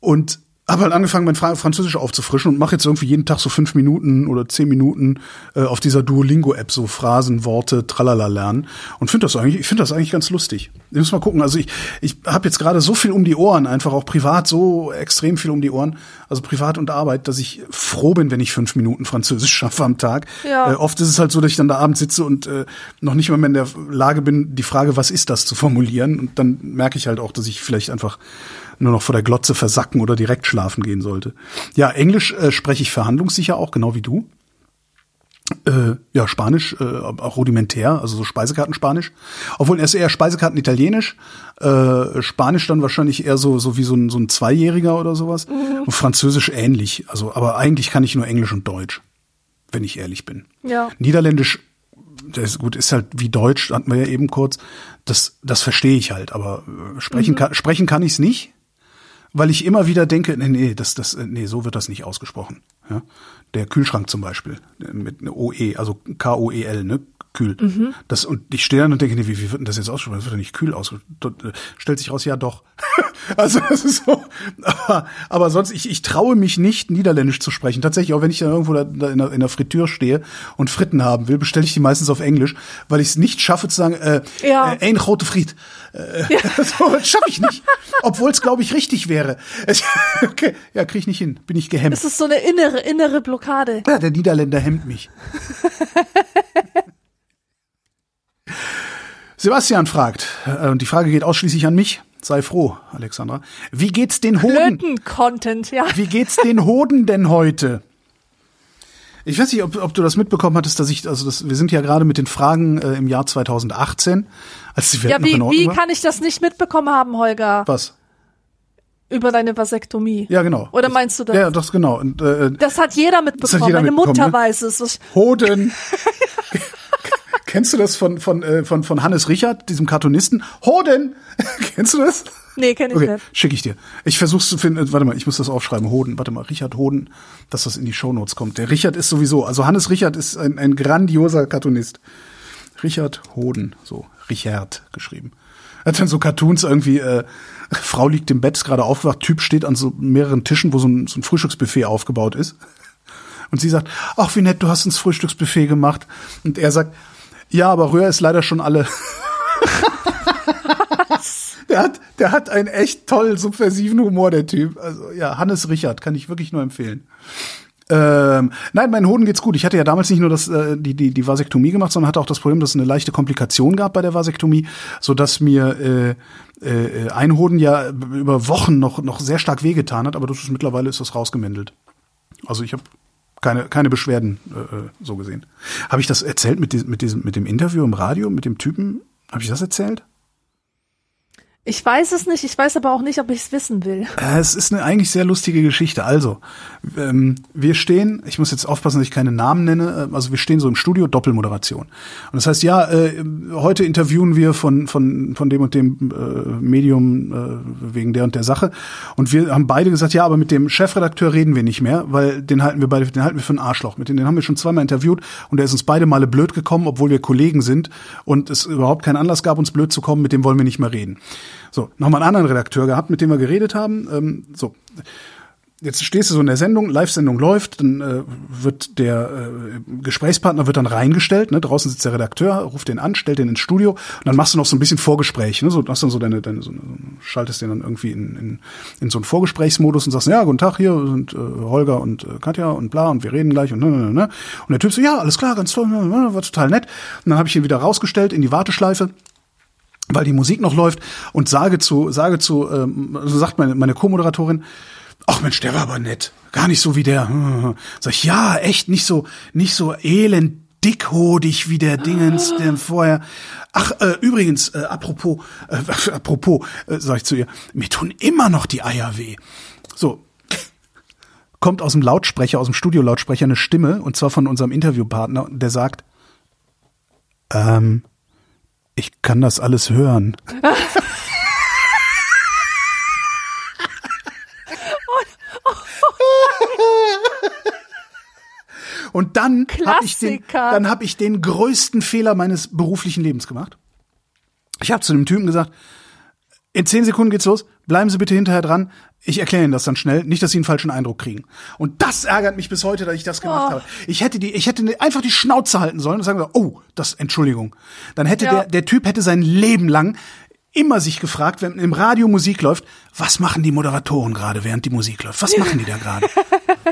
und habe halt angefangen, mein Fra Französisch aufzufrischen und mache jetzt irgendwie jeden Tag so fünf Minuten oder zehn Minuten äh, auf dieser Duolingo-App so Phrasen, Worte, tralala lernen und finde das eigentlich, ich finde das eigentlich ganz lustig. Ich muss mal gucken. Also ich, ich habe jetzt gerade so viel um die Ohren, einfach auch privat so extrem viel um die Ohren, also privat und Arbeit, dass ich froh bin, wenn ich fünf Minuten Französisch <laughs> schaffe am Tag. Ja. Äh, oft ist es halt so, dass ich dann da abends sitze und äh, noch nicht mal mehr in der Lage bin, die Frage, was ist das, zu formulieren. Und dann merke ich halt auch, dass ich vielleicht einfach nur noch vor der Glotze versacken oder direkt schlafen gehen sollte. Ja, Englisch äh, spreche ich verhandlungssicher auch, genau wie du. Äh, ja, Spanisch, äh, auch rudimentär, also so Speisekarten-Spanisch. Obwohl er ist eher Speisekarten-Italienisch. Äh, Spanisch dann wahrscheinlich eher so, so wie so ein, so ein Zweijähriger oder sowas. Mhm. Und Französisch ähnlich. Also, aber eigentlich kann ich nur Englisch und Deutsch, wenn ich ehrlich bin. Ja. Niederländisch, das ist gut, ist halt wie Deutsch, hatten wir ja eben kurz. Das, das verstehe ich halt, aber äh, sprechen, kann, sprechen kann ich es nicht weil ich immer wieder denke, nee, nee, das, das, nee, so wird das nicht ausgesprochen. Ja? Der Kühlschrank zum Beispiel mit OE, also K-O-E-L, ne? Kühl. Das, und ich stehe dann und denke, nee, wie, wie wird denn das jetzt ausgesprochen? Das wird doch nicht kühl ausgesprochen. Stellt sich raus, ja doch. <laughs> also das ist so. Aber, aber sonst, ich, ich traue mich nicht, Niederländisch zu sprechen. Tatsächlich, auch wenn ich dann irgendwo da, da in, der, in der Fritür stehe und Fritten haben will, bestelle ich die meistens auf Englisch, weil ich es nicht schaffe zu sagen, äh, Ja. äh, ein rote Fried. Äh, <laughs> so, das schaffe ich nicht. Obwohl es, glaube ich, richtig wäre. <laughs> Okay, ja, kriege ich nicht hin. Bin ich gehemmt. Es ist so eine innere, innere Blockade. Ja, der Niederländer hemmt mich. Sebastian fragt, äh, und die Frage geht ausschließlich an mich. Sei froh, Alexandra. Wie geht's den Hoden? Blöden-Content, ja. Wie geht's den Hoden denn heute? Ich weiß nicht, ob, ob du das mitbekommen hattest, dass ich, also das, wir sind ja gerade mit den Fragen äh, im Jahr 2018, als die Welt Ja, noch wie, in Ordnung wie war. kann ich das nicht mitbekommen haben, Holger? Was? Über deine Vasektomie. Ja, genau. Oder meinst du das? Ja, das genau. Und, äh, Das hat jeder mitbekommen. jeder Meine mitbekommen, Mutter ne? weiß es. Hoden. <laughs> Kennst du das von, von, äh, von, von Hannes Richard, diesem Cartoonisten? Hoden! <laughs> Kennst du das? nee, kenne ich Okay, nicht. schicke ich dir. Ich versuch's zu finden. Warte mal, ich muss das aufschreiben. Hoden. Warte mal, Richard Hoden, dass das in die Shownotes kommt. Der Richard ist sowieso, also Hannes Richard ist ein, ein grandioser Cartoonist. Richard Hoden, so Richard geschrieben. Er hat dann so Cartoons irgendwie, äh, Frau liegt im Bett, ist gerade aufgewacht, Typ steht an so mehreren Tischen, wo so ein, so ein Frühstücksbuffet aufgebaut ist. Und sie sagt, ach wie nett, du hast uns Frühstücksbuffet gemacht. Und er sagt, ja, aber Röhr ist leider schon alle. der hat, der hat einen echt toll subversiven Humor, der Typ. Also ja, Hannes Richard kann ich wirklich nur empfehlen. Ähm, nein, meinen Hoden geht's gut. Ich hatte ja damals nicht nur das, äh, die, die, die Vasektomie gemacht, sondern hatte auch das Problem, dass es eine leichte Komplikation gab bei der Vasektomie, so dass mir äh, äh, ein Hoden ja über Wochen noch, noch sehr stark wehgetan hat, aber das ist, mittlerweile ist das rausgemendelt. Also ich habe keine, keine Beschwerden äh, äh, so gesehen. Habe ich das erzählt mit diesem, mit diesem, mit dem Interview im Radio, mit dem Typen? Habe ich das erzählt? Ich weiß es nicht, ich weiß aber auch nicht, ob ich es wissen will. Äh, Es ist eine eigentlich sehr lustige Geschichte. Also, ähm, wir stehen, ich muss jetzt aufpassen, dass ich keine Namen nenne, äh, also wir stehen so im Studio, Doppelmoderation. Und das heißt, ja, äh, heute interviewen wir von, von, von dem und dem äh, Medium äh, wegen der und der Sache. Und wir haben beide gesagt, ja, aber mit dem Chefredakteur reden wir nicht mehr, weil den halten wir beide, den halten wir für einen Arschloch. Mit dem den haben wir schon zweimal interviewt und der ist uns beide Male blöd gekommen, obwohl wir Kollegen sind und es überhaupt keinen Anlass gab, uns blöd zu kommen, mit dem wollen wir nicht mehr reden. So, nochmal einen anderen Redakteur gehabt, mit dem wir geredet haben. Ähm, so, jetzt stehst du so in der Sendung, Live-Sendung läuft, dann äh, wird der äh, Gesprächspartner wird dann reingestellt, ne? draußen sitzt der Redakteur, ruft den an, stellt den ins Studio und dann machst du noch so ein bisschen Vorgespräch, ne? so hast dann so deine, deine so, schaltest den dann irgendwie in, in, in so einen Vorgesprächsmodus und sagst, ja, guten Tag, hier sind äh, Holger und äh, Katja und bla und wir reden gleich und ne, ne, ne, ne. Und der Typ so, ja, alles klar, ganz toll, ne, ne, war total nett. Und dann habe ich ihn wieder rausgestellt in die Warteschleife weil die Musik noch läuft und sage zu, sage zu, ähm, so sagt meine, meine Co-Moderatorin, ach Mensch, der war aber nett, gar nicht so wie der. <laughs> Sag ich, ja, echt nicht so, nicht so elend dickhodig wie der Dingens, der <gasps> vorher. Ach, äh, übrigens, äh, apropos, äh, <laughs> apropos, äh, sag ich zu ihr, mir tun immer noch die Eier weh. So, kommt aus dem Lautsprecher, aus dem Studiolautsprecher eine Stimme, und zwar von unserem Interviewpartner, der sagt, ähm, ich kann das alles hören. <laughs> Und dann habe ich den, Klassiker. dann habe ich den größten Fehler meines beruflichen Lebens gemacht. Ich habe zu dem Typen gesagt, in zehn Sekunden geht's los, bleiben Sie bitte hinterher dran. Ich erkläre Ihnen das dann schnell, nicht, dass Sie einen falschen Eindruck kriegen. Und das ärgert mich bis heute, dass ich das gemacht Oh. habe. Ich hätte die, ich hätte einfach die Schnauze halten sollen und sagen, sollen, oh, das, Entschuldigung. Dann hätte Ja. der, der Typ hätte sein Leben lang immer sich gefragt, wenn im Radio Musik läuft, was machen die Moderatoren gerade, während die Musik läuft? Was machen die da gerade?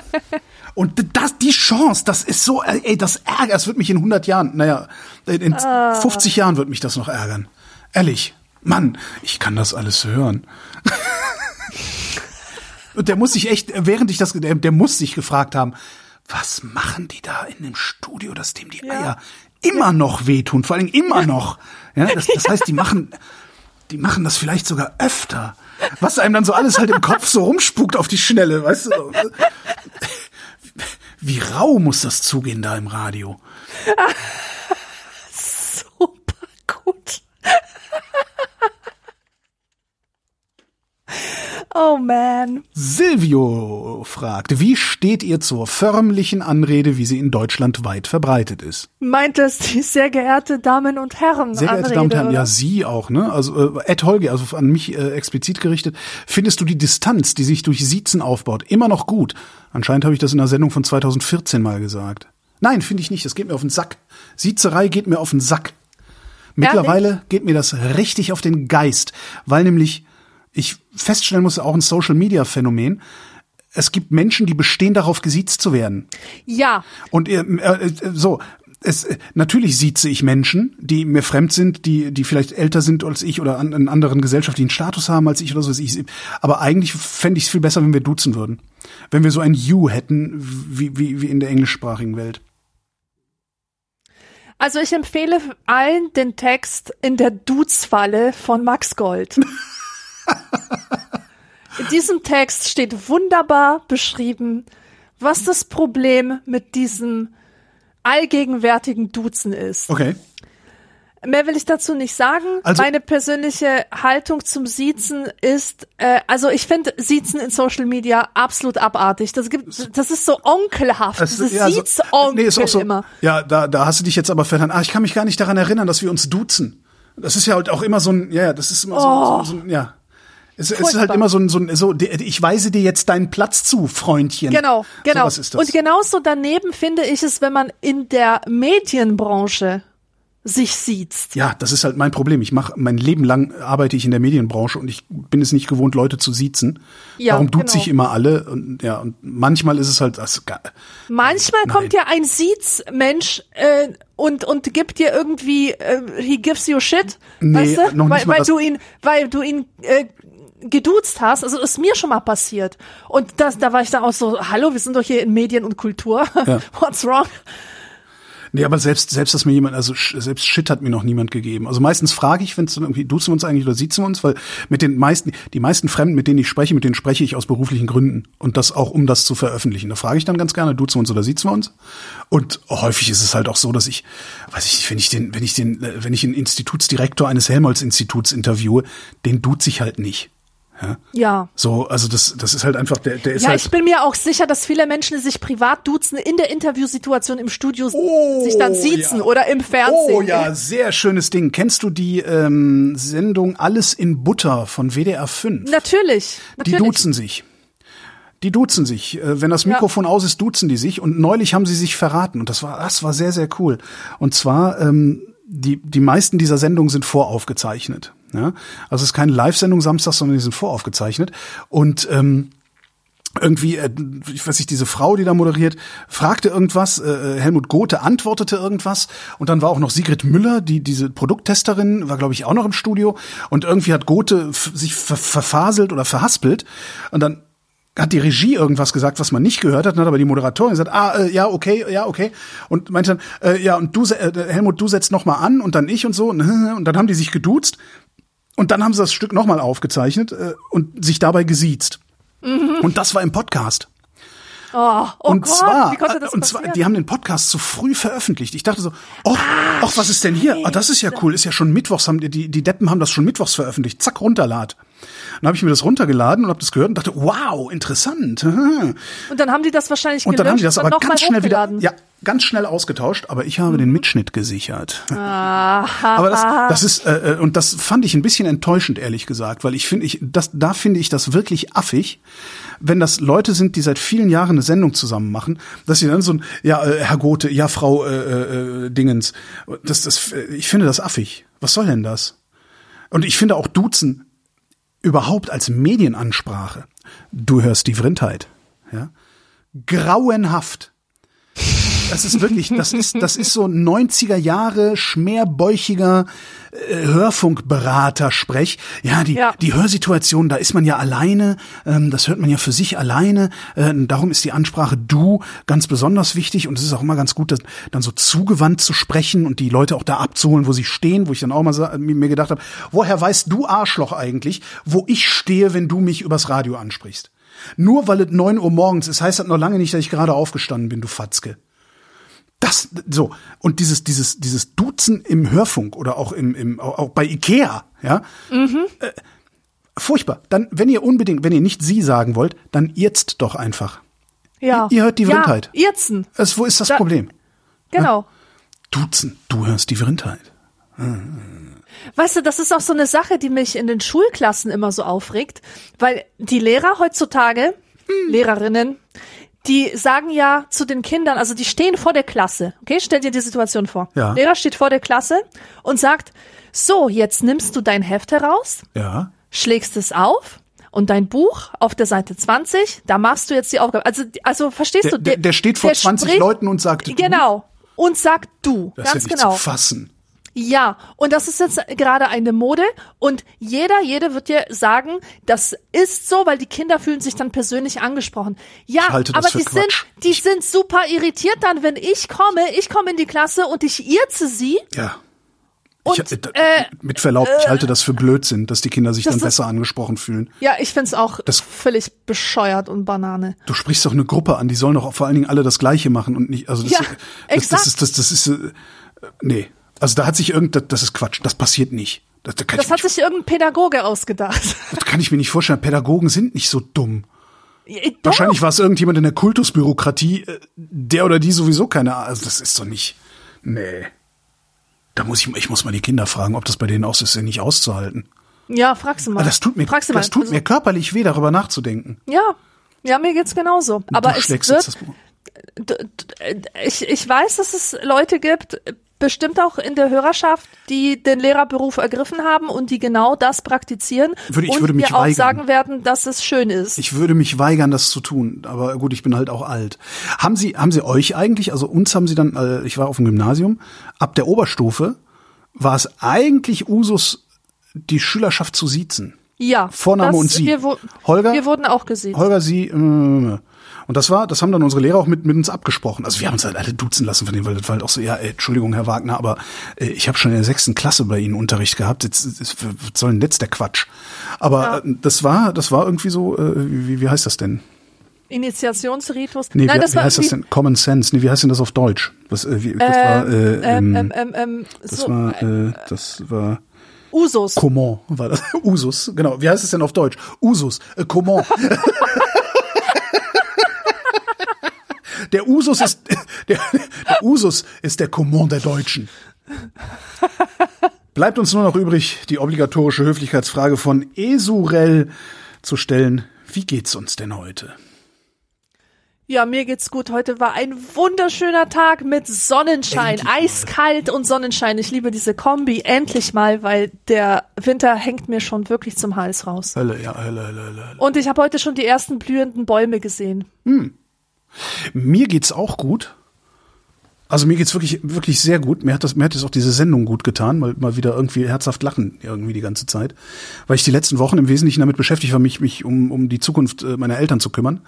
<laughs> Und das, die Chance, das ist so, ey, das ärgert, das wird mich in 100 Jahren, naja, in 50 Jahren wird mich das noch ärgern. Ehrlich. Mann, ich kann das alles hören. Und der muss sich echt, während ich das, der, der muss sich gefragt haben, was machen die da in dem Studio, dass dem die Eier immer noch wehtun, vor allem immer noch. Ja, das, das <laughs> heißt, die machen, die machen das vielleicht sogar öfter. Was einem dann so alles halt im Kopf so rumspukt auf die Schnelle, weißt du? Wie rau muss das zugehen da im Radio? Super gut. Oh man. Silvio fragt, wie steht ihr zur förmlichen Anrede, wie sie in Deutschland weit verbreitet ist? Meint es die sehr geehrte Damen und Herren? Sehr geehrte Anrede, Damen und Herren, oder? ja, Sie auch, ne? Also äh, Ed Holger, also an mich äh, explizit gerichtet, findest du die Distanz, die sich durch Siezen aufbaut, immer noch gut? Anscheinend habe ich das in der Sendung von 2014 mal gesagt. Nein, finde ich nicht, das geht mir auf den Sack. Siezerei geht mir auf den Sack. Mittlerweile geht mir das richtig auf den Geist, weil nämlich ich feststellen muss, auch ein Social Media Phänomen. Es gibt Menschen, die bestehen darauf, gesiezt zu werden. Ja, Und äh, äh, so, es, äh, natürlich sieze ich Menschen, die mir fremd sind, die, die vielleicht älter sind als ich oder an, einen anderen gesellschaftlichen Status haben als ich oder so. Ich, aber eigentlich fände ich es viel besser, wenn wir duzen würden. Wenn wir so ein You hätten, wie, wie, wie in der englischsprachigen Welt. also ich empfehle allen den Text in der Dudes-Falle von Max Gold. <laughs> in diesem Text steht wunderbar beschrieben, was das Problem mit diesem allgegenwärtigen Duzen ist. Okay. Mehr will ich dazu nicht sagen. Also- Meine persönliche Haltung zum Siezen ist, äh, also ich finde Siezen in Social Media absolut abartig. Das gibt, das ist so onkelhaft. Es- Dieses ja, so- Siezonkel nee, ist auch so, immer. Ja, da, da hast du dich jetzt aber vertan. Ah, ich kann mich gar nicht daran erinnern, dass wir uns duzen. Das ist ja halt auch immer so ein, ja, das ist immer so, so, so ein, ja. Es, es ist halt immer so ein, so ein, so, ich weise dir jetzt deinen Platz zu, Freundchen. Genau, genau. So. Und genauso daneben finde ich es, wenn man in der Medienbranche sich sieht. Ja, das ist halt mein Problem. Ich mache mein Leben lang arbeite ich in der Medienbranche und ich bin es nicht gewohnt, Leute zu siezen. Ja, Darum duze genau. ich immer alle und ja, und manchmal ist es halt das, Manchmal kommt ja ein Siezmensch äh, und und gibt dir irgendwie äh, he gives you shit, Nee, weißt du? noch nicht weil, weil das- du ihn weil du ihn äh, geduzt hast, also ist mir schon mal passiert. Und das, da war ich dann auch so, hallo, wir sind doch hier in Medien und Kultur. <laughs> What's wrong? Nee, aber selbst, selbst, dass mir jemand, also selbst Shit hat mir noch niemand gegeben. Also meistens frage ich, wenn es irgendwie, duzen wir uns eigentlich oder siezen wir uns, weil mit den meisten, die meisten Fremden, mit denen ich spreche, mit denen spreche ich aus beruflichen Gründen. Und das auch, um das zu veröffentlichen. Da frage ich dann ganz gerne, duzen wir uns oder siezen wir uns? Und häufig ist es halt auch so, dass ich, weiß ich nicht, wenn ich den, wenn ich den, äh, wenn ich einen Institutsdirektor eines Helmholtz-Instituts interviewe, den duze ich halt nicht. Ja. Ja. So, also das, das ist halt einfach, der, der ist Ja, halt. ich bin mir auch sicher, dass viele Menschen sich privat duzen in der Interviewsituation im Studio Oh, sich dann siezen ja. oder im Fernsehen. Oh ja, sehr schönes Ding. Kennst du die ähm, Sendung Alles in Butter von WDR 5? Natürlich. Die natürlich. duzen sich. Die duzen sich. Äh, Wenn das Ja. Mikrofon aus ist, duzen die sich. Und neulich haben sie sich verraten. Und das war, das war sehr, sehr cool. Und zwar, ähm, die, die meisten dieser Sendungen sind voraufgezeichnet. Ja? Also es ist keine Live-Sendung samstags, sondern die sind voraufgezeichnet. Und ähm, irgendwie, äh, ich weiß nicht, diese Frau, die da moderiert, fragte irgendwas, äh, Helmut Gothe antwortete irgendwas und dann war auch noch Sigrid Müller, die diese Produkttesterin, war glaube ich auch noch im Studio und irgendwie hat Gothe sich ver verfaselt oder verhaspelt und dann hat die Regie irgendwas gesagt, was man nicht gehört hat, dann hat aber die Moderatorin gesagt, ah, äh, ja, okay, ja, okay. Und meinte dann, äh, ja, und du, äh, Helmut, du setzt noch mal an und dann ich und so. Und, <laughs> und dann haben die sich geduzt und dann haben sie das Stück noch mal aufgezeichnet äh, und sich dabei gesiezt. Und das war im Podcast. Oh, oh und Gott, zwar, und zwar, die haben den Podcast zu früh veröffentlicht. Ich dachte so, oh, ach, was ist denn hier? Ah, das ist ja cool, ist ja schon Mittwochs, haben die, die Deppen haben das schon Mittwochs veröffentlicht. Zack, runterlad. Dann habe ich mir das runtergeladen und habe das gehört und dachte, wow, interessant. <laughs> und dann haben die das wahrscheinlich Und dann haben die gelöscht das aber ganz schnell wieder, ja, ganz schnell ausgetauscht. Aber ich habe Mhm. den Mitschnitt gesichert. Ah, Aber das, das ist äh, äh, und das fand ich ein bisschen enttäuschend, ehrlich gesagt, weil ich finde, ich das da finde ich das wirklich affig, wenn das Leute sind, die seit vielen Jahren eine Sendung zusammen machen, dass sie dann so ein ja äh, Herr Gothe, ja Frau äh, äh, Dingens, das das äh, ich finde das affig. Was soll denn das? Und ich finde auch Duzen überhaupt als Medienansprache. Du hörst die Vrindheit, ja? Grauenhaft. Das ist wirklich, das ist, das ist so 90er Jahre schmerbäuchiger äh, Hörfunkberater-Sprech. Ja, die, Ja. die Hörsituation, da ist man ja alleine, ähm, das hört man ja für sich alleine. Äh, darum ist die Ansprache du ganz besonders wichtig und es ist auch immer ganz gut, das, dann so zugewandt zu sprechen und die Leute auch da abzuholen, wo sie stehen, wo ich dann auch mal mir gedacht habe, woher weißt du Arschloch eigentlich, wo ich stehe, wenn du mich übers Radio ansprichst? Nur weil es neun Uhr morgens ist, heißt das noch lange nicht, dass ich gerade aufgestanden bin, du Fatzke. Das so und dieses dieses dieses Duzen im Hörfunk oder auch im im auch bei Ikea, ja. Äh, furchtbar. Dann wenn ihr unbedingt, wenn ihr nicht sie sagen wollt, dann jetzt doch einfach. Ja. Ihr hört die Vrindheit. Ja, Irzen. Es, wo ist das Da- Problem? Genau. Duzen, du hörst die Vrindheit. Weißt du, das ist auch so eine Sache, die mich in den Schulklassen immer so aufregt, weil die Lehrer heutzutage, Hm. Lehrerinnen, die sagen ja zu den Kindern, also die stehen vor der Klasse, okay? Stell dir die Situation vor. Ja. Lehrer steht vor der Klasse und sagt, so, jetzt nimmst du dein Heft heraus, Ja. schlägst es auf und dein Buch auf der Seite 20, da machst du jetzt die Aufgabe. Also, also verstehst Der, du? der, der steht vor 20 spricht- Leuten und sagt, Genau. Und sagt du. das ganz ist ja nicht genau. zu fassen. Ja, und das ist jetzt gerade eine Mode und jeder, jede wird dir sagen, das ist so, weil die Kinder fühlen sich dann persönlich angesprochen. Ja, das aber die Quatsch. sind, die sind super irritiert dann, wenn ich komme, ich komme in die Klasse und ich irze sie Ja. und ich, äh, äh, mit Verlaub, ich halte das für Blödsinn, dass die Kinder sich Das dann ist- besser angesprochen fühlen. ja, ich find's auch Das- völlig bescheuert und Banane. Du sprichst doch eine Gruppe an, die sollen doch vor allen Dingen alle das Gleiche machen und nicht, also das, Ja, das, das exakt. ist, das, das ist, äh, nee. Also da hat sich irgend, das, ist Quatsch, das passiert nicht. Das, das, Das hat sich irgendein Pädagoge ausgedacht. <laughs> das kann ich mir nicht vorstellen. Pädagogen sind nicht so dumm. Ja, doch. Wahrscheinlich war es irgendjemand in der Kultusbürokratie, äh, der oder die sowieso keine Ahnung. Also das ist doch nicht. Nee. Da muss ich, ich muss mal die Kinder fragen, ob das bei denen auch so ist, nicht auszuhalten. Ja, fragst du mal. Aber das tut mir, das tut Also, mir körperlich weh, darüber nachzudenken. Ja, ja, mir geht's genauso. Aber du es wird, ich, ich weiß, dass es Leute gibt, bestimmt auch in der Hörerschaft, die den Lehrerberuf ergriffen haben und die genau das praktizieren Würde- ich und würde mich mir auch weigern. sagen werden, dass es schön ist. Ich würde mich weigern, das zu tun. Aber gut, ich bin halt auch alt. Haben Sie, haben Sie euch eigentlich, also uns haben Sie dann, äh, ich war auf dem Gymnasium, ab der Oberstufe war es eigentlich Usus, die Schülerschaft zu siezen. ja. Vorname das, und Sie. Wir, Holger? wir wurden auch gesehen. Holger, Sie, äh, und das war, das haben dann unsere Lehrer auch mit, mit uns abgesprochen. Also wir haben uns halt alle duzen lassen von denen, weil das war halt auch so, ja, ey, Entschuldigung, Herr Wagner, aber äh, ich habe schon in der sechsten Klasse bei Ihnen Unterricht gehabt. Jetzt, jetzt was soll denn jetzt der Quatsch? Aber Ja. äh, das war, das war irgendwie so, äh, wie, wie heißt das denn? Initiationsritus. Nee, Nein, wie, das wie war heißt das denn? Common Sense. Nee, wie heißt denn das auf Deutsch? Was, äh, wie, das war, äh, ähm, ähm, ähm, ähm, ähm, das so, war, äh, das war Usus. Comment war das. <laughs> Usus, genau. Wie heißt es denn auf Deutsch? Usus, äh, Comment. <laughs> der Usus ist, <laughs> der, der Usus ist der Comment der Deutschen. Bleibt uns nur noch übrig, die obligatorische Höflichkeitsfrage von Esurel zu stellen. Wie geht's uns denn heute? Ja, mir geht's gut. Heute war ein wunderschöner Tag mit Sonnenschein, eiskalt und Sonnenschein. Ich liebe diese Kombi endlich mal, weil der Winter hängt mir schon wirklich zum Hals raus. Hölle, ja, Hölle, Hölle, Hölle. Und ich habe heute schon die ersten blühenden Bäume gesehen. Mir geht's auch gut. Also mir geht's wirklich, wirklich sehr gut. Mir hat das, mir hat das auch diese Sendung gut getan, mal, mal wieder irgendwie herzhaft lachen irgendwie die ganze Zeit, weil ich die letzten Wochen im Wesentlichen damit beschäftigt war, mich, mich um, um die Zukunft äh, meiner Eltern zu kümmern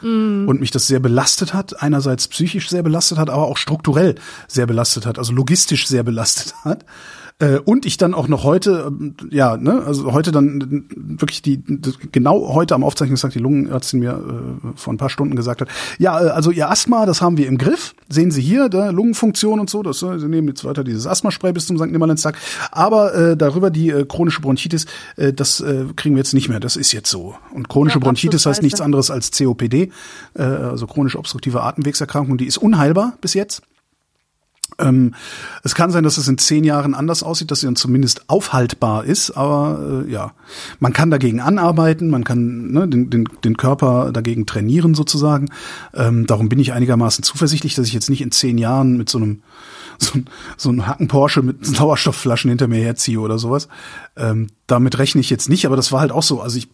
und mich das sehr belastet hat. Einerseits psychisch sehr belastet hat, aber auch strukturell sehr belastet hat, also logistisch sehr belastet hat. Äh, Und ich dann auch noch heute, ähm, ja, ne, also heute dann äh, wirklich die, genau heute am Aufzeichnungstag die Lungenärztin mir äh, vor ein paar Stunden gesagt hat, ja, äh, also ihr Asthma, das haben wir im Griff. Sehen Sie hier, da Lungenfunktion und so, das, Sie nehmen jetzt weiter dieses Asthmaspray bis zum St. Nimmerleinstag. Aber äh, darüber die äh, chronische Bronchitis, äh, das äh, kriegen wir jetzt nicht mehr. Das ist jetzt so. Und chronische Ja, Bronchitis heißt nichts anderes als COPD, äh, also chronisch obstruktive Atemwegserkrankung. Die ist unheilbar bis jetzt. Ähm, es kann sein, dass es in zehn Jahren anders aussieht, dass sie dann zumindest aufhaltbar ist, aber äh, ja, man kann dagegen anarbeiten, man kann ne, den, den, den Körper dagegen trainieren sozusagen. Ähm, darum bin ich einigermaßen zuversichtlich, dass ich jetzt nicht in zehn Jahren mit so einem so, so einem Hacken Porsche mit Sauerstoffflaschen hinter mir herziehe oder sowas. Ähm, damit rechne ich jetzt nicht, aber das war halt auch so. Also ich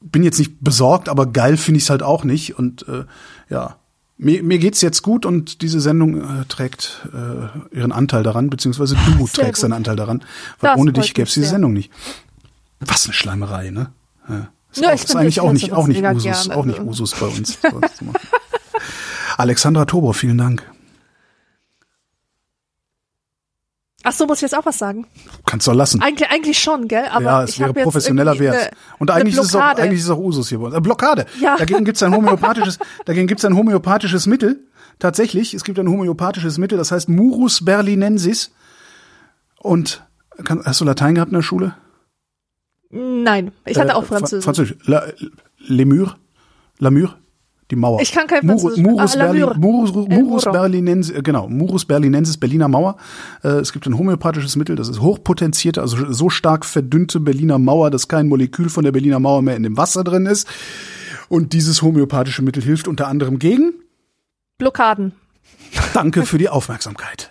bin jetzt nicht besorgt, aber geil finde ich es halt auch nicht und äh, ja, Mir, mir geht's jetzt gut und diese Sendung äh, trägt äh, ihren Anteil daran, beziehungsweise du <laughs> Sehr trägst deinen Anteil daran, weil Das ohne dich gäbe es diese. Sendung nicht. Was eine Schleimerei, ne? Ja. Ist, Ja, auch, ist eigentlich ich auch nicht, auch nicht Usus, auch nicht Usus bei uns. <laughs> Alexandra Tobor, vielen Dank. Ach so, muss ich jetzt auch was sagen? Kannst du lassen. Eigentlich, eigentlich schon, gell? Aber ja, es ich wäre professioneller Wert. eine- Und eine eigentlich ist, es auch, eigentlich ist es auch Usus hier bei uns. Äh, Blockade. Ja. Dagegen gibt's ein homöopathisches, <laughs> dagegen gibt's ein homöopathisches Mittel. Tatsächlich, es gibt ein homöopathisches Mittel, das heißt Murus berlinensis. Und kann, hast du Latein gehabt in der Schule? Nein, ich hatte Äh, auch Fra- Französisch. Französisch. La, Lemur? Lamur? Die Mauer. Ich kann kein Murus, Französisch. Murus, Ah, Lamur. Murus. Berlinensis, äh, genau, Murus Berlinensis, Berliner Mauer. Äh, es gibt ein homöopathisches Mittel, das ist hochpotenzierte, also so stark verdünnte Berliner Mauer, dass kein Molekül von der Berliner Mauer mehr in dem Wasser drin ist. Und dieses homöopathische Mittel hilft unter anderem gegen. Blockaden. Danke für die Aufmerksamkeit.